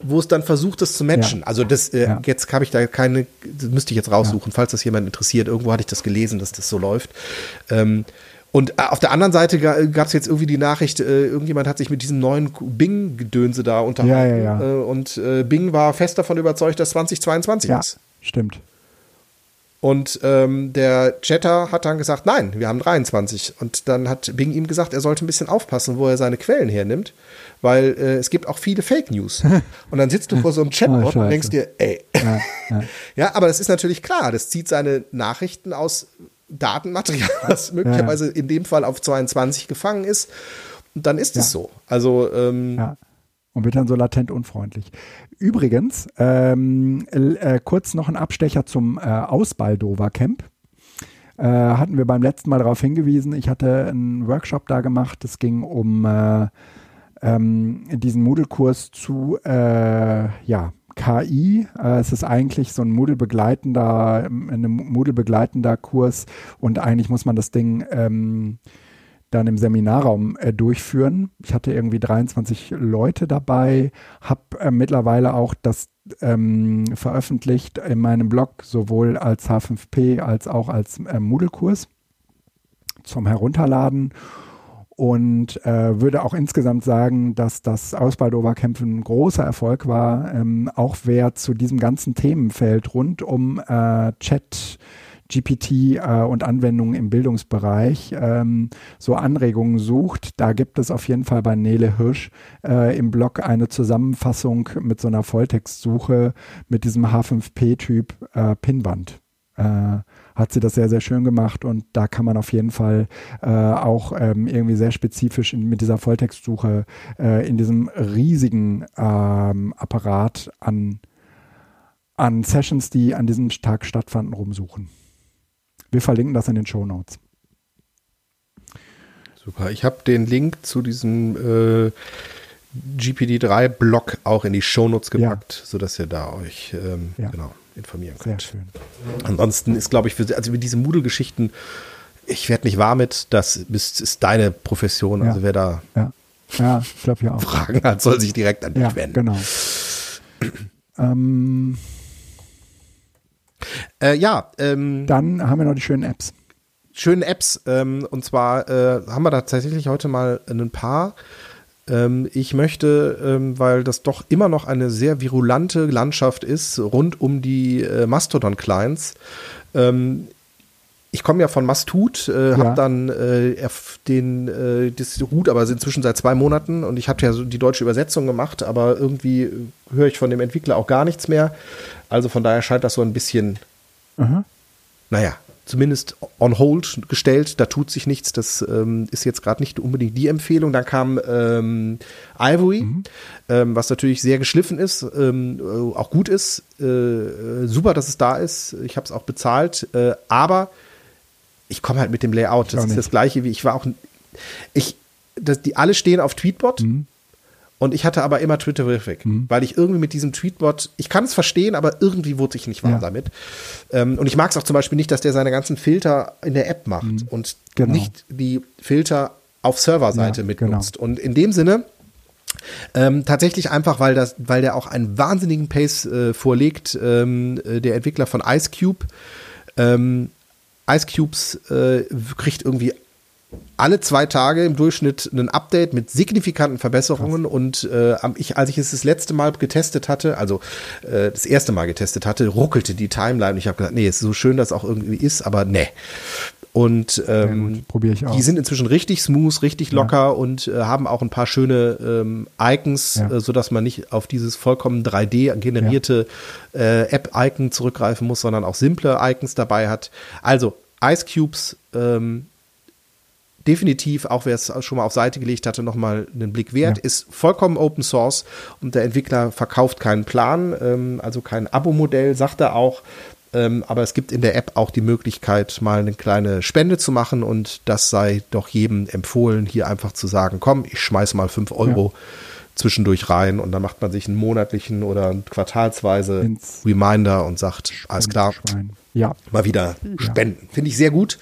wo es dann versucht, das zu matchen. Ja. Also das, äh, ja. jetzt habe ich da keine, das müsste ich jetzt raussuchen, falls das jemand interessiert. Irgendwo hatte ich das gelesen, dass das so läuft. Ähm, und äh, auf der anderen Seite gab es jetzt irgendwie die Nachricht, äh, irgendjemand hat sich mit diesem neuen Bing-Gedönse da unterhalten. Ja, ja, ja. Äh, und Bing war fest davon überzeugt, dass 2022 ja, ist. Stimmt. Und ähm, der Chatter hat dann gesagt, nein, wir haben 23. Und dann hat Bing ihm gesagt, er sollte ein bisschen aufpassen, wo er seine Quellen hernimmt, weil äh, es gibt auch viele Fake News. Und dann sitzt du vor so einem Chatbot oh, und denkst dir, ey. Ja, ja. ja, aber das ist natürlich klar, das zieht seine Nachrichten aus Datenmaterial, was möglicherweise ja, in dem Fall auf 22 gefangen ist. Dann ist es so. Also ähm, ja. Und wird dann so latent unfreundlich. Übrigens, ähm, äh, kurz noch ein Abstecher zum äh, Ausbaldover Camp. Äh, hatten wir beim letzten Mal darauf hingewiesen. Ich hatte einen Workshop da gemacht. Es ging um äh, ähm, diesen Moodle-Kurs zu äh, ja, KI. Äh, es ist eigentlich so ein Moodle-begleitender, ein Moodle-begleitender Kurs und eigentlich muss man das Ding ähm, dann im Seminarraum äh, durchführen. Ich hatte irgendwie 23 Leute dabei, habe äh, mittlerweile auch das ähm, veröffentlicht in meinem Blog, sowohl als H5P als auch als äh, Moodle-Kurs zum Herunterladen und äh, würde auch insgesamt sagen, dass das Ausbaldover-Camp ein großer Erfolg war. Ähm, auch wer zu diesem ganzen Themenfeld rund um äh, Chat, GPT äh, und Anwendungen im Bildungsbereich ähm, so Anregungen sucht, da gibt es auf jeden Fall bei Nele Hirsch äh, im Blog eine Zusammenfassung mit so einer Volltextsuche mit diesem H5P-Typ äh, Pinwand. Äh, hat sie das sehr, sehr schön gemacht und da kann man auf jeden Fall äh, auch ähm, irgendwie sehr spezifisch in, mit dieser Volltextsuche äh, in diesem riesigen ähm, Apparat an, an Sessions, die an diesem Tag stattfanden, rumsuchen. Wir verlinken das in den Show Notes. Super. Ich habe den Link zu diesem äh, GPD3-Blog auch in die Show Notes gepackt, ja. sodass ihr da euch ähm, ja. genau, informieren könnt. Sehr schön. Ansonsten ist, glaube ich, für, also mit diesen Moodle-Geschichten, ich werde nicht wahr mit, das ist, ist deine Profession. Ja. Also wer da ja. Ja, ich glaube ja auch. Fragen hat, soll sich direkt an dich ja, wenden. Genau. Ähm, Äh, ja, ähm, dann haben wir noch die schönen Apps. schönen Apps. Ähm, und zwar äh, haben wir da tatsächlich heute mal ein paar. Ähm, ich möchte, ähm, weil das doch immer noch eine sehr virulante Landschaft ist, rund um die äh, Mastodon-Clients. Ähm, ich komme ja von Mastut, äh, Ja. habe dann äh, den äh, das Root, aber inzwischen seit zwei Monaten und ich habe ja so die deutsche Übersetzung gemacht, aber irgendwie höre ich von dem Entwickler auch gar nichts mehr. Also von daher scheint das so ein bisschen Aha. naja, zumindest on hold gestellt. Da tut sich nichts. Das ähm, ist jetzt gerade nicht unbedingt die Empfehlung. Dann kam ähm, Ivory, ähm, was natürlich sehr geschliffen ist, ähm, äh, auch gut ist. Äh, äh, super, dass es da ist. Ich habe es auch bezahlt. Äh, aber ich komme halt mit dem Layout. Das ist das gleiche wie ich war auch. Ich, das, die alle stehen auf Tweetbot. Und ich hatte aber immer Twitter weg, weil ich irgendwie mit diesem Tweetbot, ich kann es verstehen, aber irgendwie wurde ich nicht warm Ja. damit. Ähm, und ich mag es auch zum Beispiel nicht, dass der seine ganzen Filter in der App macht und Genau. nicht die Filter auf Serverseite Ja, mitnutzt. Und in dem Sinne, ähm, tatsächlich einfach, weil das, weil der auch einen wahnsinnigen Pace äh, vorlegt, ähm, äh, der Entwickler von Ice Cube. Ähm, Ice Cubes äh, kriegt irgendwie alle zwei Tage im Durchschnitt ein Update mit signifikanten Verbesserungen und äh, ich, als ich es das letzte Mal getestet hatte, also äh, das erste Mal getestet hatte, ruckelte die Timeline und ich habe gesagt, nee, ist so schön, dass auch irgendwie ist, aber nee. Und ähm, gut, ich aus. die sind inzwischen richtig smooth, richtig locker und äh, haben auch ein paar schöne ähm, Icons, Ja. äh, sodass man nicht auf dieses vollkommen 3D generierte äh, App-Icon zurückgreifen muss, sondern auch simple Icons dabei hat. Also Ice Cubes ähm, definitiv, auch wer es schon mal auf Seite gelegt hatte, nochmal einen Blick wert. Ja. Ist vollkommen Open Source und der Entwickler verkauft keinen Plan, ähm, also kein Abo-Modell, sagt er auch. Ähm, aber es gibt in der App auch die Möglichkeit, mal eine kleine Spende zu machen und das sei doch jedem empfohlen, hier einfach zu sagen, komm, ich schmeiß mal 5 Euro zwischendurch rein und dann macht man sich einen monatlichen oder quartalsweise Ins- Reminder und sagt, alles klar, Schwein. Ja. mal wieder spenden. Finde ich sehr gut.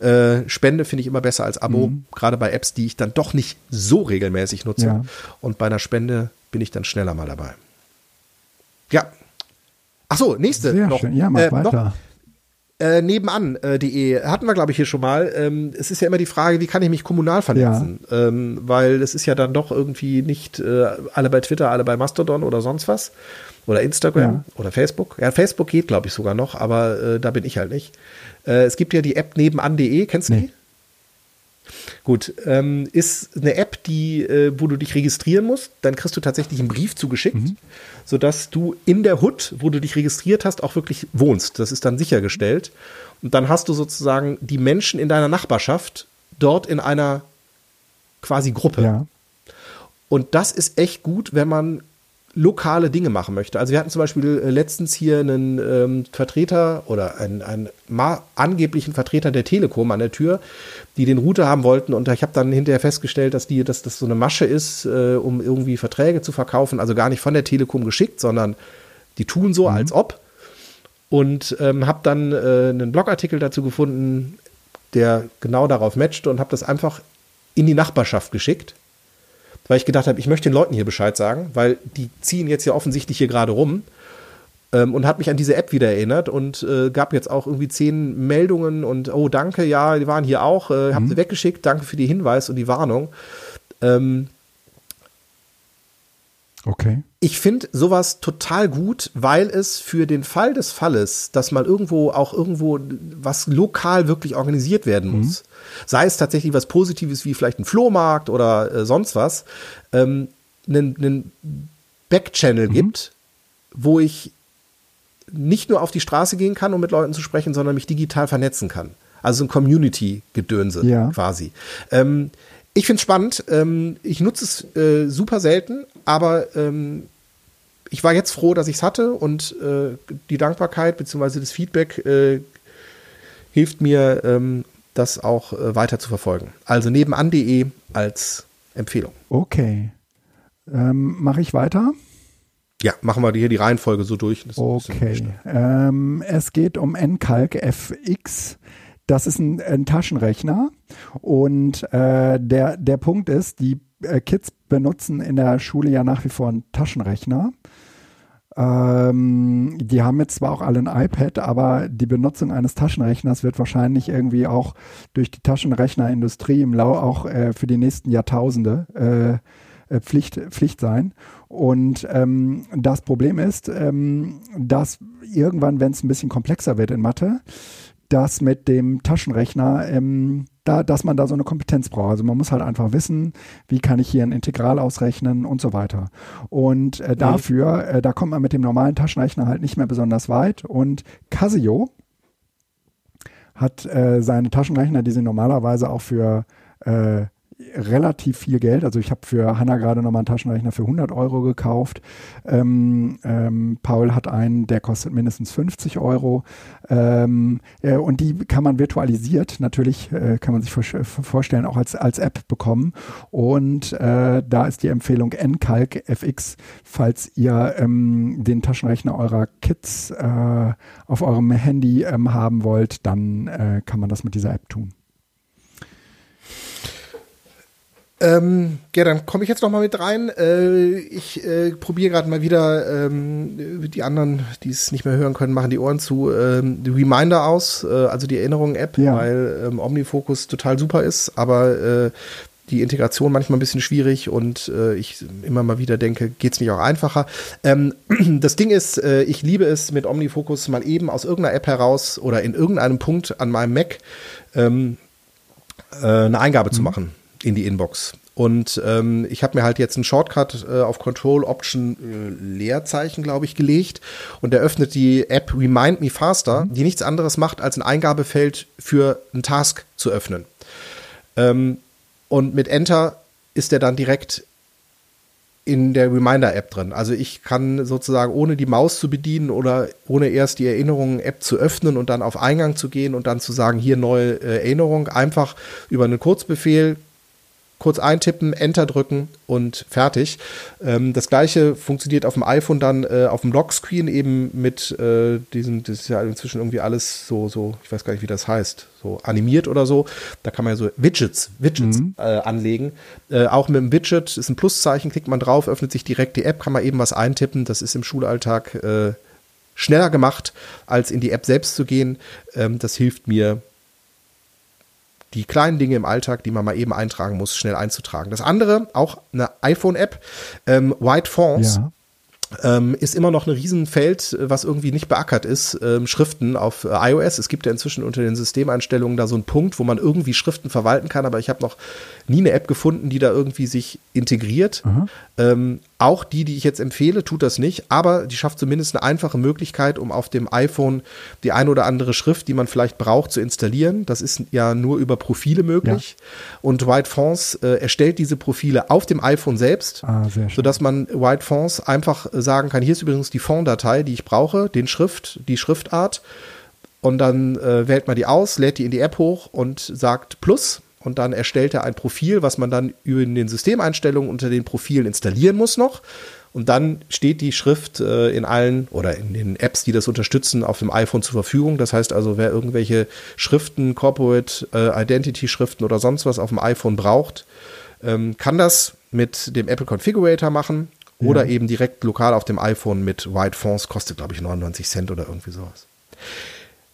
Äh, Spende finde ich immer besser als Abo, Mhm. gerade bei Apps, die ich dann doch nicht so regelmäßig nutze. Ja. Und bei einer Spende bin ich dann schneller mal dabei. Ja. Ach so, nächste Sehr noch. schön. Ja, mach Äh, noch, weiter. äh, nebenan.de hatten wir, glaube ich, hier schon mal. Ähm, es ist ja immer die Frage, wie kann ich mich kommunal vernetzen? Ähm, weil es ist ja dann doch irgendwie nicht äh, alle bei Twitter, alle bei Mastodon oder sonst was. Oder Instagram Ja. oder Facebook. Ja, Facebook geht, glaube ich, sogar noch, aber äh, da bin ich halt nicht. Äh, es gibt ja die App nebenan.de, kennst du Nee. die? Gut, ähm, ist eine App, die, äh, wo du dich registrieren musst. Dann kriegst du tatsächlich einen Brief zugeschickt, sodass du in der Hut, wo du dich registriert hast, auch wirklich wohnst. Das ist dann sichergestellt. Und dann hast du sozusagen die Menschen in deiner Nachbarschaft dort in einer quasi Gruppe. Ja. Und das ist echt gut, wenn man lokale Dinge machen möchte. Also wir hatten zum Beispiel äh, letztens hier einen ähm, Vertreter oder einen, einen angeblichen Vertreter der Telekom an der Tür, die den Router haben wollten und ich habe dann hinterher festgestellt, dass die, dass das so eine Masche ist, äh, um irgendwie Verträge zu verkaufen, also gar nicht von der Telekom geschickt, sondern die tun so, als ob. Und ähm, habe dann äh, einen Blogartikel dazu gefunden, der genau darauf matchte und habe das einfach in die Nachbarschaft geschickt weil ich gedacht habe, ich möchte den Leuten hier Bescheid sagen, weil die ziehen jetzt ja offensichtlich hier gerade rum ähm, und hat mich an diese App wieder erinnert und äh, gab jetzt auch irgendwie zehn Meldungen und oh danke, ja, die waren hier auch, äh, habt ihr weggeschickt, danke für die Hinweis und die Warnung. Ähm, Okay. Ich finde sowas total gut, weil es für den Fall des Falles, dass mal irgendwo auch irgendwo was lokal wirklich organisiert werden muss, sei es tatsächlich was Positives wie vielleicht ein Flohmarkt oder äh, sonst was, ähm, einen, einen Backchannel gibt, wo ich nicht nur auf die Straße gehen kann, um mit Leuten zu sprechen, sondern mich digital vernetzen kann. Also ein Community-Gedönse Ja. quasi. Ähm, ich finde es spannend. Ähm, ich nutze es äh, super selten, aber ähm, ich war jetzt froh, dass ich es hatte und äh, die Dankbarkeit bzw. das Feedback äh, hilft mir, ähm, das auch äh, weiter zu verfolgen. Also nebenan.de als Empfehlung. Okay. Ähm, Mache ich weiter? Ja, machen wir hier die Reihenfolge so durch. Okay. Ähm, es geht um NCalc FX. Das ist ein, ein Taschenrechner. Und äh, der, der Punkt ist, die äh, Kids benutzen in der Schule ja nach wie vor einen Taschenrechner. Ähm, die haben jetzt zwar auch alle ein iPad, aber die Benutzung eines Taschenrechners wird wahrscheinlich irgendwie auch durch die Taschenrechnerindustrie im Lau auch äh, für die nächsten Jahrtausende äh, äh Pflicht, Pflicht sein. Und ähm, das Problem ist, ähm, dass irgendwann, wenn es ein bisschen komplexer wird in Mathe, dass mit dem Taschenrechner, ähm, da, dass man da so eine Kompetenz braucht. Also man muss halt einfach wissen, wie kann ich hier ein Integral ausrechnen und so weiter. Und äh, mhm. dafür, äh, da kommt man mit dem normalen Taschenrechner halt nicht mehr besonders weit. Und Casio hat äh, seine Taschenrechner, die sie normalerweise auch für äh, relativ viel Geld. Also ich habe für Hanna gerade nochmal einen Taschenrechner für 100 Euro gekauft. Ähm, ähm, Paul hat einen, der kostet mindestens 50 Euro. Ähm, äh, und die kann man virtualisiert, natürlich äh, kann man sich vor vorstellen, auch als, als App bekommen. Und äh, da ist die Empfehlung NCalc FX, falls ihr ähm, den Taschenrechner eurer Kids äh, auf eurem Handy ähm, haben wollt, dann äh, kann man das mit dieser App tun. Ähm, ja, dann komme ich jetzt noch mal mit rein. Äh, ich äh, probiere gerade mal wieder, ähm, die anderen, die es nicht mehr hören können, machen die Ohren zu, ähm, die Reminder aus, äh, also die Erinnerungen-App, ja. weil ähm, Omnifocus total super ist, aber äh, die Integration manchmal ein bisschen schwierig und äh, ich immer mal wieder denke, geht es nicht auch einfacher. Ähm, das Ding ist, äh, ich liebe es mit Omnifocus mal eben aus irgendeiner App heraus oder in irgendeinem Punkt an meinem Mac ähm, äh, eine Eingabe mhm. zu machen in die Inbox. Und ähm, ich habe mir halt jetzt einen Shortcut äh, auf Control Option äh, Leerzeichen, glaube ich, gelegt und der öffnet die App Remind Me Faster, die nichts anderes macht, als ein Eingabefeld für einen Task zu öffnen. Ähm, und mit Enter ist er dann direkt in der Reminder-App drin. Also ich kann sozusagen ohne die Maus zu bedienen oder ohne erst die Erinnerungen-App zu öffnen und dann auf Eingang zu gehen und dann zu sagen, hier neue äh, Erinnerung, einfach über einen Kurzbefehl kurz eintippen, Enter drücken und fertig. Ähm, das gleiche funktioniert auf dem iPhone dann äh, auf dem Lockscreen eben mit äh, diesem, das ist ja inzwischen irgendwie alles so, so, ich weiß gar nicht, wie das heißt, so animiert oder so. Da kann man ja so Widgets, Widgets mhm. äh, anlegen. Äh, auch mit dem Widget ist ein Pluszeichen, klickt man drauf, öffnet sich direkt die App, kann man eben was eintippen. Das ist im Schulalltag äh, schneller gemacht, als in die App selbst zu gehen. Ähm, das hilft mir die kleinen Dinge im Alltag, die man mal eben eintragen muss, schnell einzutragen. Das andere, auch eine iPhone-App, ähm, White Fonts. Ja ähm, ist immer noch ein Riesenfeld, was irgendwie nicht beackert ist. Ähm, Schriften auf äh, iOS. Es gibt ja inzwischen unter den Systemeinstellungen da so einen Punkt, wo man irgendwie Schriften verwalten kann, aber ich habe noch nie eine App gefunden, die da irgendwie sich integriert. Ähm, auch die, die ich jetzt empfehle, tut das nicht, aber die schafft zumindest eine einfache Möglichkeit, um auf dem iPhone die ein oder andere Schrift, die man vielleicht braucht, zu installieren. Das ist ja nur über Profile möglich. Ja. Und White Fonts äh, erstellt diese Profile auf dem iPhone selbst, ah, sodass man White Fonts einfach sagen kann, hier ist übrigens die Font-Datei, die ich brauche, den Schrift, die Schriftart. Und dann äh, wählt man die aus, lädt die in die App hoch und sagt Plus. Und dann erstellt er ein Profil, was man dann über den Systemeinstellungen unter den Profilen installieren muss noch. Und dann steht die Schrift äh, in allen oder in den Apps, die das unterstützen, auf dem iPhone zur Verfügung. Das heißt also, wer irgendwelche Schriften, Corporate äh, Identity Schriften oder sonst was auf dem iPhone braucht, ähm, kann das mit dem Apple Configurator machen oder ja. eben direkt lokal auf dem iPhone mit White Fonts, kostet glaube ich 99 Cent oder irgendwie sowas.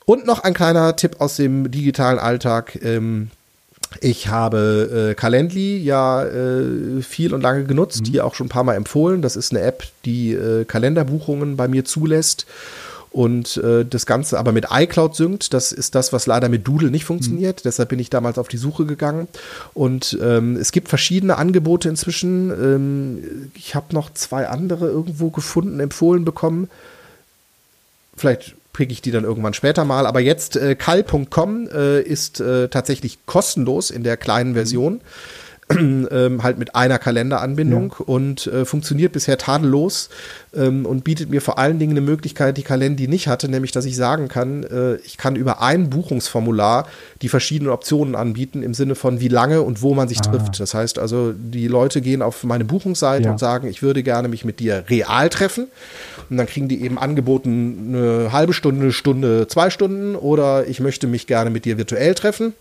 Und noch ein kleiner Tipp aus dem digitalen Alltag. Ähm, ich habe äh, Calendly ja äh, viel und lange genutzt, mhm. hier auch schon ein paar Mal empfohlen. Das ist eine App, die äh, Kalenderbuchungen bei mir zulässt und äh, das Ganze aber mit iCloud synkt. Das ist das, was leider mit Doodle nicht funktioniert. Mhm. Deshalb bin ich damals auf die Suche gegangen. Und ähm, es gibt verschiedene Angebote inzwischen. Ähm, ich habe noch zwei andere irgendwo gefunden, empfohlen bekommen. Vielleicht kriege ich die dann irgendwann später mal. Aber jetzt äh, kal.com äh, ist äh, tatsächlich kostenlos in der kleinen mhm. Version. Mhm ähm, halt mit einer Kalenderanbindung ja. und äh, funktioniert bisher tadellos ähm, und bietet mir vor allen Dingen eine Möglichkeit, die Kalender nicht hatte, nämlich dass ich sagen kann, äh, ich kann über ein Buchungsformular die verschiedenen Optionen anbieten im Sinne von wie lange und wo man sich ah. trifft. Das heißt also, die Leute gehen auf meine Buchungsseite ja. und sagen, ich würde gerne mich mit dir real treffen und dann kriegen die eben angeboten eine halbe Stunde, Stunde, zwei Stunden oder ich möchte mich gerne mit dir virtuell treffen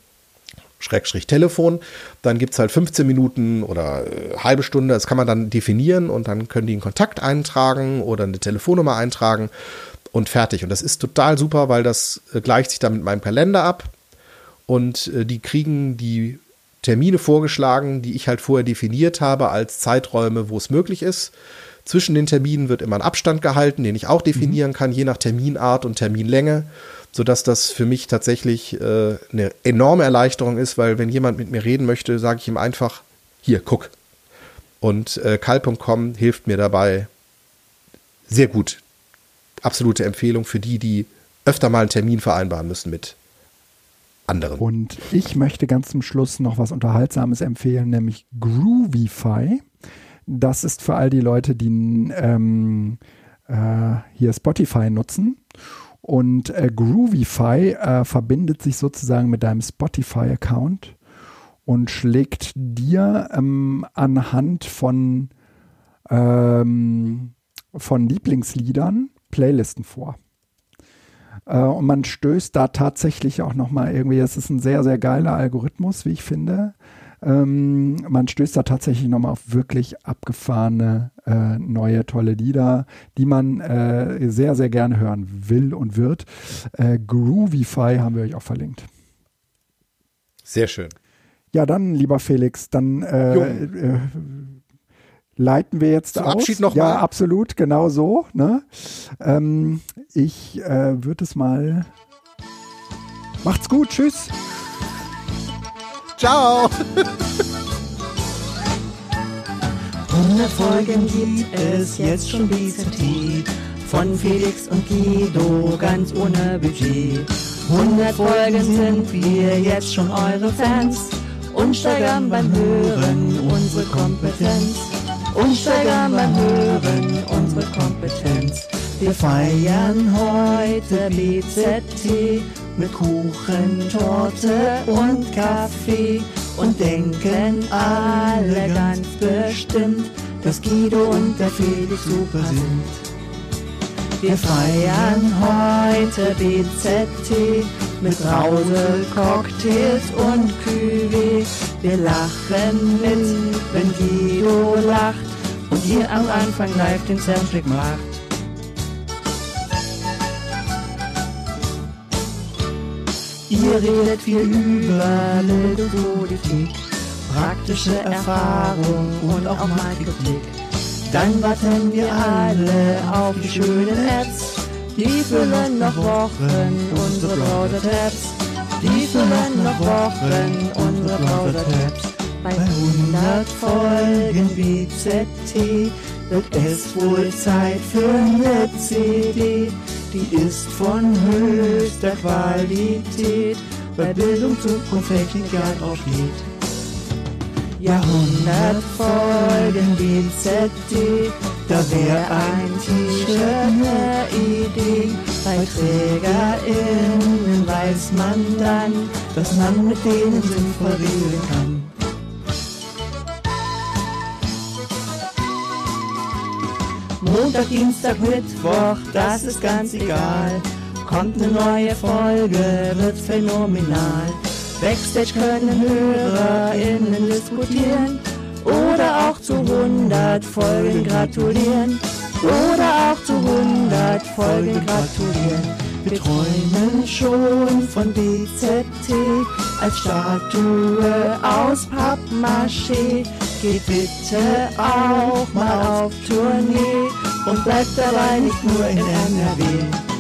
Schrägstrich Telefon. Dann gibt's halt 15 Minuten oder äh, halbe Stunde. Das kann man dann definieren und dann können die einen Kontakt eintragen oder eine Telefonnummer eintragen und fertig. Und das ist total super, weil das äh, gleicht sich dann mit meinem Kalender ab und äh, die kriegen die Termine vorgeschlagen, die ich halt vorher definiert habe als Zeiträume, wo es möglich ist. Zwischen den Terminen wird immer ein Abstand gehalten, den ich auch definieren mhm. kann, je nach Terminart und Terminlänge, sodass das für mich tatsächlich äh, eine enorme Erleichterung ist, weil wenn jemand mit mir reden möchte, sage ich ihm einfach, hier, guck. Und äh, Kal.com hilft mir dabei sehr gut. Absolute Empfehlung für die, die öfter mal einen Termin vereinbaren müssen mit anderen. Und ich möchte ganz zum Schluss noch was Unterhaltsames empfehlen, nämlich Groovify. Das ist für all die Leute, die ähm, äh, hier Spotify nutzen. Und äh, Groovify äh, verbindet sich sozusagen mit deinem Spotify-Account und schlägt dir ähm, anhand von, ähm, von Lieblingsliedern Playlisten vor. Äh, und man stößt da tatsächlich auch nochmal irgendwie, es ist ein sehr, sehr geiler Algorithmus, wie ich finde. Ähm, man stößt da tatsächlich nochmal auf wirklich abgefahrene, äh, neue, tolle Lieder, die man äh, sehr, sehr gerne hören will und wird. Äh, Groovify haben wir euch auch verlinkt. Sehr schön. Ja, dann, lieber Felix, dann äh, äh, leiten wir jetzt Zum aus. Abschied noch ja, mal? absolut, genau so. Ne? Ähm, ich äh, würde es mal. Macht's gut, tschüss. Ciao! 100 Folgen gibt es jetzt schon BZT. Von Felix und Guido, ganz ohne Budget. 100 Folgen sind wir jetzt schon eure Fans. Und steigern beim Hören unsere Kompetenz. Und steigern beim Hören unsere Kompetenz. Wir feiern heute BZT mit Kuchen, Torte und Kaffee und denken alle ganz bestimmt, dass Guido und der Felix super sind. Wir feiern heute BZT mit Brause, Cocktails und Cuvée. Wir lachen mit, wenn Guido lacht und ihr am Anfang live den Soundtrack macht. Ihr redet viel über Bildungspolitik, praktische Erfahrung und auch mal Kritik. Dann warten wir alle auf die schönen Apps, die füllen noch Wochen unsere Browser-Tabs. Die füllen noch Wochen unsere Browser-Tabs. Bei 100 Folgen BZT wird es wohl Zeit für eine CD. Die ist von höchster Qualität, weil Bildung, Zukunft, Technik ja drauf steht. Jahrhundert Folgen BZT, da wär ein T-Shirt eine Idee. Bei TrägerInnen weiß man dann, dass man mit denen sinnvoll reden kann. Montag, Dienstag, Mittwoch, das ist ganz egal. Kommt eine neue Folge, wird phänomenal. Backstage können HörerInnen diskutieren oder auch zu 100 Folgen gratulieren. Oder auch zu 100 Folgen gratulieren. Wir träumen schon von BZT als Statue aus Pappmaché. Geht bitte auch mal auf Tournee und bleibt dabei nicht nur in NRW.